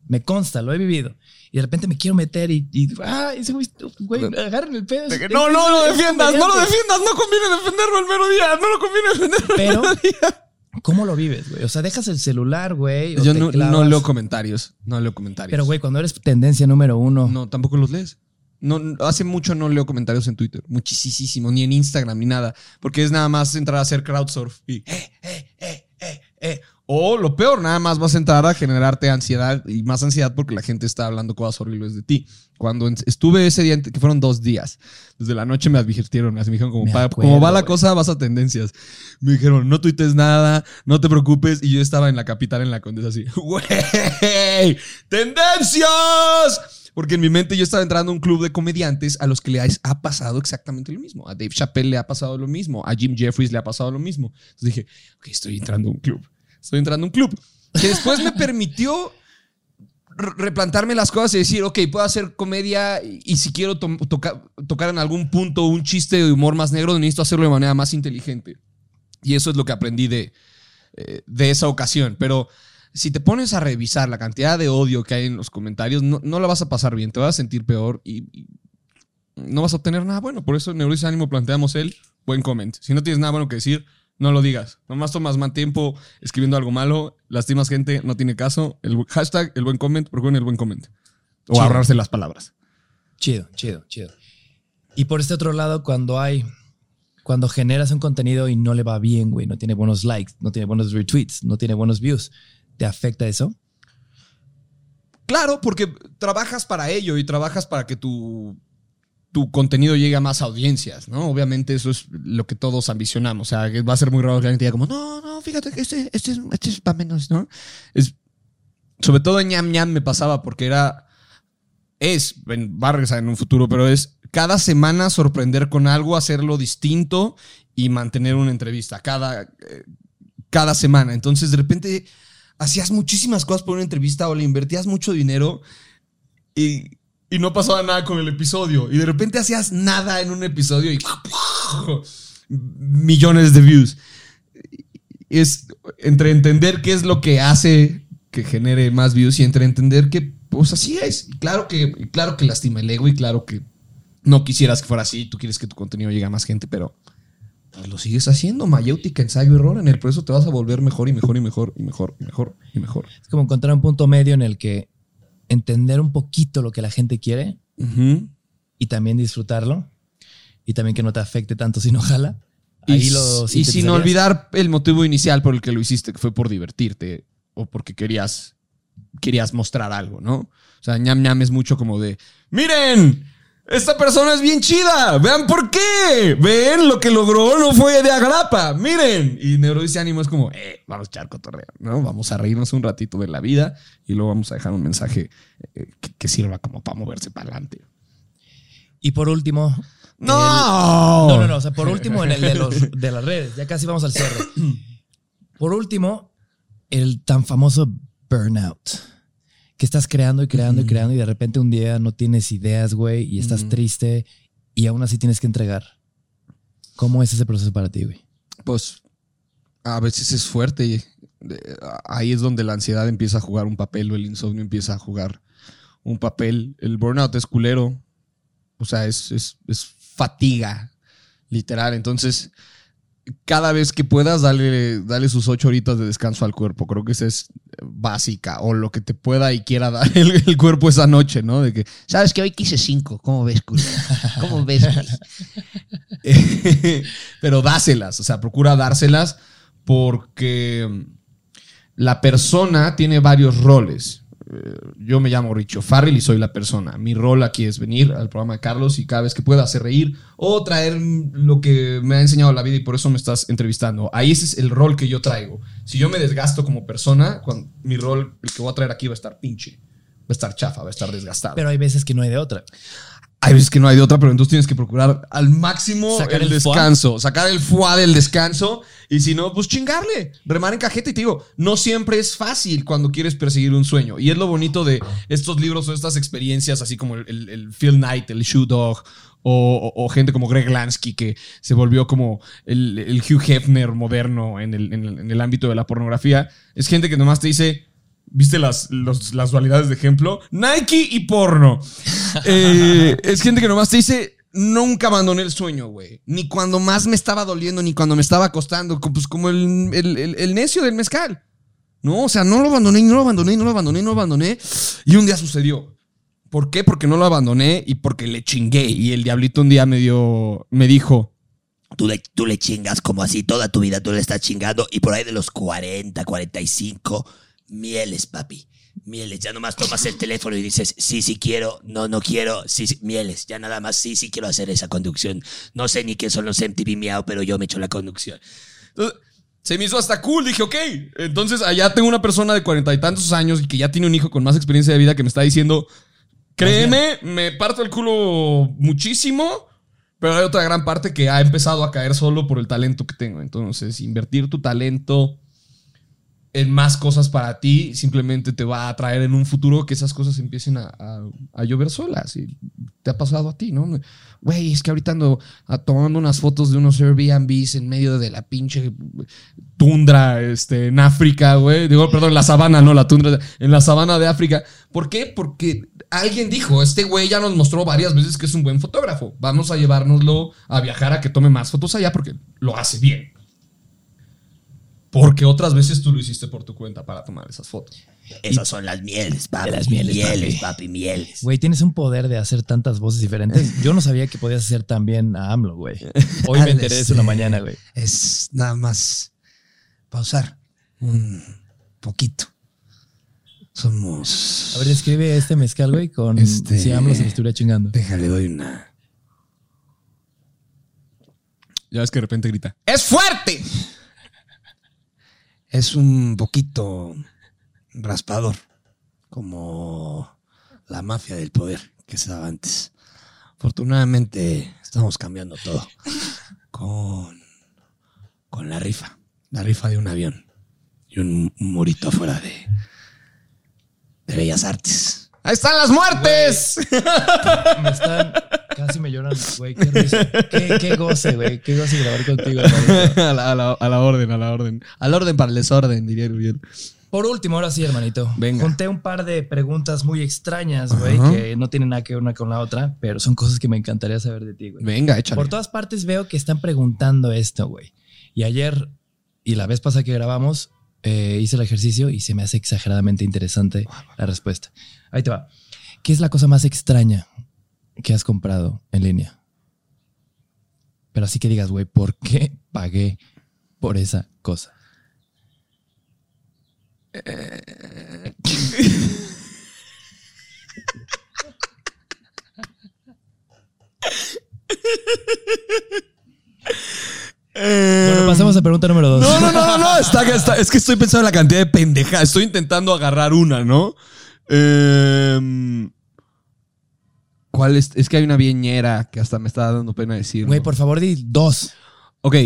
me consta, lo he vivido. Y de repente me quiero meter y, y ah, ese güey, güey, agarren el pedo. De que, Es- no, no lo defiendas, no lo comediante". defiendas, no conviene defenderlo el mero día, no lo conviene defenderlo. el Pero, mero día. ¿cómo lo vives, güey? O sea, dejas el celular, güey. Yo no, leo comentarios, no leo comentarios. Pero, güey, cuando eres tendencia número uno, No, tampoco los lees. No, no, hace mucho no leo comentarios en Twitter. Muchísimo. Ni en Instagram, ni nada. Porque es nada más entrar a hacer crowdsurf y eh, eh, eh, eh, eh. O lo peor, nada más vas a entrar a generarte ansiedad y más ansiedad porque la gente está hablando cosas horribles de ti. Cuando estuve ese día, que fueron dos días, desde la noche me advirtieron, me dijeron, como, Me "Pa- acuerdo, como va la güey. cosa, vas a tendencias. Me dijeron, no tuites nada, no te preocupes. Y yo estaba en la capital, en la condesa, así, ¡güey! ¡Tendencias! Porque en mi mente yo estaba entrando a un club de comediantes a los que les ha pasado exactamente lo mismo. A Dave Chappelle le ha pasado lo mismo. A Jim Jeffries le ha pasado lo mismo. Entonces dije, ok, estoy entrando a un club. Estoy entrando a un club. Que después me permitió re- replantarme las cosas y decir, ok, puedo hacer comedia y, si quiero to- toca- tocar en algún punto un chiste de humor más negro, necesito hacerlo de manera más inteligente. Y eso es lo que aprendí de, eh, de esa ocasión. Pero si te pones a revisar la cantidad de odio que hay en los comentarios, no, no la vas a pasar bien, te vas a sentir peor y, y no vas a obtener nada bueno. Por eso en Neurosis Ánimo planteamos el buen comment. Si no tienes nada bueno que decir, no lo digas. Nomás tomas más tiempo escribiendo algo malo, lastimas gente, no tiene caso. El hashtag, el buen comment, procuren el buen comment. O Chido. ahorrarse las palabras. Chido, chido, chido. Y por este otro lado, cuando hay, cuando generas un contenido y no le va bien, güey, no tiene buenos likes, no tiene buenos retweets, no tiene buenos views, ¿te afecta eso? Claro, porque trabajas para ello y trabajas para que tu, tu contenido llegue a más audiencias, ¿no? Obviamente eso es lo que todos ambicionamos. O sea, va a ser muy raro que alguien diga como, no, no, fíjate que este, este, es, este es para menos, ¿no? Es, sobre todo en ñam ñam me pasaba porque era, es, va a en un futuro, pero es cada semana sorprender con algo, hacerlo distinto y mantener una entrevista cada, eh, cada semana. Entonces, de repente hacías muchísimas cosas por una entrevista o le invertías mucho dinero y, y no pasaba nada con el episodio. Y de repente hacías nada en un episodio y millones de views. Es entre entender qué es lo que hace que genere más views y entre entender que pues así es. Y claro que, y claro que lastima el ego y claro que no quisieras que fuera así, tú quieres que tu contenido llegue a más gente, pero pues lo sigues haciendo, mayéutica, ensayo, error, en el proceso te vas a volver mejor y mejor y mejor y mejor y mejor y mejor. Es como encontrar un punto medio en el que entender un poquito lo que la gente quiere y también disfrutarlo y también que no te afecte tanto si no jala. Ahí y, lo y sin olvidar el motivo inicial por el que lo hiciste, que fue por divertirte o porque querías, querías mostrar algo, ¿no? O sea, ñam ñam es mucho como de, miren, esta persona es bien chida, vean por qué, ven lo que logró, no fue de agrapa, miren. Y Neurodice Ánimo es como, eh, vamos a echar cotorreo, ¿no? Vamos a reírnos un ratito de la vida y luego vamos a dejar un mensaje eh, que, que sirva como para moverse para adelante. Y por último. ¡No! el- no, no, no. O sea, por último, en el de, los, de las redes. Ya casi vamos al cierre. Por último, el tan famoso burnout. Que estás creando y creando y creando y de repente un día no tienes ideas, güey, y estás triste y aún así tienes que entregar. ¿Cómo es ese proceso para ti, güey? Pues a veces es fuerte y ahí es donde la ansiedad empieza a jugar un papel o el insomnio empieza a jugar un papel. El burnout es culero. O sea, es, es- es fatiga, literal. Entonces, cada vez que puedas, dale, sus ocho horitas de descanso al cuerpo. Creo que esa es básica. O lo que te pueda y quiera dar el, cuerpo esa noche, ¿no? De que Sabes que hoy quise cinco. ¿Cómo ves, culo? ¿Cómo ves, pero dáselas, o sea, procura dárselas porque la persona tiene varios roles. Eh, Yo me llamo Richo Farrell y soy la persona. Mi rol aquí es venir al programa de Carlos y cada vez que pueda hacer reír o traer lo que me ha enseñado la vida y por eso me estás entrevistando. Ahí ese es el rol que yo traigo. Si yo me desgasto como persona, cuando, mi rol, el que voy a traer aquí va a estar pinche. Va a estar chafa, va a estar desgastado. Pero hay veces que no hay de otra. Hay veces que no hay de otra, pero entonces tienes que procurar al máximo Sacar el, descanso, sacar el foie del descanso y si no, pues chingarle, remar en cajeta y te digo, no siempre es fácil cuando quieres perseguir un sueño y es lo bonito de estos libros o estas experiencias, así como el, el- el Phil Knight, el Shoe Dog o, o- o gente como Greg Lansky que se volvió como el, el Hugh Hefner moderno en el, en el- en el ámbito de la pornografía, es gente que nomás te dice... ¿Viste las, los- las dualidades de ejemplo? Nike y porno. Eh, es gente que nomás te dice, nunca abandoné el sueño, güey. Ni cuando más me estaba doliendo, ni cuando me estaba acostando. co- Pues como el, el- el- el necio del mezcal. No, o sea, no lo abandoné, no lo abandoné, no lo abandoné, no lo abandoné. Y un día sucedió. ¿Por qué? Porque no lo abandoné y porque le chingué. Y el diablito un día me dio, me dijo, Tú le, tú le chingas como así toda tu vida, tú le estás chingando y por ahí de los 40, 45, mieles, papi. Mieles, ya nomás tomas el teléfono y dices, sí, sí quiero, no, no quiero, sí, sí, mieles, ya nada más, sí, sí quiero hacer esa conducción. No sé ni qué son los MTV Miau, pero yo me echo la conducción. Entonces, se me hizo hasta cool. Dije, ok. Entonces, allá tengo una persona de cuarenta y tantos años y que ya tiene un hijo con más experiencia de vida que me está diciendo, créeme, me parto el culo muchísimo, pero hay otra gran parte que ha empezado a caer solo por el talento que tengo. Entonces, invertir tu talento en más cosas para ti simplemente te va a traer en un futuro que esas cosas empiecen a, a- llover solas. Y te ha pasado a ti, ¿no? Güey, es que ahorita ando tomando unas fotos de unos Airbnbs en medio de la pinche tundra este, en África, güey. Digo, perdón, la sabana, no la tundra, en la sabana de África. ¿Por qué? Porque alguien dijo, este güey ya nos mostró varias veces que es un buen fotógrafo. Vamos a llevárnoslo a viajar a que tome más fotos allá porque lo hace bien. Porque otras veces tú lo hiciste por tu cuenta para tomar esas fotos. Esas son las mieles, papi. Las mieles, mieles, papi. papi, mieles. Güey, tienes un poder de hacer tantas voces diferentes. Yo no sabía que podías hacer también a AMLO, güey. Hoy me enteré de eso en la mañana, güey. Es nada más pausar un poquito. Somos. A ver, describe este mezcal, güey, con Este- si AMLO se lo estuviera chingando. Déjale, doy una. Ya ves que de repente grita. ¡Es fuerte! Es un poquito raspador. Como la mafia del poder que estaba antes. Afortunadamente estamos cambiando todo. Con, con la rifa. La rifa de un avión. Y un, un morito afuera de, de Bellas Artes. ¡Ahí están las muertes! Me están... Casi me lloran, güey. Qué risa. Qué, qué goce, güey. Qué goce grabar contigo. a, la, a la- a la orden, a la orden. Al orden para el desorden, diría Uriel. Por último, ahora sí, hermanito. Venga. Junté un par de preguntas muy extrañas, güey, que no tienen nada que ver una con la otra, pero son cosas que me encantaría saber de ti, güey. Venga, échale. Por todas partes veo que están preguntando esto, güey. Y ayer y la vez pasada que grabamos, eh, hice el ejercicio y se me hace exageradamente interesante la respuesta. Ahí te va. ¿Qué es la cosa más extraña que has comprado en línea? Pero así que digas, güey, ¿por qué pagué por esa cosa? Bueno, pasamos a pregunta número dos. No, no, no, no, no. Está, está- es que estoy pensando en la cantidad de pendejas. Estoy intentando agarrar una, ¿no? Em, ¿Cuál es? Es que hay una viñera que hasta me está dando pena decir. Güey, por favor, di dos. Ok.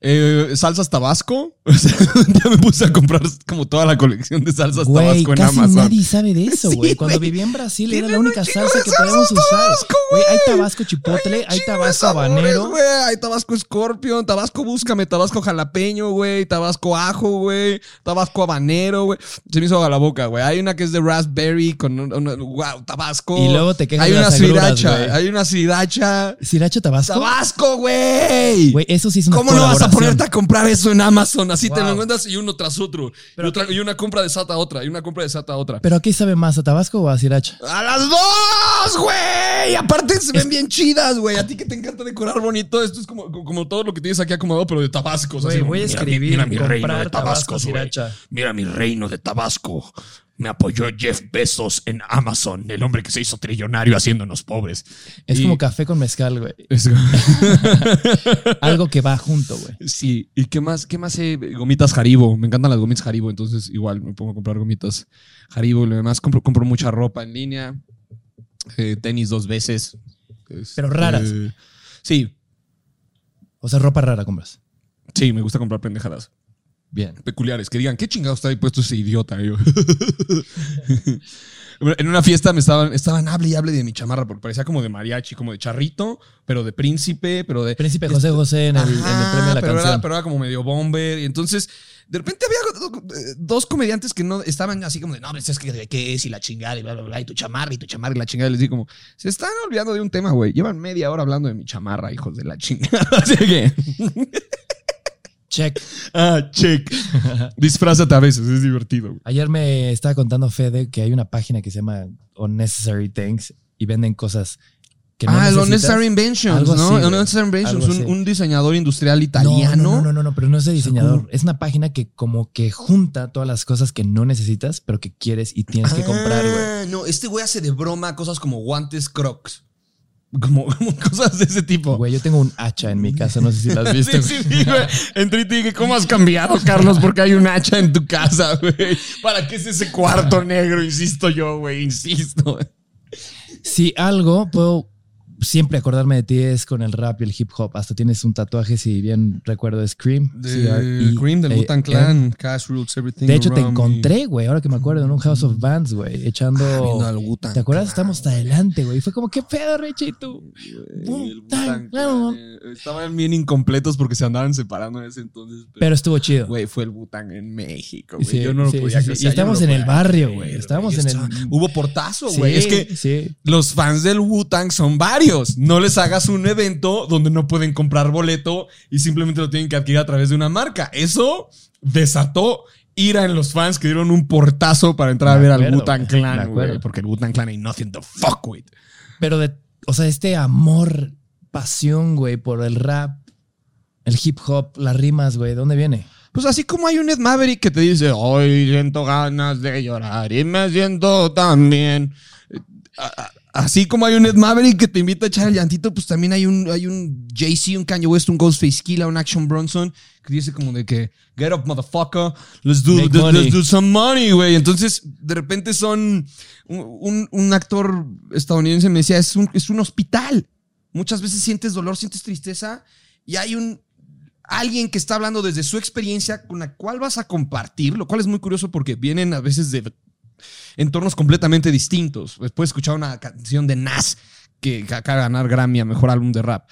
eh, salsas Tabasco. Un día me puse a comprar como toda la colección de salsas Güey, tabasco en casi Amazon. nadie sabe de eso, Sí, güey. Cuando güey. vivía en Brasil era la única un salsa que podíamos usar. Tabasco, Güey, hay tabasco chipotle, hay de tabasco habanero. güey. Hay tabasco scorpion, tabasco búscame, tabasco jalapeño, güey, tabasco ajo, güey, tabasco habanero, güey. Se me hizo agua la boca, güey. Hay una que es de raspberry con un- una, wow, tabasco. Y luego te quejas Hay de una las agruras, sriracha, güey. hay una sriracha. ¿Sriracha tabasco? ¡Tabasco, güey! Güey, eso sí es una ¿Cómo no vas a ponerte a comprar eso en Amazon? Así te Wow. lo encuentras y uno tras otro. Pero y, otra- y una compra de SATA a otra. Y una compra de SATA a otra. ¿Pero a qué sabe más, a tabasco o a sriracha? ¡A las dos, güey! Aparte se ven bien chidas, güey. A ti que te encanta decorar bonito. Esto es como, como todo lo que tienes aquí acomodado, pero de Tabasco. Güey, voy a escribir, mira mi reino de tabasco, sriracha. Mira mi reino de Tabasco. Me apoyó Jeff Bezos en Amazon, el hombre que se hizo trillonario haciéndonos pobres. Es Y- como café con mezcal, güey. Es- Algo que va junto, güey. Sí, ¿y qué más? ¿Qué más? eh? Gomitas Haribo. Me encantan las gomitas Haribo, entonces igual me pongo a comprar gomitas Haribo. Lo demás, compro, compro mucha ropa en línea. eh, tenis dos veces. Este, Pero raras. Sí, O sea, ropa rara compras. sí, me gusta comprar pendejadas Bien. peculiares. Que digan, ¿qué chingados está ahí puesto ese idiota? Yo, en una fiesta me estaban, estaban hable y hable de mi chamarra, porque parecía como de mariachi, como de charrito, pero de príncipe, pero de... Príncipe José José en el, en el Ajá, premio de la pero canción. Era, pero era como medio bomber. Y entonces, de repente había eh, dos comediantes que no estaban así como de, no, pues es que qué es y la chingada y bla, bla, bla, y tu chamarra y tu chamarra y la chingada. Y les digo como, se están olvidando de un tema, güey. Llevan media hora hablando de mi chamarra, hijos de la chingada. Así que, Check. ah, check. Disfrázate a veces, es divertido. güey. Ayer me estaba contando Fede que hay una página que se llama Unnecessary Things y venden cosas que no ah, el. Unnecessary Inventions, ¿no? así. Unnecessary Inventions, un, un diseñador industrial No, italiano. No, no, no, no, pero no es de diseñador. Es una página que como que junta todas las cosas que no necesitas, pero que quieres y tienes que comprar, güey. Ah, No, este güey hace de broma cosas como guantes crocs. Como, como cosas de ese tipo. Güey, yo tengo un hacha en mi casa, no sé si la has visto. Sí, sí, güey. Entré y te dije, ¿cómo has cambiado, Carlos? Porque hay un hacha en tu casa, güey. ¿Para qué es ese cuarto negro? Insisto yo, güey, insisto. Si algo puedo siempre acordarme de ti es con el rap y el hip hop. Hasta tienes un tatuaje, si bien recuerdo, de Scream. De C-R-E-A-M. Cream, del Wu-Tang Clan, Cash Roots, Everything. De hecho, te encontré, güey, ahora que me acuerdo, en un House of Bands, güey, echando. Ah, ¿Te acuerdas? Clan, Estamos hasta adelante, güey. Fue como, ¿qué pedo, Richie? Y tú. Eh, Estaban bien incompletos porque se andaban separando en ese entonces. Pero estuvo chido. Güey, fue el Bután en México, güey. Sí, yo no lo sí, podía sí, sí. creer. Y estamos no en el barrio, güey. Estábamos en el- Hubo portazo, Sí, güey. es que Sí. los fans del Wu-Tang son varios. No les hagas un evento donde no pueden comprar boleto y simplemente lo tienen que adquirir a través de una marca. Eso desató ira en los fans que dieron un portazo para entrar Me a ver al Wu-Tang Clan, güey. Porque el Wu-Tang Clan ain't nothing to fuck with. Pero de, o sea, este amor, pasión, güey, por el rap, el hip hop, las rimas, güey, ¿de dónde viene? Pues así como hay un Ed Maverick que te dice, hoy siento ganas de llorar y me siento también. A- a- Así como hay un Ed Maverick que te invita a echar el llantito, pues también hay un, hay un Jay-Z, un Kanye West, un Ghostface Killa, un Action Bronson que dice como de que, get up, motherfucker, let's do, Make let's, money." let's do some money, güey. Entonces, de repente son, un, un- un actor estadounidense me decía, es un, es un hospital. Muchas veces sientes dolor, sientes tristeza y hay un, alguien que está hablando desde su experiencia con la cual vas a compartir, lo cual es muy curioso porque vienen a veces de entornos completamente distintos. Puedes escuchar una canción de Nas que acaba de ganar Grammy a mejor álbum de rap.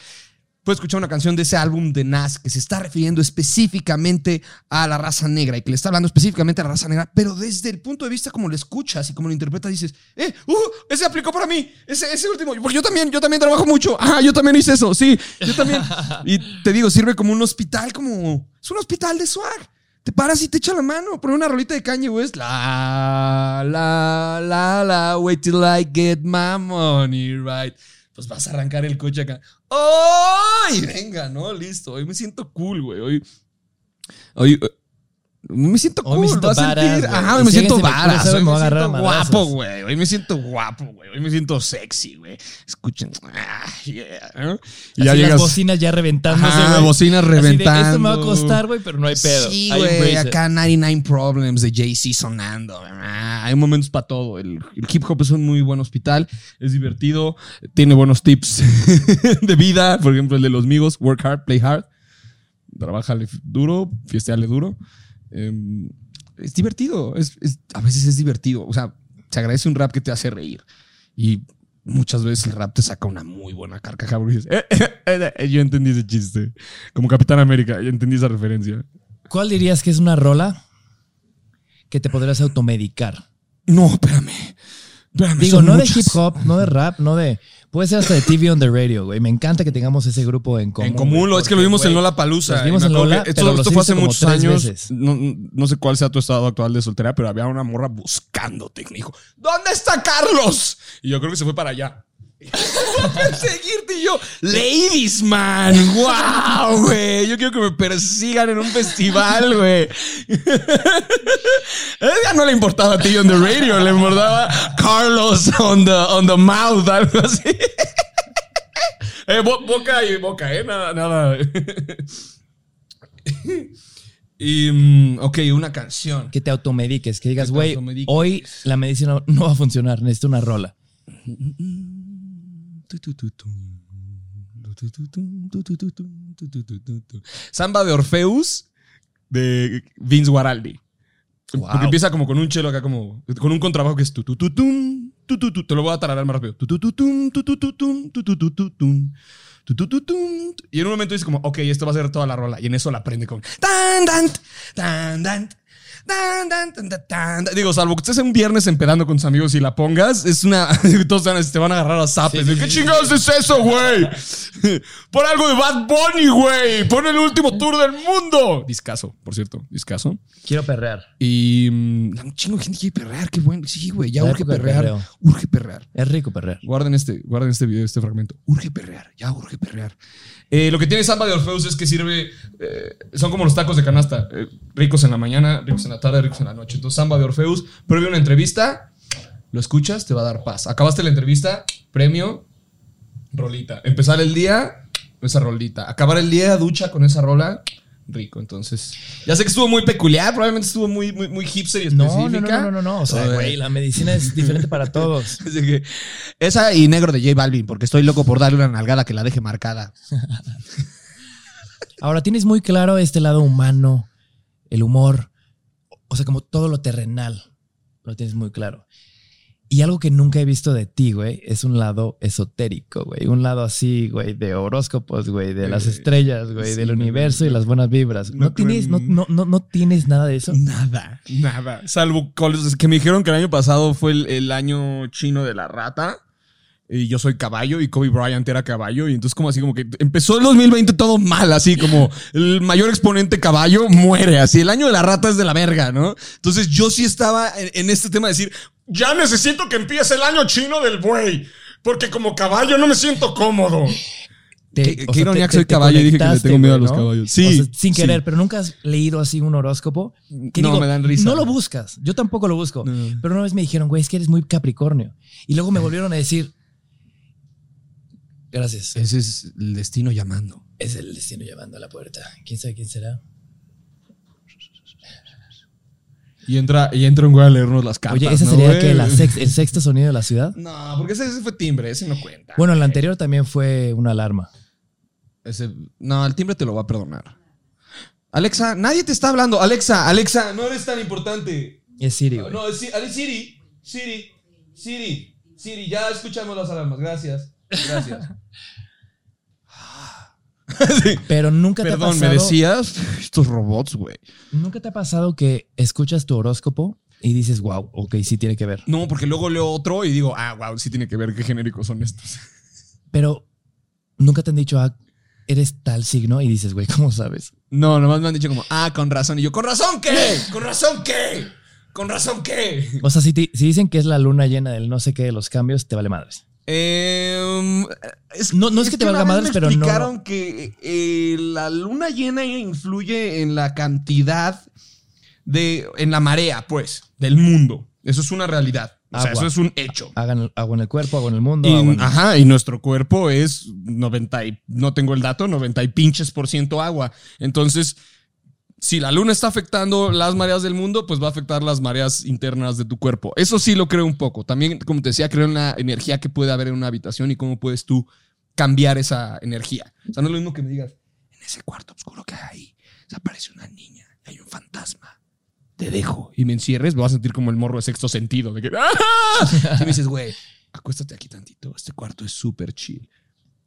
Puedes escuchar una canción de ese álbum de Nas que se está refiriendo específicamente a la raza negra y que le está hablando específicamente a la raza negra, pero desde el punto de vista como lo escuchas y como lo interpretas, dices, ¡eh! ¡Uh! Ese aplicó para mí, ese, ese último, porque yo también, yo también trabajo mucho, ¡ah! Yo también hice eso, sí, yo también. Y te digo, sirve como un hospital, como. Es un hospital de swag. Te paras y te echa la mano. Pon una rolita de Kanye West. La, la, la, la. Wait till I get my money right. Pues vas a arrancar el coche acá. ¡Ay! Venga, ¿no? Listo. Hoy me siento cool, güey. Hoy. Hoy. Me siento Hoy cool, me siento vas a badass, sentir. güey. Ajá, hoy me si siento varas. Hoy me guapo, güey. Hoy me siento guapo, güey. Hoy me siento sexy, güey. Escuchen. Ah, yeah, ¿no? Y Así las bocinas ya reventándose, güey. bocinas reventando. Esto me va a costar, güey, pero no hay pedo. Sí, güey. Acá 99 Problems de Jay-Z sonando. Ah, hay momentos para todo. El, el hip hop es un muy buen hospital. Es divertido. Tiene buenos tips de vida. Por ejemplo, el de los amigos. Work hard, play hard. trabájale duro, fiesteale duro. Eh, es divertido, es, es- a veces es divertido. O sea, se agradece un rap que te hace reír. Y muchas veces el rap te saca una muy buena carcajada porque dices, "Eh, eh, eh, yo entendí ese chiste. Como Capitán América, yo entendí esa referencia. ¿Cuál dirías que es una rola que te podrías automedicar? No, espérame. espérame Digo, no de hip hop, no de rap, no de. Puede ser hasta de TV on the radio, güey. Me encanta que tengamos ese grupo en común. En común, güey, es que lo vimos en Lola Palusa. vimos en Lola, esto, pero esto fue hace muchos años. No, no sé cuál sea tu estado actual de soltera, pero había una morra buscándote. que dijo, ¿dónde está Carlos? Y yo creo que se fue para allá. Perseguirte y yo, ladies man, wow, güey. Yo quiero que me persigan en un festival, güey. Ella no le importaba a ti on the radio, le importaba Carlos on the, on the mouth, algo así. Eh, bo- boca y boca, ¿eh? Nada, nada. y, mm, ok, una canción. Que te automediques, que digas, güey, hoy la medicina no va a funcionar, necesito una rola. Samba de Orfeus de Vince Guaraldi. Porque empieza como con un chelo acá, como con un contrabajo que es tu tu tu tum, tu tu tu. Te lo voy a tararar más rápido. Tu tu tu tum, tu tu tu tum, tu tu tu tu tum, tu tu tu tum. Y en un momento dice como, ok, esto va a ser toda la rola. Y en eso la aprende con tan, tan, tan, tan. Tan, tan, tan, tan, tan. Digo, salvo que estés un viernes empedando con tus amigos y la pongas, es una. Todos te van a agarrar a zapes. ¿Qué chingados es eso, güey? Pon algo de Bad Bunny, güey. Pon el último tour del mundo. Discaso, por cierto, discaso. Quiero perrear. Y mm, un chingo de gente quiere perrear, qué bueno. Sí, güey, ya urge perrear. perreo. Urge perrear. Es rico perrear. Guarden este, guarden este video, este fragmento. Urge perrear, ya urge perrear. Eh, lo que tiene Samba de Orfeus es que sirve. eh, son como los tacos de canasta. eh, ricos en la mañana, ricos en la tarde, ricos en la noche. Entonces, Samba de Orfeus, previo una entrevista, lo escuchas, te va a dar paz. Acabaste la entrevista, premio, rolita. Empezar el día, esa rolita. Acabar el día, ducha con esa rola. Rico, entonces. Ya sé que estuvo muy peculiar, probablemente estuvo muy, muy, muy hipster y específica. no, no, no, no, no. O sea, Eh, güey, la medicina es diferente para todos. Así que, Esa y negro de J Balvin, porque estoy loco por darle una nalgada que la deje marcada. Ahora tienes muy claro este lado humano, el humor, o sea, como todo lo terrenal, lo tienes muy claro. Y algo que nunca he visto de ti, güey, es un lado esotérico, güey. Un lado así, güey, de horóscopos, güey, de las Eh, estrellas, güey, sí, del no, universo y las buenas vibras. ¿No, no tienes, no, no, no, no tienes nada de eso? Nada, nada. Salvo que me dijeron que el año pasado fue el, el año chino de la rata. Y yo soy caballo y Kobe Bryant era caballo. Y entonces como así como que empezó el 2020 todo mal, así como el mayor exponente caballo muere. Así el año de la rata es de la verga, ¿no? Entonces yo sí estaba en, en este tema de decir, ya necesito que empiece el año chino del buey. Porque como caballo no me siento cómodo. Te- Qué- qué sea, ironía te- que soy te caballo y dije que le tengo miedo a los caballos. Sí, O sea, sin sí. querer, pero nunca has leído así un horóscopo. Que No, digo, me dan risa. No lo buscas. Yo tampoco lo busco. No. Pero una vez me dijeron, güey, es que eres muy Capricornio. Y luego me volvieron a decir, gracias. Ese es el destino llamando. Es el destino llamando a la puerta. ¿Quién sabe quién será? Y entra, y entra un güey a leernos las cartas. Oye, ¿ese ¿no, sería güey? que la sex- el sexto sonido de la ciudad? No, porque ese, ese fue timbre, ese no cuenta. Bueno, el anterior también fue una alarma. Ese, no, el timbre te lo va a perdonar. Alexa, nadie te está hablando. Alexa, Alexa, no eres tan importante. Es Siri, güey. No, es Siri, Siri, Siri, Siri, ya escuchamos las alarmas. Gracias, gracias. Pero nunca te ha Perdón, pasado. me decías estos robots, güey. Nunca te ha pasado que escuchas tu horóscopo y dices, wow, ok, sí tiene que ver. No, porque luego leo otro y digo, ah, wow, sí tiene que ver qué genéricos son estos. Pero nunca te han dicho, ah, eres tal signo y dices, güey, ¿cómo sabes? No, nomás me han dicho como, ah, con razón. Y yo, ¿con razón qué? ¿Con razón qué? ¿Con razón qué? O sea, si, te- si dicen que es la luna llena del no sé qué de los cambios, te vale madres. Em, es, No- no es que te valga madres, me pero no- explicaron que eh, la luna llena influye en la cantidad de. en la marea, pues, del mundo. Eso es una realidad. O sea, Agua. eso es un hecho. Hagan agua en el cuerpo, agua en el mundo. Y, agua en- ajá, y nuestro cuerpo es 90 y, no tengo el dato, 90 y pinches por ciento agua. Entonces, si la luna está afectando las mareas del mundo, pues va a afectar las mareas internas de tu cuerpo. Eso sí lo creo un poco. También, como te decía, creo en la energía que puede haber en una habitación y cómo puedes tú cambiar esa energía. O sea, no es lo mismo que me digas, En ese cuarto oscuro que hay ahí, se aparece una niña hay un fantasma. Te dejo y me encierres, me vas a sentir como el morro de sexto sentido. De que, ¡Ah! Y me dices, güey, acuéstate aquí tantito. Este cuarto es súper chill.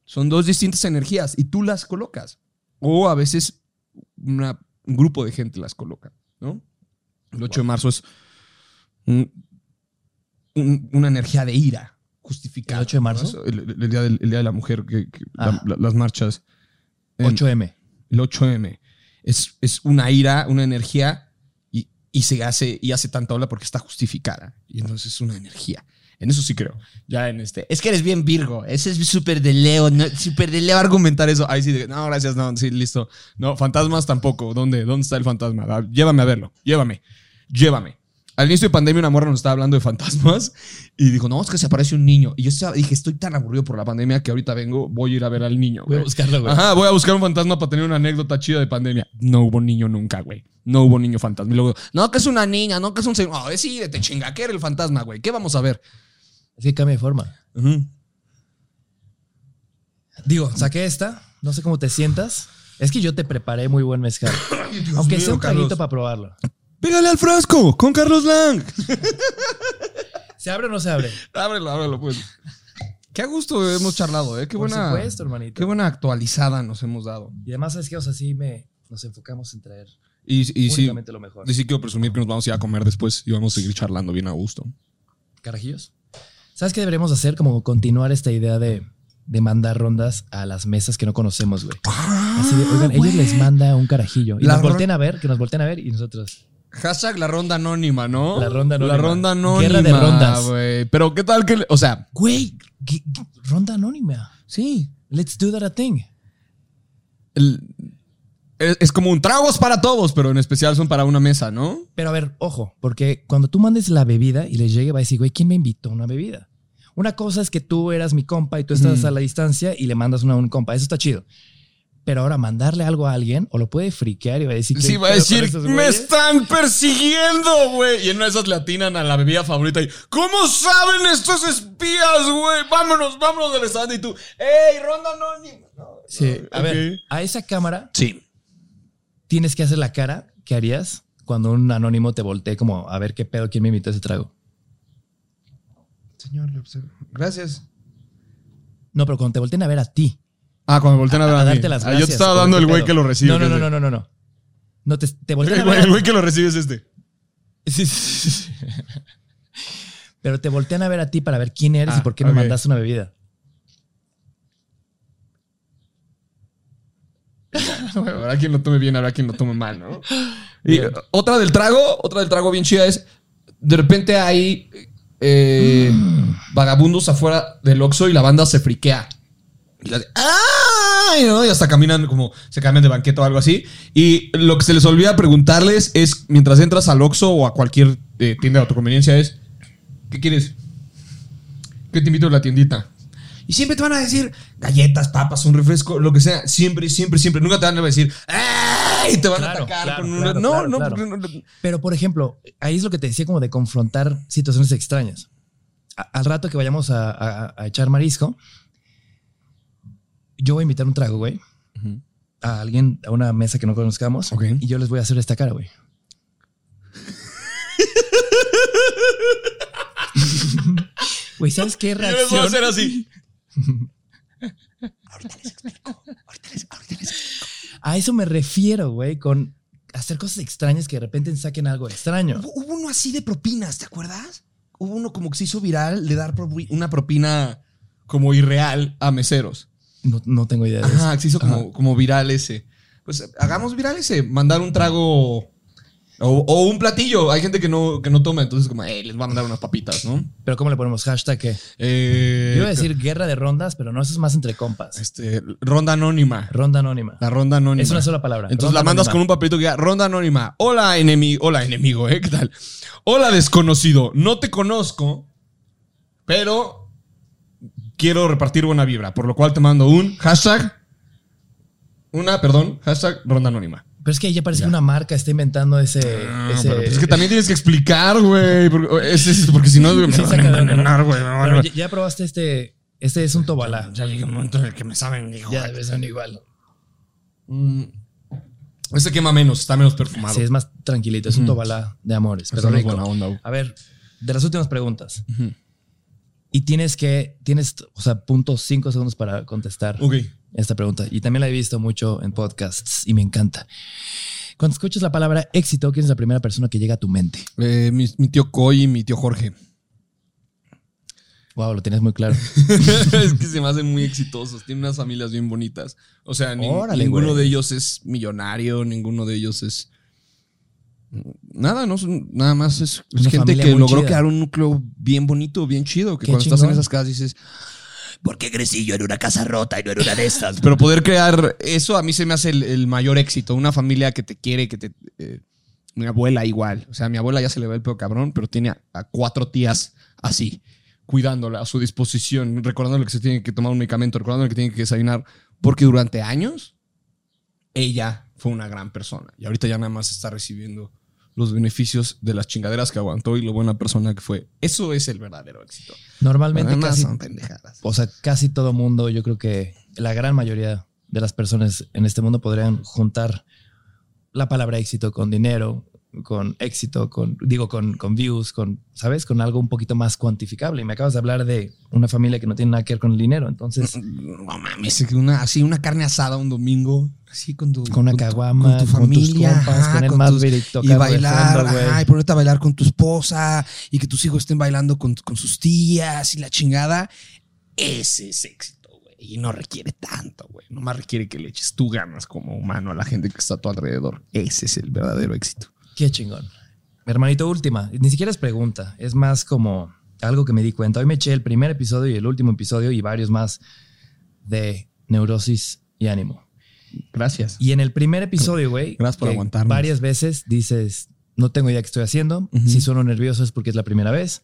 Son dos distintas energías y tú las colocas. O a veces una- un grupo de gente las coloca, ¿no? El 8 de marzo es un- un- una energía de ira justificada. ¿El 8 de marzo? ¿no? El, el- el día, del- el día de la mujer, que, que Ah. la- la- las marchas. En- 8M. el 8M. Es, es una ira, una energía y, y se hace, y hace tanta ola porque está justificada. Y entonces es una energía. En eso sí creo. Ya en este. Es que eres bien Virgo. Ese es súper de Leo. No, súper de Leo argumentar eso. Ahí sí, de- no, gracias, no, sí, listo. No, fantasmas tampoco. ¿Dónde? ¿Dónde está el fantasma? Ah, Llévame a verlo. Llévame. Llévame. Al inicio de pandemia, una morra nos estaba hablando de fantasmas y dijo, no, es que se aparece un niño. Y yo estaba- dije, estoy tan aburrido por la pandemia que ahorita vengo, voy a ir a ver al niño. Voy a güey". buscarlo, güey. Ajá, voy a buscar un fantasma para tener una anécdota chida de pandemia. No hubo niño nunca, güey. No hubo niño fantasma. Y luego, no, que es una niña, no, que es un señor. Oh, decídete, chinga, ¿qué era el fantasma, güey? ¿Qué vamos a ver? Es que cambia de forma. Digo, saqué esta. No sé cómo te sientas. Es que yo te preparé muy buen mezcal. Aunque sea un traguito para probarlo. Pégale al frasco con Carlos Lang. ¿Se abre o no se abre? ábrelo, ábrelo, pues. Qué a gusto hemos charlado, ¿eh? Qué Por buena, supuesto, hermanito. qué buena actualizada nos hemos dado. Y además, ¿sabes qué? O sea, sí me, nos enfocamos en traer Y, y sí, lo mejor. y sí quiero presumir que nos vamos a ir a comer después y vamos a seguir charlando bien a gusto. Carajillos. ¿Sabes qué deberíamos hacer? Como continuar esta idea de, de mandar rondas a las mesas que no conocemos, güey. Así de, oigan, ellos les manda un carajillo. Y La nos voltean a ver, que nos voltean a ver y nosotros. Hashtag la ronda anónima, ¿no? La ronda anónima. La ronda anónima. Guerra de rondas. Pero qué tal que, o sea, Güey, ¿qué- qué- ronda anónima. sí. Let's do that a thing. el- es, es como un tragos para todos, pero en especial son para una mesa, ¿no? Pero a ver, ojo, porque cuando tú mandes la bebida y les llegue, va a decir, güey, ¿quién me invitó a una bebida? Una cosa es que tú eras mi compa y tú estás a la distancia y le mandas una a un compa. Eso está chido. Pero ahora mandarle algo a alguien o lo puede friquear y va a decir, Sí, ¿qué va a decir, me güeyes?" están persiguiendo, güey. Y en una de esas le atinan a la bebida favorita y, ¿cómo saben estos espías, güey? Vámonos, vámonos del stand y tú, ¡ey, ronda! No, Sí, no, a ver, a esa cámara Sí. Tienes que hacer la cara que harías cuando un anónimo te voltee como a ver qué pedo, quién me invitó a ese trago. Señor, le observo. Gracias. No, pero cuando te volteen a ver a ti, Ah, cuando me voltean a ver a, a, mí. darte las Ah, gracias. yo te estaba dando el güey que lo recibe. No, no, no, no, no, no. No, te, te voltean El a güey, ver. el güey que lo recibe es este. Sí, sí, sí. Pero te voltean a ver a ti para ver quién eres Ah, y por qué me mandaste una bebida. Habrá quien lo tome bien, habrá quien lo tome mal, ¿no? Y eh, otra del trago, otra del trago bien chida es, de repente hay eh, vagabundos afuera del Oxxo y la banda se friquea. Y la de, ¡ay! ¿no? Y hasta caminan como, se cambian de banqueta o algo así. Y lo que se les olvida preguntarles es, mientras entras al Oxxo o a cualquier eh, tienda de autoconveniencia es, ¿qué quieres? ¿Qué te invito a la tiendita? Y siempre te van a decir galletas, papas, un refresco, lo que sea. Siempre, siempre, siempre. Nunca te van a decir ¡ay! Y te van Claro, a atacar claro, con una. claro, no, claro, no, no- no- Pero, por ejemplo, ahí es lo que te decía como de confrontar situaciones extrañas. A- al rato que vayamos a, a- a echar marisco, yo voy a invitar un trago, güey. A alguien, a una mesa que no conozcamos. Y yo les voy a hacer esta cara, güey. Güey, ¿sabes qué Yo les voy a reacción? hacer así. A eso me refiero, güey, con hacer cosas extrañas que de repente saquen algo extraño. Hubo hubo uno así de propinas, ¿te acuerdas? Hubo uno como que se hizo viral de dar propi- una propina como irreal a meseros. No, no tengo idea de eso. Ajá, se hizo como, como viral ese. Pues hagamos viral ese, mandar un trago o, o un platillo. Hay gente que no, que no toma, entonces como, "Ey, les voy a mandar unas papitas, ¿no? Pero ¿cómo le ponemos hashtag qué? Eh, Yo iba a decir guerra de rondas, pero no, eso es más entre compas. este, ronda anónima. Ronda anónima. La ronda anónima. Es una sola palabra. Entonces Ronda la mandas anónima. con un papelito que diga ronda anónima. Hola enemigo, hola enemigo, ¿eh? ¿Qué tal? Hola desconocido, no te conozco, pero quiero repartir buena vibra, por lo cual te mando un hashtag, una, perdón, hashtag ronda anónima. Pero es que ya parece que una marca está inventando ese. Ah, ese- pero pues es que también tienes que explicar, güey, porque, es- es- porque si no me Sí, van saca a envenenar, güey. me Pero ya, ya probaste este. Este es un tobalá. Ya llegué un momento en el que me saben, dijo, Ya debe ser igual. Mm, Este quema menos, está menos perfumado. Sí, es más tranquilito. Es un tobalá de amores. Pero rico. buena onda. güey. A ver, de las últimas preguntas. Y tienes que, tienes, o sea, punto cinco segundos para contestar Ok. Esta pregunta. Y también la he visto mucho en podcasts y me encanta. Cuando escuchas la palabra éxito, ¿quién es la primera persona que llega a tu mente? Eh, mi, mi tío Coy y mi tío Jorge. Wow, lo tienes muy claro. es que se me hacen muy exitosos. Tienen unas familias bien bonitas. O sea, ni- Órale, ninguno güey. de ellos es millonario, ninguno de ellos es. Nada, no nada más es, gente que logró chida. crear un núcleo bien bonito, bien chido. Que Qué cuando estás en esas casas dices, ¿Por qué crecí yo en una casa rota y no en una de estas? Pero poder crear eso a mí se me hace el, el mayor éxito. Una familia que te quiere, que te. eh, mi abuela igual. O sea, a mi abuela ya se le ve el pedo cabrón, pero tiene a, a cuatro tías así, cuidándola a su disposición, recordándole que se tiene que tomar un medicamento, recordándole que tiene que desayunar. Porque durante años ella fue una gran persona. Y ahorita ya nada más está recibiendo los beneficios de las chingaderas que aguantó y lo buena persona que fue. Eso es el verdadero éxito. Normalmente Además, casi, son pendejadas. o sea, casi todo mundo, yo creo que la gran mayoría de las personas en este mundo podrían juntar la palabra éxito con dinero, con éxito, con, digo, con, con views, con, ¿sabes? Con algo un poquito más cuantificable. Y me acabas de hablar de una familia que no tiene nada que ver con el dinero. Entonces, No mames, una, así una carne asada un domingo, así con tu con una caguama, con tu con familia, tus compas, ajá, con el con Maverick tus- y bailar, fondo, güey. ajá, y ponerte a bailar con tu esposa y que tus hijos estén bailando con, con sus tías y la chingada. Ese es éxito, güey. Y no requiere tanto, güey. Nomás requiere que le eches tú ganas como humano a la gente que está a tu alrededor. Ese es el verdadero éxito. Qué chingón. Hermanito, última. Ni siquiera es pregunta. Es más como algo que me di cuenta. Hoy me eché el primer episodio y el último episodio y varios más de neurosis y ánimo. Gracias. Y en el primer episodio, güey, Gracias por aguantarnos. varias veces dices, no tengo idea qué estoy haciendo. Si sueno nervioso es porque es la primera vez.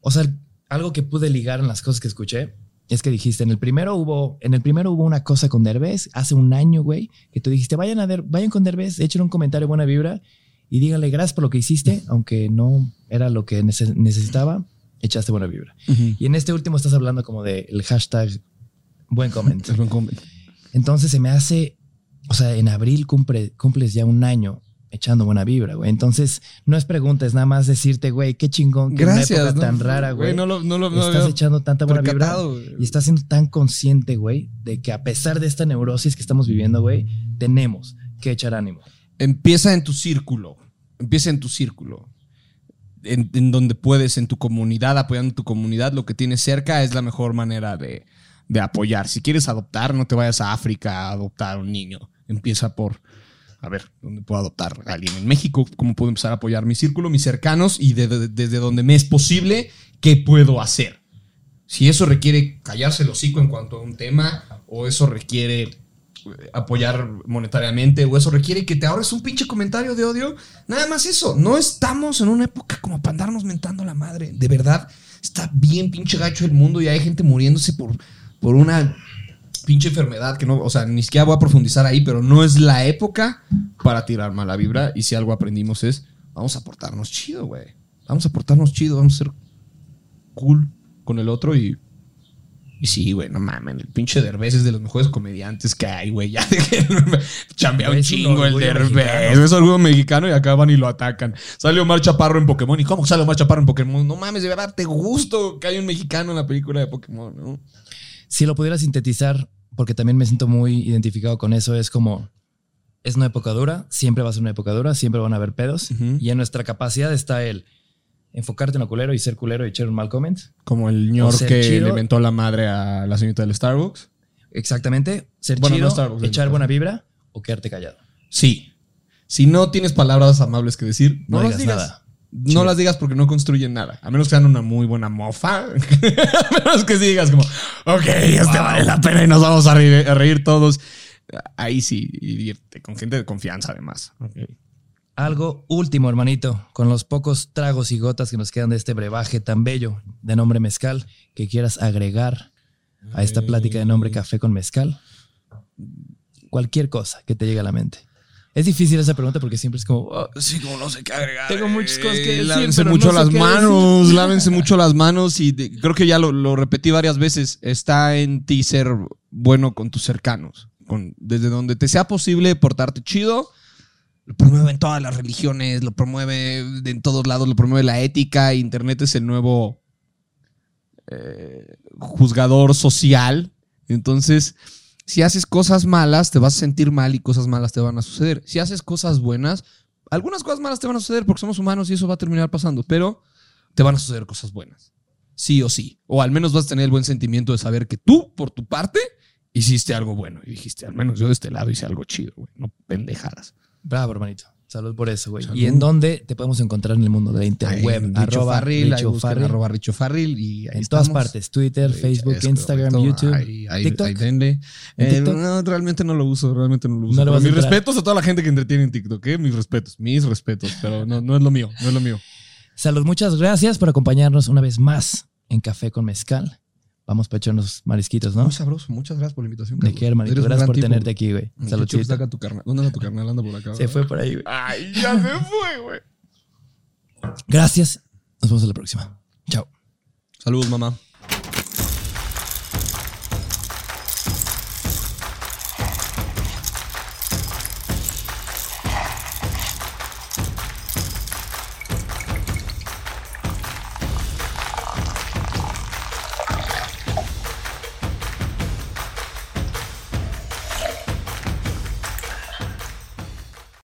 O sea, algo que pude ligar en las cosas que escuché es que dijiste, en el primero hubo, en el primero hubo una cosa con Derbez, hace un año, güey, que tú dijiste, vayan a ver, vayan con Derbez, échenle un comentario buena vibra y díganle gracias por lo que hiciste, aunque no era lo que nece- necesitaba, echaste buena vibra. Y en este último estás hablando como de el hashtag buen comment. Buen comment. Entonces se me hace, o sea, en abril cumple, cumples ya un año echando buena vibra, güey. Entonces no es pregunta, es nada más decirte, güey, qué chingón, una Gracias. época ¿no? tan rara, güey. No lo, no lo, no lo estás echando tanta buena vibra y estás siendo tan consciente, güey, de que a pesar de esta neurosis que estamos viviendo, güey, tenemos que echar ánimo. Empieza en tu círculo. Empieza en tu círculo. En, en donde puedes, en tu comunidad, apoyando tu comunidad, lo que tienes cerca es la mejor manera de, de apoyar. Si quieres adoptar, no te vayas a África a adoptar a un niño. Empieza por, a ver, ¿dónde puedo adoptar a alguien? En México, ¿cómo puedo empezar a apoyar mi círculo, mis cercanos y de- de- desde donde me es posible, qué puedo hacer? Si eso requiere callarse el hocico en cuanto a un tema, o eso requiere eh, apoyar monetariamente, o eso requiere que te ahorres un pinche comentario de odio, nada más eso. No estamos en una época como para andarnos mentando la madre. De verdad, está bien pinche gacho el mundo y hay gente muriéndose por, por una pinche enfermedad que no, o sea, ni siquiera voy a profundizar ahí, pero no es la época para tirar mala vibra. Y si algo aprendimos es, vamos a portarnos chido, güey. Vamos a portarnos chido, vamos a ser cool con el otro y. Y sí, güey, no mames, el pinche Derbez es de los mejores comediantes que hay, güey. Ya chambea un chingo el Derbez. mexicano. Es orgullo mexicano y acaban y lo atacan. Sale Omar Chaparro en Pokémon. ¿Y cómo sale Omar Chaparro en Pokémon? No mames, de verdad, te gusto que hay un mexicano en la película de Pokémon, ¿no? Si lo pudiera sintetizar, porque también me siento muy identificado con eso, es como, es una época dura, siempre va a ser una época dura, siempre van a haber pedos, y en nuestra capacidad está el enfocarte en lo culero y ser culero y echar un mal comment. Como el ñor que chido. le mentó la madre a la señorita del Starbucks. Exactamente, ser Bueno, chido, no Starbucks, en echar buena vibra o quedarte callado. Sí. Si no tienes palabras amables que decir, no, No las digas digas. nada. No Chido. las digas porque no construyen nada. A menos que sean una muy buena mofa. a menos que sí digas como, ok, este vale la pena y nos vamos a reír, a reír todos. Ahí sí, y irte con gente de confianza además. Algo último, hermanito, con los pocos tragos y gotas que nos quedan de este brebaje tan bello de nombre mezcal, que quieras agregar a esta plática de nombre café con mezcal. Cualquier cosa que te llegue a la mente. Es difícil esa pregunta porque siempre es como, oh, Sí, como no sé qué agregar. Tengo muchas cosas que Eh, decir, Lávense pero mucho no las manos, lávense mucho las manos y de- creo que ya lo, lo repetí varias veces. Está en ti ser bueno con tus cercanos. con, desde donde te sea posible portarte chido. Lo promueve en todas las religiones, lo promueve en todos lados, lo promueve la ética. Internet es el nuevo eh, juzgador social. Entonces, si haces cosas malas, te vas a sentir mal y cosas malas te van a suceder. Si haces cosas buenas, algunas cosas malas te van a suceder porque somos humanos y eso va a terminar pasando, pero te van a suceder cosas buenas. Sí o sí. O al menos vas a tener el buen sentimiento de saber que tú, por tu parte, hiciste algo bueno. Y dijiste, al menos yo de este lado hice algo chido, güey. No pendejadas. Bravo, hermanito. Salud por eso, güey. ¿Y en dónde te podemos encontrar en el mundo de la interweb? Arroba Farril, Richo Farril. arroba Richo Farril y en estamos. todas partes, Twitter, Facebook, Instagram, correcto. YouTube, Ahí, ahí, TikTok. ahí denle. ¿En Eh, TikTok? no, realmente no lo uso, realmente no lo uso. No mis entrar. respetos a toda la gente que entretiene en TikTok, ¿eh? Mis respetos, mis respetos, pero no, no es lo mío, no es lo mío. Salud, muchas gracias por acompañarnos una vez más en Café con Mezcal. Vamos para echarnos marisquitos, ¿no? Muy sabroso, muchas gracias por la invitación. ¿De qué, hermanito? Eres Gracias por tipo. tenerte aquí, güey. Saludcito. chulo está tu carnal. ¿Dónde anda tu carnal? Anda por acá. Se fue por ahí, güey. Ay, ya se fue, güey. Gracias. Nos vemos en la próxima. Chao. Saludos, mamá.